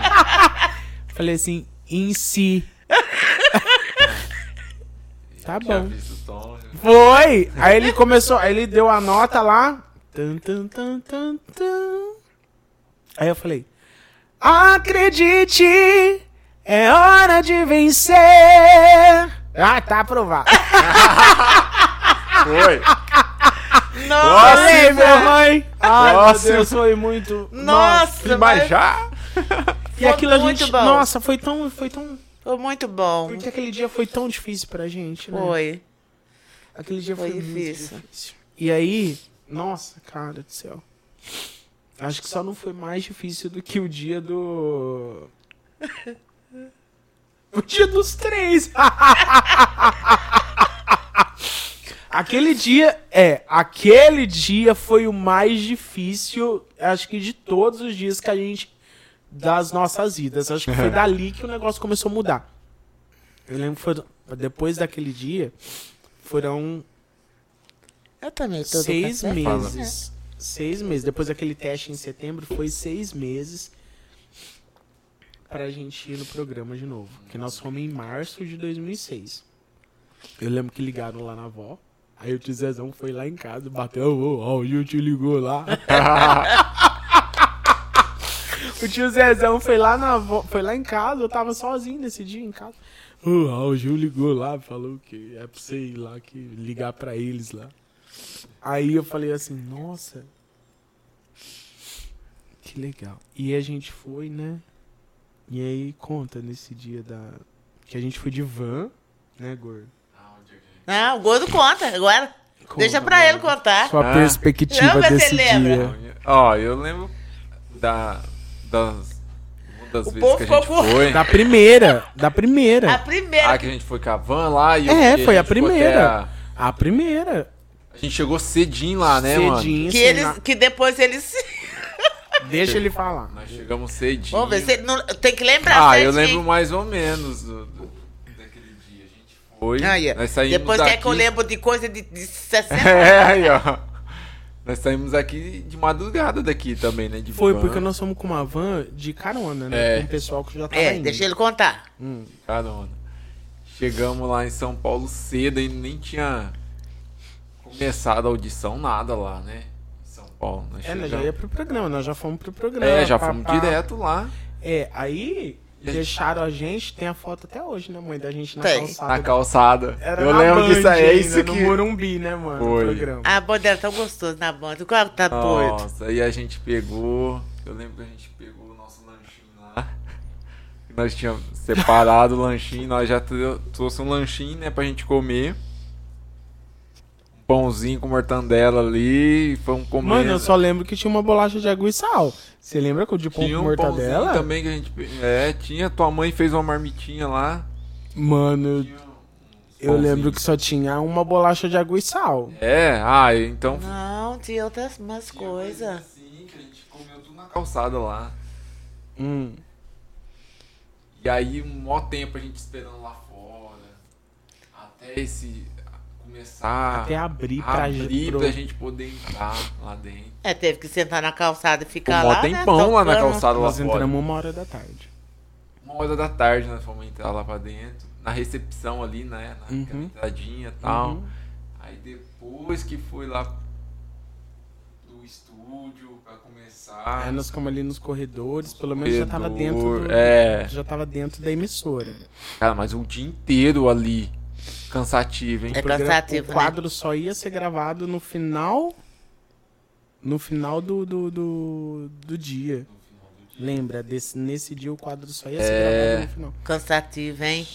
Speaker 1: Falei assim, em si. tá bom.
Speaker 2: tom.
Speaker 1: Foi! Aí ele começou, aí ele deu a nota lá. Tan, tan, tan, tan, tan. Aí eu falei: Acredite, é hora de vencer. Ah, tá aprovado.
Speaker 2: Foi.
Speaker 3: Nossa!
Speaker 1: Minha mãe. Ai,
Speaker 2: Nossa.
Speaker 1: meu Deus, foi muito.
Speaker 3: Nossa,
Speaker 2: Mas
Speaker 3: mas
Speaker 2: já?
Speaker 1: E aquilo a
Speaker 3: muito
Speaker 1: gente.
Speaker 3: bom.
Speaker 1: Nossa, foi tão. Foi tão.
Speaker 3: foi muito bom.
Speaker 1: Porque aquele dia foi tão difícil pra gente, né?
Speaker 3: Foi.
Speaker 1: Aquele dia foi,
Speaker 3: Foi
Speaker 1: muito
Speaker 3: difícil.
Speaker 1: difícil. E aí, nossa, cara do céu. Acho que só não foi mais difícil do que o dia do. o dia dos três. aquele dia, é, aquele dia foi o mais difícil, acho que de todos os dias que a gente. das nossas vidas. Acho que foi dali que o negócio começou a mudar. Eu lembro que foi depois daquele dia, foram
Speaker 3: Eu também tô
Speaker 1: seis meses. Seis meses. Depois daquele teste em setembro, foi seis meses pra gente ir no programa de novo. Que nós fomos em março de 2006. Eu lembro que ligaram lá na avó. Aí o tio Zezão foi lá em casa, bateu, ó, o Gil te ligou lá. o tio Zezão foi lá na foi lá em casa, eu tava sozinho nesse dia em casa. Ó, o Gil ligou lá, falou que é pra você ir lá, que ligar pra eles lá. Aí eu falei assim, nossa. Que legal. E a gente foi, né? E aí conta nesse dia da. Que a gente foi de van, né, Gordo?
Speaker 3: Não, o gordo conta agora.
Speaker 1: Conta,
Speaker 3: Deixa pra ele contar.
Speaker 1: Sua
Speaker 2: Ah.
Speaker 1: perspectiva
Speaker 3: Não, mas
Speaker 1: desse
Speaker 3: você lembra.
Speaker 1: dia.
Speaker 2: Ó, eu lembro da, das, uma das
Speaker 3: O
Speaker 2: vezes
Speaker 3: povo
Speaker 2: que a gente foi.
Speaker 1: Da primeira. Da primeira.
Speaker 3: A primeira.
Speaker 2: Ah, que a gente foi com a van lá e
Speaker 1: É, foi a
Speaker 2: ficou
Speaker 1: primeira.
Speaker 2: até
Speaker 1: A primeira.
Speaker 2: A, a gente chegou cedinho lá, né, mano?
Speaker 1: Cedinho,
Speaker 3: que, eles,
Speaker 1: na-
Speaker 3: que depois eles.
Speaker 1: Deixa ele falar.
Speaker 2: Nós chegamos cedinho.
Speaker 3: Vamos ver, você não, tem que lembrar.
Speaker 2: Ah, eu
Speaker 3: certinho.
Speaker 2: lembro mais ou menos do, do- daquele dia. A gente foi.
Speaker 3: Aí, ó.
Speaker 2: Nós saímos
Speaker 3: Depois
Speaker 2: daqui...
Speaker 3: quer que eu lembro de coisa de, de 60
Speaker 2: É, aí, ó. Nós saímos aqui de madrugada daqui também, né? De
Speaker 1: Foi
Speaker 2: van,
Speaker 1: porque nós fomos com uma van de carona, né?
Speaker 2: É.
Speaker 1: Com o pessoal que já tava
Speaker 3: É,
Speaker 1: indo.
Speaker 3: deixa ele contar.
Speaker 2: Carona. Chegamos lá em São Paulo cedo e nem tinha começado a audição, nada lá, né? Em São Paulo. Nós
Speaker 1: É, nós já
Speaker 2: chegamos-
Speaker 1: ia pro programa, nós já fomos pro programa.
Speaker 2: É, já
Speaker 1: pá,
Speaker 2: fomos
Speaker 1: pá.
Speaker 2: direto lá.
Speaker 1: É, aí deixaram a gente, tem a foto até hoje, né, mãe? Da gente na
Speaker 3: Tem.
Speaker 1: calçada.
Speaker 2: Na calçada.
Speaker 1: Era
Speaker 2: eu
Speaker 1: na
Speaker 2: lembro
Speaker 1: Band
Speaker 2: disso aí. É
Speaker 1: ainda,
Speaker 2: isso
Speaker 1: no
Speaker 2: que.
Speaker 1: Morumbi, né, mano?
Speaker 2: Foi.
Speaker 1: O programa.
Speaker 3: A banda era tão gostosa na banda. Qual tá doido?
Speaker 2: Nossa, aí a gente pegou. Eu lembro que a gente pegou o nosso lanchinho lá. Que Nós tínhamos separado o lanchinho, nós já trou- trouxe um lanchinho, né, pra gente comer. Um pãozinho com mortandela ali, e fomos comer.
Speaker 1: Mano, eu só lembro que tinha uma bolacha de água e sal. Você lembra que o de pão
Speaker 2: tinha
Speaker 1: com
Speaker 2: um
Speaker 1: mortadela?
Speaker 2: também que a gente. É, tinha. Tua mãe fez uma marmitinha lá.
Speaker 1: Mano,
Speaker 2: uns
Speaker 1: eu lembro que só tinha uma bolacha de água e sal.
Speaker 2: É, ah, então.
Speaker 3: Não, tinha outras umas
Speaker 2: tinha
Speaker 3: coisas.
Speaker 2: Assim, que a gente comeu tudo na calçada lá.
Speaker 1: Hum.
Speaker 2: E aí, um maior tempo a gente esperando lá fora. Até esse. Começar.
Speaker 1: Até abrir pra
Speaker 2: abrir
Speaker 1: pro-
Speaker 2: pra gente poder entrar lá dentro.
Speaker 3: É, teve que sentar na calçada e ficar lá, né?
Speaker 2: tempão lá na calçada lá
Speaker 1: Nós
Speaker 2: fora.
Speaker 1: entramos uma hora da tarde.
Speaker 2: Uma hora da tarde nós fomos entrar lá pra dentro. Na recepção ali, né? Naquela
Speaker 1: Uhum.
Speaker 2: entradinha e tal.
Speaker 1: Uhum.
Speaker 2: Aí depois que foi lá do estúdio pra começar.
Speaker 1: Aí nós ficamos ali nos corredores, pelo menos já tava dentro
Speaker 2: Corredor,
Speaker 1: do,
Speaker 2: é.
Speaker 1: já tava dentro da emissora.
Speaker 2: Cara, mas o dia inteiro ali Cansativo, hein?
Speaker 3: É cansativo,
Speaker 1: O quadro só ia ser gravado no final. No final do, do, do, do dia. Lembra? Desse, nesse dia o quadro só ia ser
Speaker 2: É.
Speaker 1: gravado no final.
Speaker 3: né? Cansativo, hein?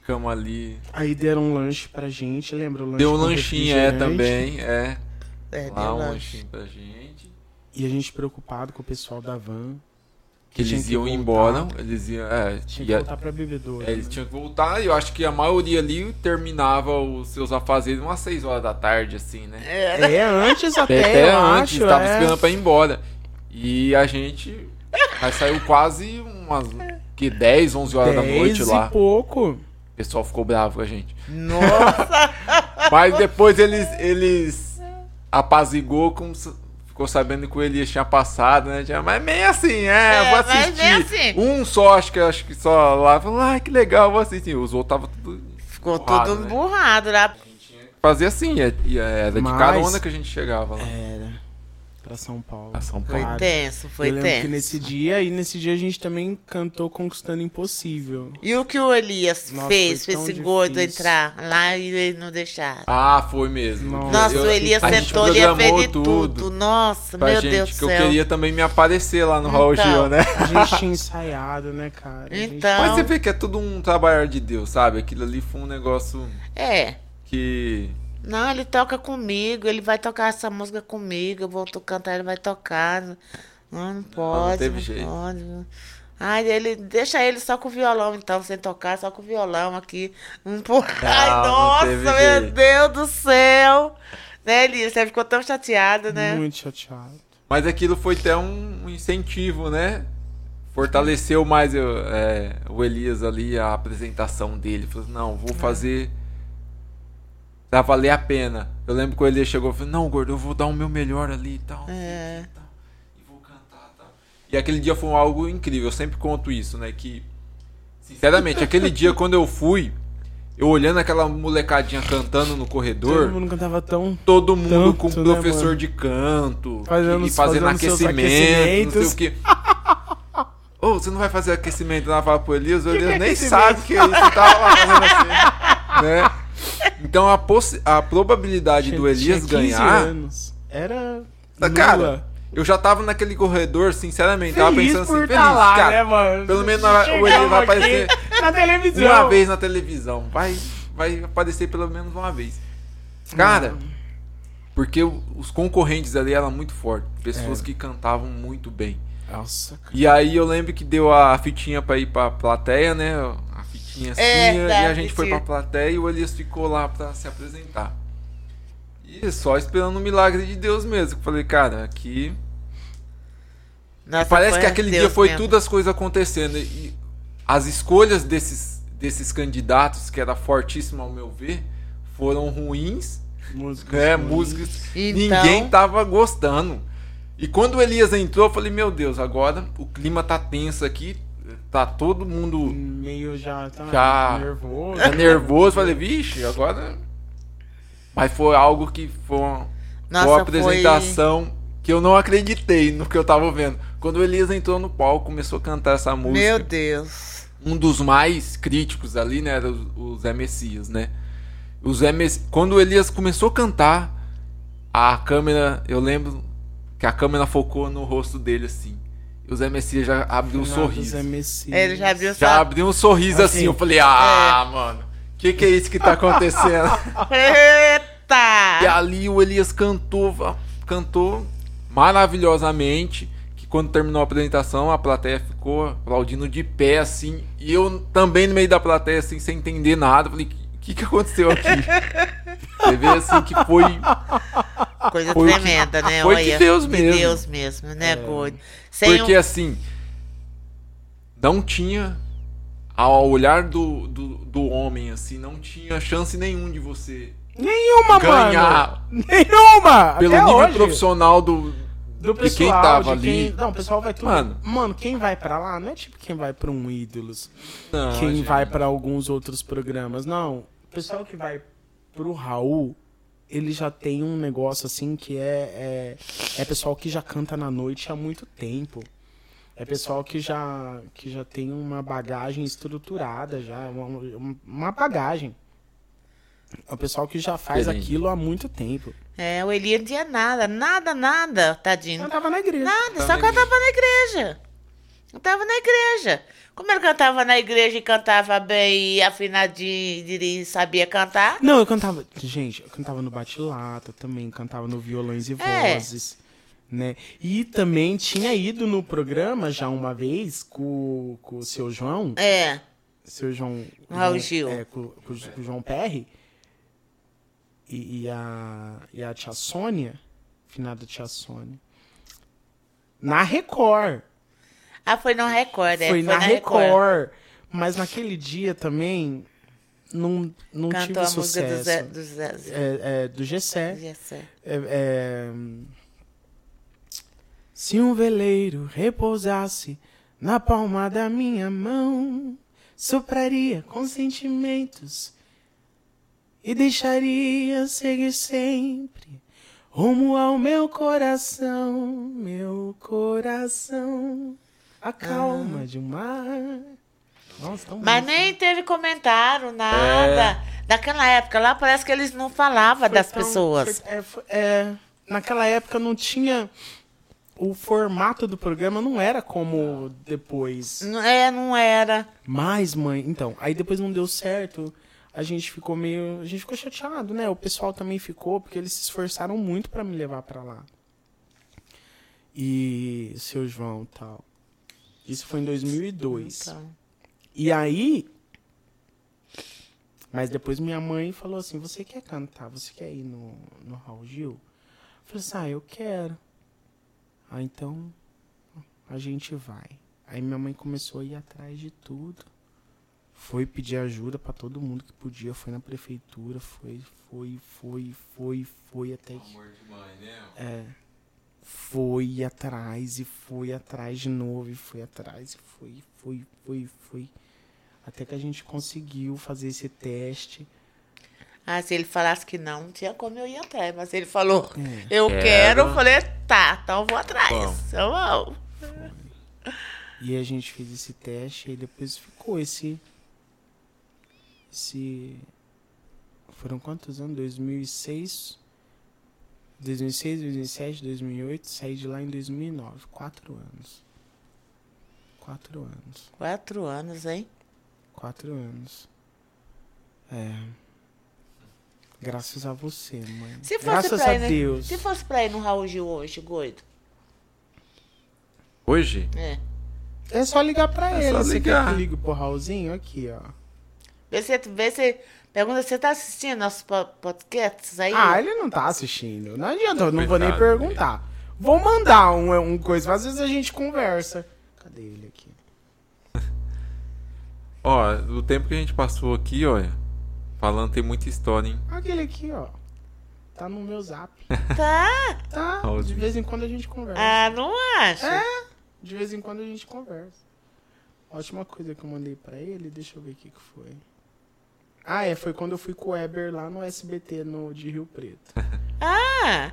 Speaker 2: Ficamos ali.
Speaker 1: Aí deram um lanche pra gente, lembra? O lanche
Speaker 2: Deu um lanchinho, é, também, é.
Speaker 3: É,
Speaker 2: Lá
Speaker 3: deu
Speaker 2: um
Speaker 3: lanche.
Speaker 2: lanchinho pra gente.
Speaker 1: E a gente preocupado com o pessoal da van.
Speaker 2: Que eles iam embora, eles iam. É,
Speaker 1: Tinha que
Speaker 2: ia-
Speaker 1: voltar pra bebedoura.
Speaker 2: é, eles
Speaker 1: né?
Speaker 2: tinham que voltar e eu acho que a maioria ali terminava os seus afazeres umas 6 horas da tarde, assim, né?
Speaker 3: É,
Speaker 1: É, antes até,
Speaker 2: Até
Speaker 1: eu
Speaker 2: antes,
Speaker 1: acho.
Speaker 2: tava
Speaker 1: é.
Speaker 2: esperando pra ir embora. E a gente. Aí saiu quase umas. Que 10, 11 horas da noite
Speaker 1: Dez
Speaker 2: lá.
Speaker 1: e pouco.
Speaker 2: O pessoal ficou bravo com a gente.
Speaker 3: Nossa!
Speaker 2: Mas depois eles, eles apazigou, como se- ficou sabendo que o Elias tinha passado, né? Tinha, mas meio assim, é,
Speaker 3: É,
Speaker 2: vou assistir.
Speaker 3: assim.
Speaker 2: Um só, acho que, acho que só lá, falou, ai, que legal, vou assistir. Os outros estavam tudo.
Speaker 3: Ficou
Speaker 2: emburrado,
Speaker 3: tudo
Speaker 2: né?
Speaker 3: emburrado lá.
Speaker 2: Fazia assim, é- e era de
Speaker 1: Mas-
Speaker 2: carona que a gente chegava lá.
Speaker 1: Era. Pra São Paulo.
Speaker 2: Pra São
Speaker 3: Foi
Speaker 2: Paulo.
Speaker 3: tenso, foi
Speaker 1: eu lembro que
Speaker 3: tenso.
Speaker 1: nesse dia, e nesse dia a gente também cantou Conquistando Impossível.
Speaker 3: E o que o Elias
Speaker 1: Nossa,
Speaker 3: fez
Speaker 1: foi
Speaker 3: pra esse gordo
Speaker 1: difícil.
Speaker 3: entrar lá e ele não deixar?
Speaker 2: Ah, foi mesmo.
Speaker 1: Nossa.
Speaker 3: Nossa,
Speaker 2: Eu-
Speaker 3: o Elias sentou, ver
Speaker 2: programou
Speaker 3: de tudo. Nossa,
Speaker 2: Pra
Speaker 3: meu
Speaker 2: gente,
Speaker 3: Deus do
Speaker 2: que eu
Speaker 3: céu.
Speaker 2: queria também me aparecer lá no Raul
Speaker 3: Então.
Speaker 2: Gil, né?
Speaker 1: A gente tinha ensaiado, né, cara? Gente-
Speaker 3: Então,
Speaker 2: Mas você vê que é tudo um trabalhar de Deus, sabe? Aquilo ali foi um negócio
Speaker 3: é.
Speaker 2: que.
Speaker 3: Não, ele toca comigo, ele vai tocar essa música comigo, eu vou cantar, ele vai tocar. Não, não pode,
Speaker 2: teve
Speaker 3: não
Speaker 2: jeito.
Speaker 3: pode. Ai, ele, deixa ele só com o violão, então, sem tocar, só com o violão aqui. Um por... Ai,
Speaker 2: não
Speaker 3: nossa, meu
Speaker 2: jeito.
Speaker 3: Deus do céu! Né, Elias? Você ficou tão chateado, né?
Speaker 1: Muito chateado.
Speaker 2: Mas aquilo foi até um incentivo, né? Fortaleceu mais eu, é, o Elias ali, a apresentação dele. Falou, não, vou fazer pra valer a pena. Eu lembro que o Elias chegou e falou, não, gordo, eu vou dar o meu melhor ali e tal.
Speaker 3: É.
Speaker 2: E tal, E vou cantar e tal. E aquele dia foi algo incrível, eu sempre conto isso, né? Que, sinceramente, aquele dia quando eu fui, eu olhando aquela molecadinha cantando no corredor,
Speaker 1: Todo mundo cantava tão.
Speaker 2: todo mundo
Speaker 1: Tanto,
Speaker 2: com
Speaker 1: né,
Speaker 2: professor
Speaker 1: mano?
Speaker 2: de canto
Speaker 1: Fazendo-
Speaker 2: e fazendo,
Speaker 1: fazendo
Speaker 2: aquecimento, não sei o quê. Ô, você não vai fazer aquecimento fala pro Elias? O Elias
Speaker 1: que é
Speaker 2: nem sabe que ele tava lá fazendo assim, né? Então a, possi- a probabilidade
Speaker 1: Tinha-
Speaker 2: do Elias
Speaker 1: tinha 15
Speaker 2: ganhar,
Speaker 1: anos. Era.
Speaker 2: Ah,
Speaker 1: nula.
Speaker 2: cara, eu já tava naquele corredor, sinceramente, tava
Speaker 1: Feliz
Speaker 2: pensando
Speaker 1: por
Speaker 2: assim,
Speaker 1: tá
Speaker 2: feliz,
Speaker 1: lá,
Speaker 2: cara.
Speaker 1: né, mano?
Speaker 2: pelo menos na- o Elias vai aparecer
Speaker 1: Na televisão.
Speaker 2: uma vez na televisão, vai, vai aparecer pelo menos uma vez. Cara, porque os concorrentes ali eram muito fortes, pessoas
Speaker 1: É.
Speaker 2: que cantavam muito bem.
Speaker 1: Nossa, cara.
Speaker 2: E aí eu lembro que deu a fitinha pra ir pra plateia, né? A fitinha assim,
Speaker 3: É,
Speaker 2: e
Speaker 3: tá,
Speaker 2: a gente foi pra plateia e o Elias ficou lá pra se apresentar. E só esperando o milagre de Deus mesmo. Eu falei, cara, aqui.
Speaker 3: Nossa,
Speaker 2: Parece que aquele
Speaker 3: Deus
Speaker 2: dia foi
Speaker 3: mesmo.
Speaker 2: tudo as coisas acontecendo. E as escolhas desses, desses candidatos, que era fortíssimo ao meu ver, foram ruins
Speaker 1: Músicas.
Speaker 2: né,
Speaker 1: ruins.
Speaker 2: músicas.
Speaker 3: Então-
Speaker 2: Ninguém tava gostando. E quando o Elias entrou, eu falei, meu Deus, agora o clima tá tenso aqui, tá todo mundo
Speaker 1: Meio já. Tá
Speaker 2: Já-
Speaker 1: nervoso.
Speaker 2: tá nervoso. Falei, vixe, agora. Mas foi algo que foi uma,
Speaker 3: Nossa,
Speaker 2: foi uma apresentação que eu não acreditei no que eu tava vendo. Quando o Elias entrou no palco, começou a cantar essa
Speaker 3: Foi...
Speaker 2: música.
Speaker 3: Meu Deus.
Speaker 2: um dos mais críticos ali, né, era o, o Zé Messias, né? O Zé Mess... Quando o Elias começou a cantar, a câmera, eu lembro que a câmera focou no rosto dele assim. E o Zé Messias já abriu um sorriso.
Speaker 1: Zé Messias.
Speaker 3: Ele já abriu
Speaker 2: Já abriu um sorriso assim,
Speaker 1: Assim,
Speaker 2: eu falei: "Ah, mano, que que é isso que tá acontecendo?" e
Speaker 3: Eita!
Speaker 2: ali o Elias cantou, cantou maravilhosamente. Que quando terminou a apresentação, a plateia ficou aplaudindo de pé assim. E eu também no meio da plateia, assim, sem entender nada. Falei: O que, que aconteceu aqui? Você vê assim que foi.
Speaker 3: Coisa
Speaker 2: Foi o que-
Speaker 3: tremenda, né?
Speaker 2: foi de
Speaker 3: Olha,
Speaker 2: Deus
Speaker 3: De
Speaker 2: mesmo.
Speaker 3: Deus mesmo, né, gordo? Sem
Speaker 2: Porque
Speaker 3: um-
Speaker 2: assim. Não tinha. Ao olhar do, do, do homem, assim, não tinha chance nenhum de você
Speaker 1: Nenhuma,
Speaker 2: ganhar
Speaker 1: mano. Nenhuma.
Speaker 2: pelo
Speaker 1: Até
Speaker 2: nível
Speaker 1: hoje.
Speaker 2: profissional do,
Speaker 1: do
Speaker 2: de
Speaker 1: pessoal,
Speaker 2: quem tava
Speaker 1: de
Speaker 2: ali.
Speaker 1: quem- Não, o pessoal vai tudo.
Speaker 2: Mano.
Speaker 1: Mano, quem vai pra lá não é tipo quem vai pra um ídolos,
Speaker 2: Não,
Speaker 1: quem
Speaker 2: gente.
Speaker 1: vai pra alguns outros programas. Não, o pessoal que vai pro Raul, ele já tem um negócio assim que é, é é pessoal que já canta na noite há muito tempo. É pessoal que já que já tem uma bagagem estruturada já, uma, uma bagagem. É o pessoal que já faz
Speaker 2: Diferente.
Speaker 1: aquilo há muito tempo.
Speaker 3: É, o Eli não tinha nada, nada, nada, tadinho.
Speaker 1: Cantava na igreja.
Speaker 3: Nada,
Speaker 2: Tá
Speaker 3: só cantava na igreja. Cantava na igreja. Como ele cantava na igreja e cantava bem e afinadinho e sabia cantar?
Speaker 1: Não, eu cantava. Gente, eu cantava no bate-lata também, cantava no violões e
Speaker 3: É.
Speaker 1: vozes. Né? E também tinha ido no programa já uma vez com, com o seu João.
Speaker 3: É.
Speaker 1: Seu João.
Speaker 3: Raul
Speaker 1: João-
Speaker 3: Gil.
Speaker 1: É, com, com o com o João Perry. E, e a, e a tia Sônia. Finada tia Sônia. Na Record.
Speaker 3: Ah, foi no Record, é.
Speaker 1: Foi, na, Record. Mas naquele dia também. Não, não
Speaker 3: Cantou
Speaker 1: tive
Speaker 3: a música
Speaker 1: sucesso.
Speaker 3: do Zé. Do Zé.
Speaker 1: É, é, do Gessé.
Speaker 3: Gessé.
Speaker 1: É, é, Se um veleiro repousasse na palma da minha mão, sopraria com sentimentos e deixaria seguir sempre rumo ao meu coração, meu coração, a calma de um mar. Nossa, tão
Speaker 3: Mas
Speaker 1: bonito.
Speaker 3: nem teve comentário, nada. Naquela época lá parece que eles não falavam
Speaker 1: Foi
Speaker 3: das
Speaker 1: tão-
Speaker 3: pessoas.
Speaker 1: foi- é, foi- é, naquela época não tinha. O formato do programa não era como depois.
Speaker 3: Não- É, não era.
Speaker 1: Mas, mãe, então, aí depois não deu certo. A gente ficou meio. A gente ficou chateado, né? O pessoal também ficou, porque eles se esforçaram muito pra me levar pra lá. E seu João e tal. Isso foi em 2002.
Speaker 3: Então,
Speaker 1: E aí. Mas depois minha mãe falou assim: Você quer cantar? Você quer ir no, no Raul Gil? Eu falei assim: Ah, eu quero. Ah, então a gente vai. Aí minha mãe começou a ir atrás de tudo. Foi pedir ajuda pra todo mundo que podia. Foi na prefeitura. Foi, foi, foi, foi, foi até que.
Speaker 2: Amor de mãe, né?
Speaker 1: É. Foi atrás e foi atrás de novo e foi atrás e foi, foi, foi, foi. Até que a gente conseguiu fazer esse teste.
Speaker 3: Ah, se ele falasse que não, não tinha como eu ir atrás. Mas ele falou,
Speaker 1: É.
Speaker 3: eu
Speaker 2: Quero.
Speaker 3: quero, eu falei, tá, então eu vou atrás. Eu vou.
Speaker 1: E a gente fez esse teste e depois ficou esse. Esse. Foram quantos anos? 2006. 2006, 2007, 2008. Saí de lá em 2009. Quatro anos. Quatro anos.
Speaker 3: Quatro anos, hein?
Speaker 1: Quatro anos. É. Graças a você, mãe.
Speaker 3: Se fosse
Speaker 1: Graças
Speaker 3: pra
Speaker 1: a
Speaker 3: ir?
Speaker 1: Deus.
Speaker 3: Se fosse pra ir no Raul Gil hoje, goido.
Speaker 2: Hoje?
Speaker 3: É.
Speaker 1: É só ligar pra
Speaker 2: É
Speaker 1: ele.
Speaker 2: só
Speaker 1: Você
Speaker 2: ligar.
Speaker 1: quer que ligue pro Raulzinho? Aqui, ó.
Speaker 3: Vê se, vê se. Pergunta, você tá assistindo nossos po- podcasts aí?
Speaker 1: Ah, ele não tá assistindo. Não adianta, eu não vou nem perguntar. Vou mandar um, um coisa, às vezes a gente conversa. Cadê ele aqui?
Speaker 2: Ó, do tempo que a gente passou aqui, olha. Falando tem muita história, hein?
Speaker 1: Aquele aqui, ó. Tá no meu zap.
Speaker 3: Tá.
Speaker 1: Tá, de vez em quando a gente conversa.
Speaker 3: Ah, não acho.
Speaker 1: É, de vez em quando a gente conversa. A última coisa que eu mandei pra ele, deixa eu ver o que que foi. Ah, é, foi quando eu fui com o Eber lá no SBT no, de Rio Preto.
Speaker 3: Ah,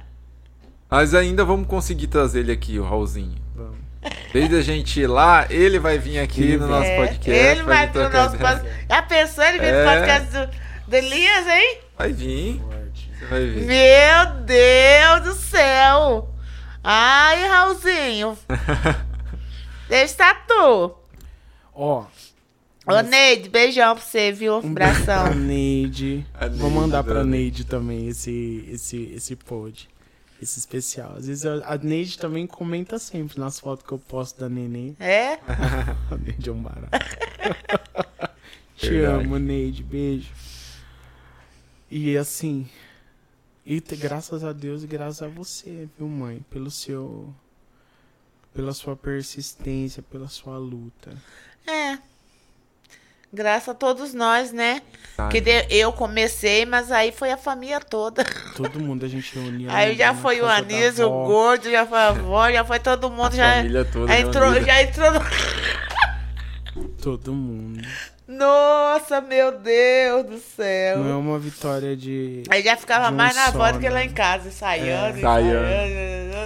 Speaker 2: Mas ainda vamos conseguir trazer ele aqui, o Raulzinho.
Speaker 1: Vamos.
Speaker 2: Desde a gente ir lá, ele vai vir aqui
Speaker 1: Ele
Speaker 2: no nosso
Speaker 3: é,
Speaker 2: podcast.
Speaker 3: ele vai pro
Speaker 2: trocar
Speaker 3: nosso podcast. Já pensou ele vir
Speaker 2: É.
Speaker 3: no podcast do, do Elias, hein?
Speaker 2: Vai vir,
Speaker 1: Forte.
Speaker 2: você vai ver.
Speaker 3: Meu Deus do céu! Ai, Raulzinho. Deixa tatu.
Speaker 1: Ó,
Speaker 3: Ô, Neide, beijão pra você, viu?
Speaker 1: um
Speaker 3: Abração.
Speaker 1: Neide.
Speaker 2: A
Speaker 1: Vou mandar pra. Neide também esse, esse, esse pod. Esse especial. Às vezes a a Neide também comenta sempre nas fotos que eu posto da neném.
Speaker 3: É?
Speaker 1: A Neide é um barato. Te
Speaker 2: Verdade.
Speaker 1: amo, Neide. Beijo. E assim. E graças a Deus e graças a você, viu, mãe? Pelo seu. Pela sua persistência, pela sua luta.
Speaker 3: É. Graças a todos nós, né?
Speaker 2: Tá,
Speaker 3: Que de- eu comecei, mas aí foi a família toda.
Speaker 1: Todo mundo a gente reunia.
Speaker 3: Aí já foi o Anísio, o. Gordo, já foi a avó, já foi todo mundo.
Speaker 2: A
Speaker 3: Já,
Speaker 2: família toda
Speaker 3: já entrou, já entrou no...
Speaker 1: Todo mundo.
Speaker 3: Nossa, meu Deus do céu.
Speaker 1: Não é uma vitória de.
Speaker 3: Aí já ficava
Speaker 1: um
Speaker 3: mais na avó do que lá
Speaker 1: né?
Speaker 3: em casa, ensaiando,
Speaker 2: É.
Speaker 3: ensaiando.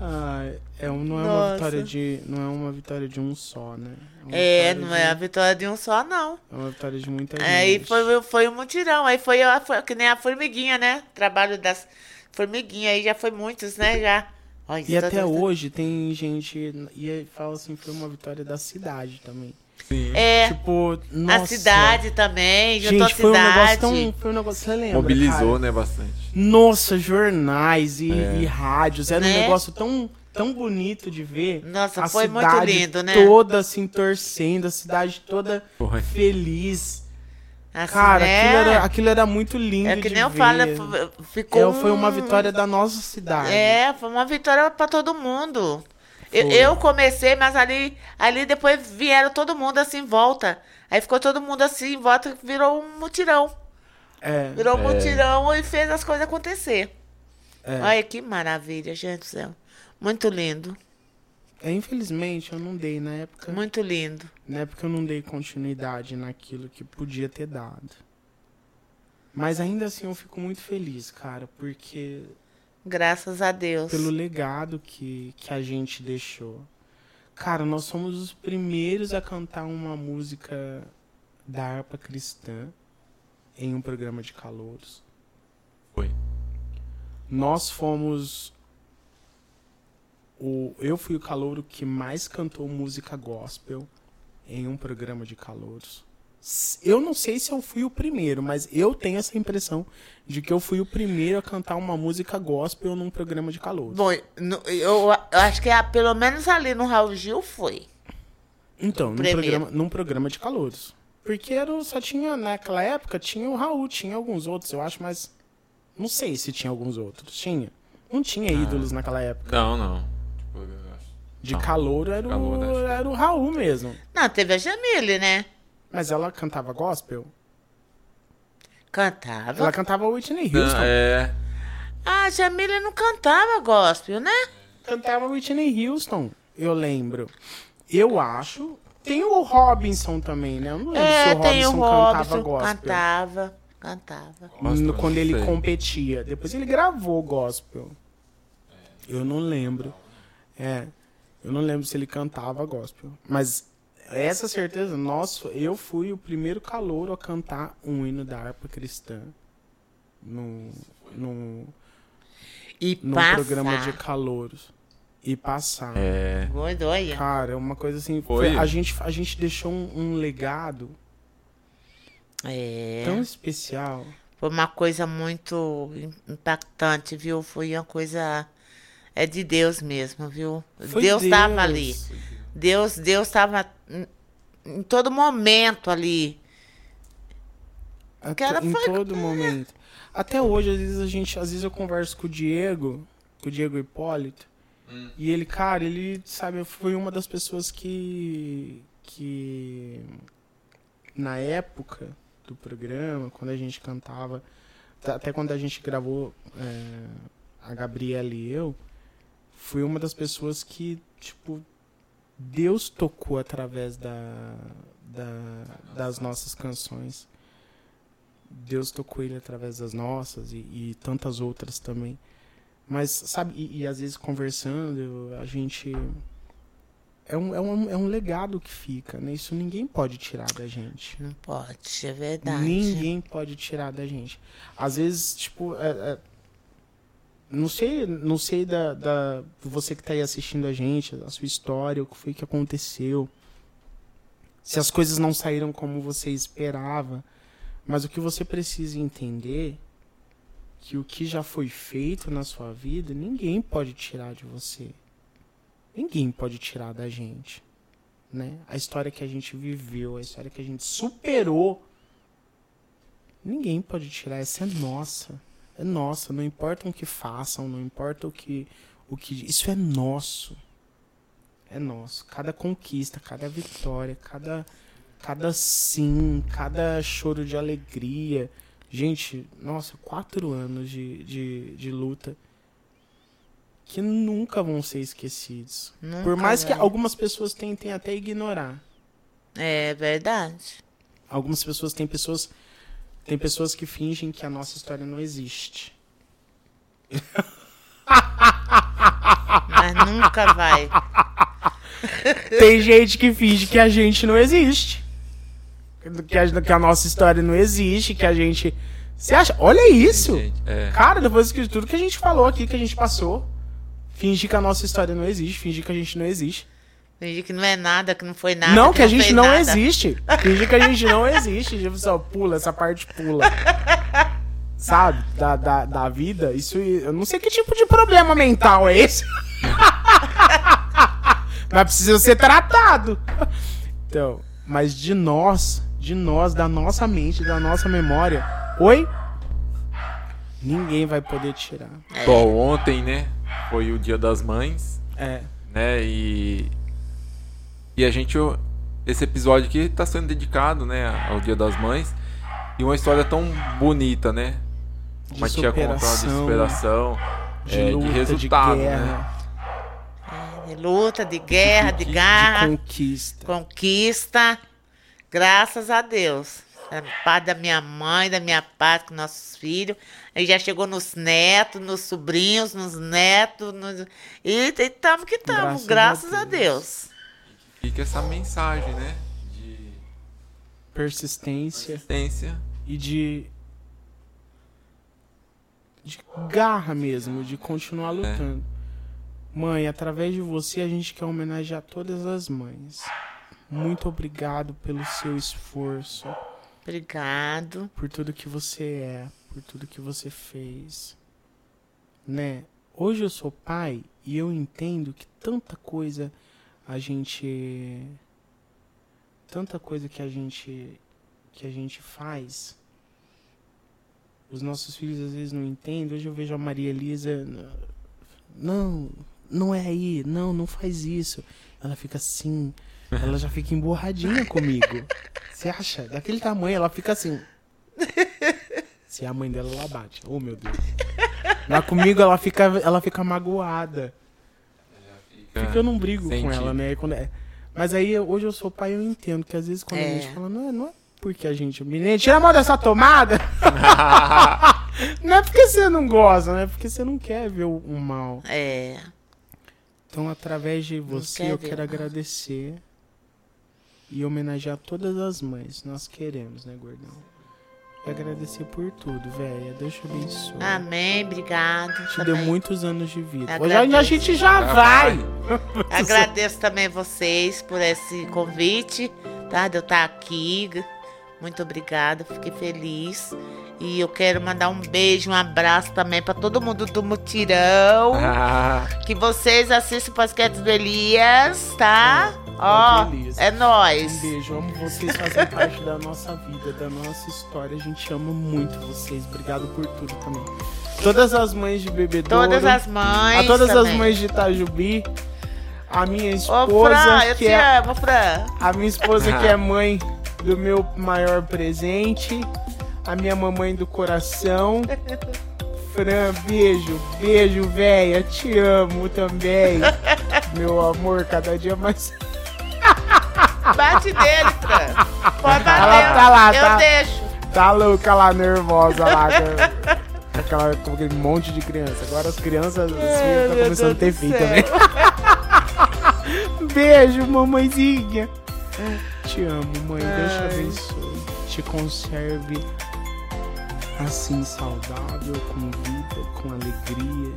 Speaker 1: Ah, é um, não é uma
Speaker 3: Nossa.
Speaker 1: vitória de. Não é uma vitória de um só, né? uma
Speaker 3: É,
Speaker 1: vitória
Speaker 3: não
Speaker 1: de-
Speaker 3: é a vitória de um só, não.
Speaker 1: É uma vitória de muita gente.
Speaker 3: Aí foi, foi um mutirão. Aí foi, a- foi que nem a formiguinha, né? Trabalho das formiguinhas. Aí já foi muitos, né? Já. Olha,
Speaker 1: E
Speaker 3: tá-
Speaker 1: até hoje tem gente. E aí fala assim, foi uma vitória da cidade também.
Speaker 2: Sim.
Speaker 3: É,
Speaker 1: Tipo, nossa.
Speaker 3: a cidade também. Juntou
Speaker 1: Gente,
Speaker 3: a
Speaker 1: foi um negócio
Speaker 3: cidade.
Speaker 1: tão. Foi um negócio. Você lembra?
Speaker 2: Mobilizou,
Speaker 1: cara?
Speaker 2: né, bastante.
Speaker 1: Nossa, jornais e,
Speaker 2: É.
Speaker 1: e rádios. Era um
Speaker 3: Né?
Speaker 1: negócio tão, tão bonito de ver.
Speaker 3: Nossa,
Speaker 1: a
Speaker 3: foi muito
Speaker 1: cidade
Speaker 3: lindo, né?
Speaker 1: Toda assim torcendo, a cidade toda
Speaker 2: Foi.
Speaker 1: feliz.
Speaker 3: Assim,
Speaker 1: Cara,
Speaker 3: né?
Speaker 1: aquilo, era, aquilo era muito lindo.
Speaker 3: É que
Speaker 1: de
Speaker 3: nem eu
Speaker 1: ver.
Speaker 3: falo, ficou.
Speaker 1: É, foi uma
Speaker 3: um-
Speaker 1: vitória da nossa cidade.
Speaker 3: É, foi uma vitória pra todo mundo. Eu, eu comecei, mas ali, ali depois vieram todo mundo assim em volta. Aí ficou todo mundo assim em volta, virou um mutirão.
Speaker 1: É,
Speaker 3: Virou um
Speaker 2: É.
Speaker 3: mutirão e fez as coisas acontecer.
Speaker 1: é.
Speaker 3: Olha que maravilha, gente do céu. Muito lindo,
Speaker 1: É, infelizmente, eu não dei na época.
Speaker 3: muito lindo.
Speaker 1: Na época eu não dei continuidade naquilo que podia ter dado. Mas ainda assim eu fico muito feliz, cara, porque
Speaker 3: Graças a Deus.
Speaker 1: pelo legado que, que a gente deixou. Cara, nós somos os primeiros a cantar uma música da harpa cristã em um programa de calouros.
Speaker 2: Foi.
Speaker 1: Nós fomos o eu fui o calouro que mais cantou música gospel em um programa de calouros. Eu não sei se eu fui o primeiro, mas eu tenho essa impressão de que eu fui o primeiro a cantar uma música gospel num programa de calouros.
Speaker 3: Bom, no- eu, eu acho que é, pelo menos ali no Raul Gil foi.
Speaker 1: Então, num programa, num programa de calouros. Porque era, só tinha, naquela época, tinha o Raul, tinha alguns outros, eu acho, mas não sei se tinha alguns outros. Tinha. Não tinha ídolos naquela época.
Speaker 2: Não, não.
Speaker 1: De
Speaker 2: Não.
Speaker 1: calouro era, o,
Speaker 2: que-
Speaker 1: era o Raul mesmo.
Speaker 3: Não, teve a Jamile, né?
Speaker 1: Mas ela cantava gospel?
Speaker 3: Cantava.
Speaker 1: Ela cantava Whitney
Speaker 2: Não,
Speaker 1: Houston.
Speaker 2: é.
Speaker 3: Ah, a Jamile não cantava gospel, né?
Speaker 1: Cantava Whitney Houston, eu lembro. Eu acho. Tem o Robinson também, né? Eu não lembro se
Speaker 3: É,
Speaker 1: o
Speaker 3: tem o
Speaker 1: Robinson cantava gospel.
Speaker 3: Cantava, cantava.
Speaker 1: Quando
Speaker 2: não
Speaker 1: ele
Speaker 2: sei.
Speaker 1: competia. Depois ele gravou gospel. Eu não lembro. É. Eu não lembro se ele cantava gospel. Mas essa certeza, nós, eu fui o primeiro calouro a cantar um hino da harpa cristã. No, no,
Speaker 3: E
Speaker 1: num
Speaker 3: passar.
Speaker 1: programa de calouros. E passar.
Speaker 2: É.
Speaker 3: Olha.
Speaker 1: Cara, é uma coisa assim.
Speaker 2: Foi.
Speaker 1: a, gente, a gente deixou um, um legado
Speaker 3: É.
Speaker 1: tão especial.
Speaker 3: Foi uma coisa muito im- impactante, viu? Foi uma coisa. É de Deus mesmo, viu?
Speaker 1: Foi
Speaker 3: Deus estava ali. Deus Deus estava em, todo momento ali.
Speaker 1: Até- em
Speaker 3: foi-
Speaker 1: todo momento. Até hoje, às vezes a gente, às vezes eu converso com o Diego, com o Diego Hipólito,
Speaker 2: Hum.
Speaker 1: e ele, cara, ele, sabe, foi uma das pessoas que que na época do programa, quando a gente cantava, até quando a gente gravou é, a Gabriela e eu, fui uma das pessoas que, tipo, Deus tocou através da, da- das nossas canções. Deus tocou ele através das nossas e, e tantas outras também. Mas, sabe, e, e às vezes conversando, a gente. É um, é, um, é um legado que fica, né? Isso ninguém pode tirar da gente.
Speaker 3: Não pode, é verdade.
Speaker 1: Ninguém pode tirar da gente. Às vezes, tipo, é- é- não sei, não sei da, da você que tá aí assistindo a gente, a sua história, o que foi que aconteceu. Se as coisas não saíram como você esperava, mas o que você precisa entender que o que já foi feito na sua vida, ninguém pode tirar de você. Ninguém pode tirar da gente né? A história que a gente viveu, a história que a gente superou. Ninguém pode tirar, essa é nossa. É nossa, não importa o que façam, não importa o que o que isso é nosso. É nosso. Cada conquista, cada vitória, cada cada sim, cada choro de alegria. Gente, nossa, quatro anos de, de, de luta que nunca vão ser esquecidos.
Speaker 3: Nunca
Speaker 1: Por mais que algumas pessoas tentem até ignorar.
Speaker 3: É verdade.
Speaker 1: Algumas pessoas têm pessoas tem pessoas que fingem que a nossa história não existe.
Speaker 3: Mas nunca vai.
Speaker 1: Tem gente que finge que a gente não existe. Que a, que a nossa história não existe, que a gente. Você acha? Olha isso!
Speaker 2: É.
Speaker 1: Cara, depois de tudo que a gente falou aqui, que a gente passou, fingir que a nossa história não existe, fingir que a gente não existe.
Speaker 3: Fingir que não é nada, que não foi nada.
Speaker 1: não, que a gente não
Speaker 3: nada.
Speaker 1: existe. Fingir que a gente não existe. Tipo, só pula, essa parte pula. Sabe? Da, da, da vida. Isso. Eu não sei que tipo de problema mental é esse. Mas precisa ser tratado. Então, mas de nós, de nós, da nossa mente, da nossa memória. Oi? Ninguém vai poder tirar.
Speaker 2: Bom, ontem, né? Foi o dia das mães,
Speaker 1: É.
Speaker 2: né? E. E a gente. Esse episódio aqui tá sendo dedicado, né? Ao dia das mães. E uma história tão bonita, né?
Speaker 1: De
Speaker 2: Uma tia contando de
Speaker 1: superação, De
Speaker 2: é, de
Speaker 1: luta,
Speaker 2: resultado,
Speaker 1: de
Speaker 2: né?
Speaker 1: guerra,
Speaker 3: De luta, de guerra, de,
Speaker 1: de
Speaker 3: garra,
Speaker 1: conquista.
Speaker 3: conquista. Graças a Deus. É pai da minha mãe, da minha parte com nossos filhos. Aí já chegou nos netos, nos sobrinhos, nos netos. Nos... E estamos que estamos,
Speaker 1: Graças
Speaker 3: graças,
Speaker 1: a
Speaker 3: a Deus.
Speaker 2: Fica essa mensagem, né? De
Speaker 1: Persistência
Speaker 2: resistência.
Speaker 1: e de. de garra mesmo, de continuar lutando. Mãe, através de você a gente quer homenagear todas as mães. Muito obrigado pelo seu esforço,
Speaker 3: Obrigado.
Speaker 1: por tudo que você é, por tudo que você fez. Né? Hoje eu sou pai e eu entendo que tanta coisa a gente tanta coisa que a gente que a gente faz os nossos filhos às vezes não entendem. Hoje eu vejo a Maria Elisa não, não é aí, não, não faz isso. Ela fica assim, ela já fica emborradinha comigo. Você acha? Daquele tamanho, ela fica assim. Se a mãe dela ela bate. Oh, meu Deus. Mas comigo ela fica, ela fica magoada. Porque eu não brigo com ela, né? Quando é- Mas aí hoje eu sou pai, eu entendo que às vezes quando a
Speaker 3: É.
Speaker 1: gente fala, não é, não é porque a gente. Menina, tira a mão dessa tomada! não é porque você não gosta, não é porque você não quer ver o, o mal.
Speaker 3: É.
Speaker 1: Então, através de você, eu
Speaker 3: ver
Speaker 1: quero agradecer e homenagear todas as mães. Nós queremos, né, gordão? E agradecer por tudo, velho. Deus te abençoe.
Speaker 3: Amém, obrigado.
Speaker 1: Te
Speaker 3: também.
Speaker 1: deu muitos anos de vida.
Speaker 3: Agradeço.
Speaker 1: Hoje a- gente já vai.
Speaker 3: Agradeço também vocês por esse convite, tá? De eu estar aqui. Muito obrigada, fiquei feliz. E eu quero mandar um beijo, um abraço também para todo mundo do Mutirão.
Speaker 2: Ah,
Speaker 3: Que vocês assistem o podcast do Elias, tá? Ó, é
Speaker 1: Um
Speaker 3: nóis.
Speaker 1: beijo, amo vocês, fazem parte da nossa vida, da nossa história. A gente ama muito vocês. Obrigado por tudo também. Todas as mães de bebedouro.
Speaker 3: Todas as mães.
Speaker 1: A todas
Speaker 3: também.
Speaker 1: as mães de Itajubi. A minha
Speaker 3: Ô,
Speaker 1: esposa,
Speaker 3: Fran, eu
Speaker 1: que
Speaker 3: te
Speaker 1: é
Speaker 3: amo, Fran.
Speaker 1: a minha esposa que é mãe do meu maior presente, a minha mamãe do coração. Fran, beijo, beijo, véia, te amo também. Meu amor, cada dia mais.
Speaker 3: Bate nele, Fran. Pode bater.
Speaker 1: Ela tá lá,
Speaker 3: eu
Speaker 1: tá.
Speaker 3: deixo.
Speaker 1: Tá louca lá, nervosa lá. com- Aquela, com aquele monte de criança. Agora as crianças, os filhos,
Speaker 3: meu
Speaker 1: começando a ter filho também. Beijo, mamãezinha. Te amo, mãe. Deus te
Speaker 3: Ai.
Speaker 1: abençoe. Te conserve assim, saudável, com vida, com alegria,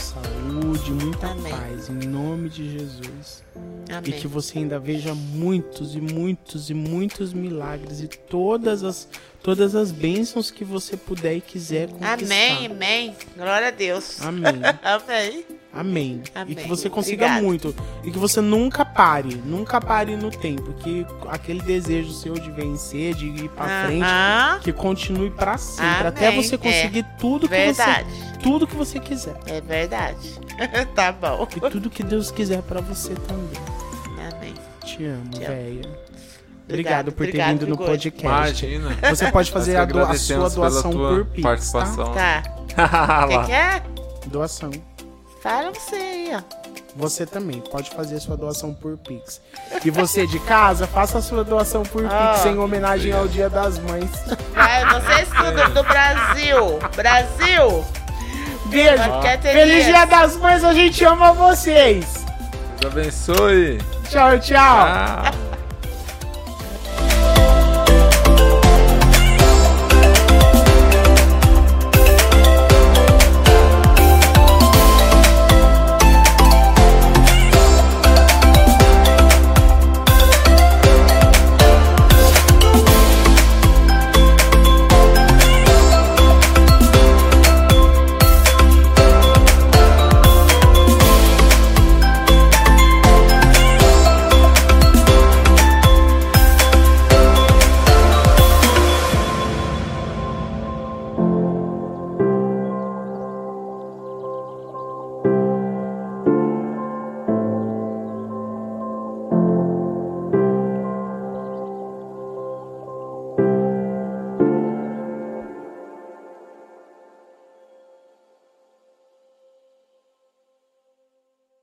Speaker 1: saúde, muita
Speaker 3: Amém.
Speaker 1: paz. Em nome de Jesus. E
Speaker 3: Amém.
Speaker 1: que você ainda veja muitos e muitos e muitos milagres e todas as todas as bênçãos que você puder e quiser conquistar.
Speaker 3: Amém, amém. Glória a Deus.
Speaker 1: Amém.
Speaker 3: Amém.
Speaker 1: Amém.
Speaker 3: Amém.
Speaker 1: E que você consiga
Speaker 3: Obrigada.
Speaker 1: muito. E que você nunca pare. Nunca pare no tempo. Que aquele desejo seu de vencer, de ir pra frente, que continue pra sempre.
Speaker 3: Amém.
Speaker 1: Até você
Speaker 3: É.
Speaker 1: conseguir tudo que
Speaker 3: Verdade.
Speaker 1: você. Tudo que você quiser.
Speaker 3: É verdade. tá bom.
Speaker 1: E tudo que Deus quiser pra você também.
Speaker 3: Amém.
Speaker 1: Te amo,
Speaker 3: amo.
Speaker 1: véia. Obrigado por ter
Speaker 3: obrigado,
Speaker 1: vindo no podcast.
Speaker 2: imagina.
Speaker 1: Você pode fazer a, doa- a sua doação
Speaker 2: pela tua
Speaker 1: por Pix,
Speaker 2: participação.
Speaker 3: Tá.
Speaker 2: Lá.
Speaker 3: O que, que é?
Speaker 1: tá? Doação.
Speaker 3: Fala você aí, ó.
Speaker 1: Você também pode fazer a sua doação por Pix. E você de casa, faça a sua doação por
Speaker 3: Ah.
Speaker 1: Pix em homenagem ao Dia das Mães.
Speaker 3: Vai, vocês tudo do Brasil. Brasil.
Speaker 1: Beijo. Feliz. Dia das Mães, a gente ama vocês.
Speaker 2: Deus abençoe.
Speaker 1: tchau, tchau.
Speaker 2: Tchau.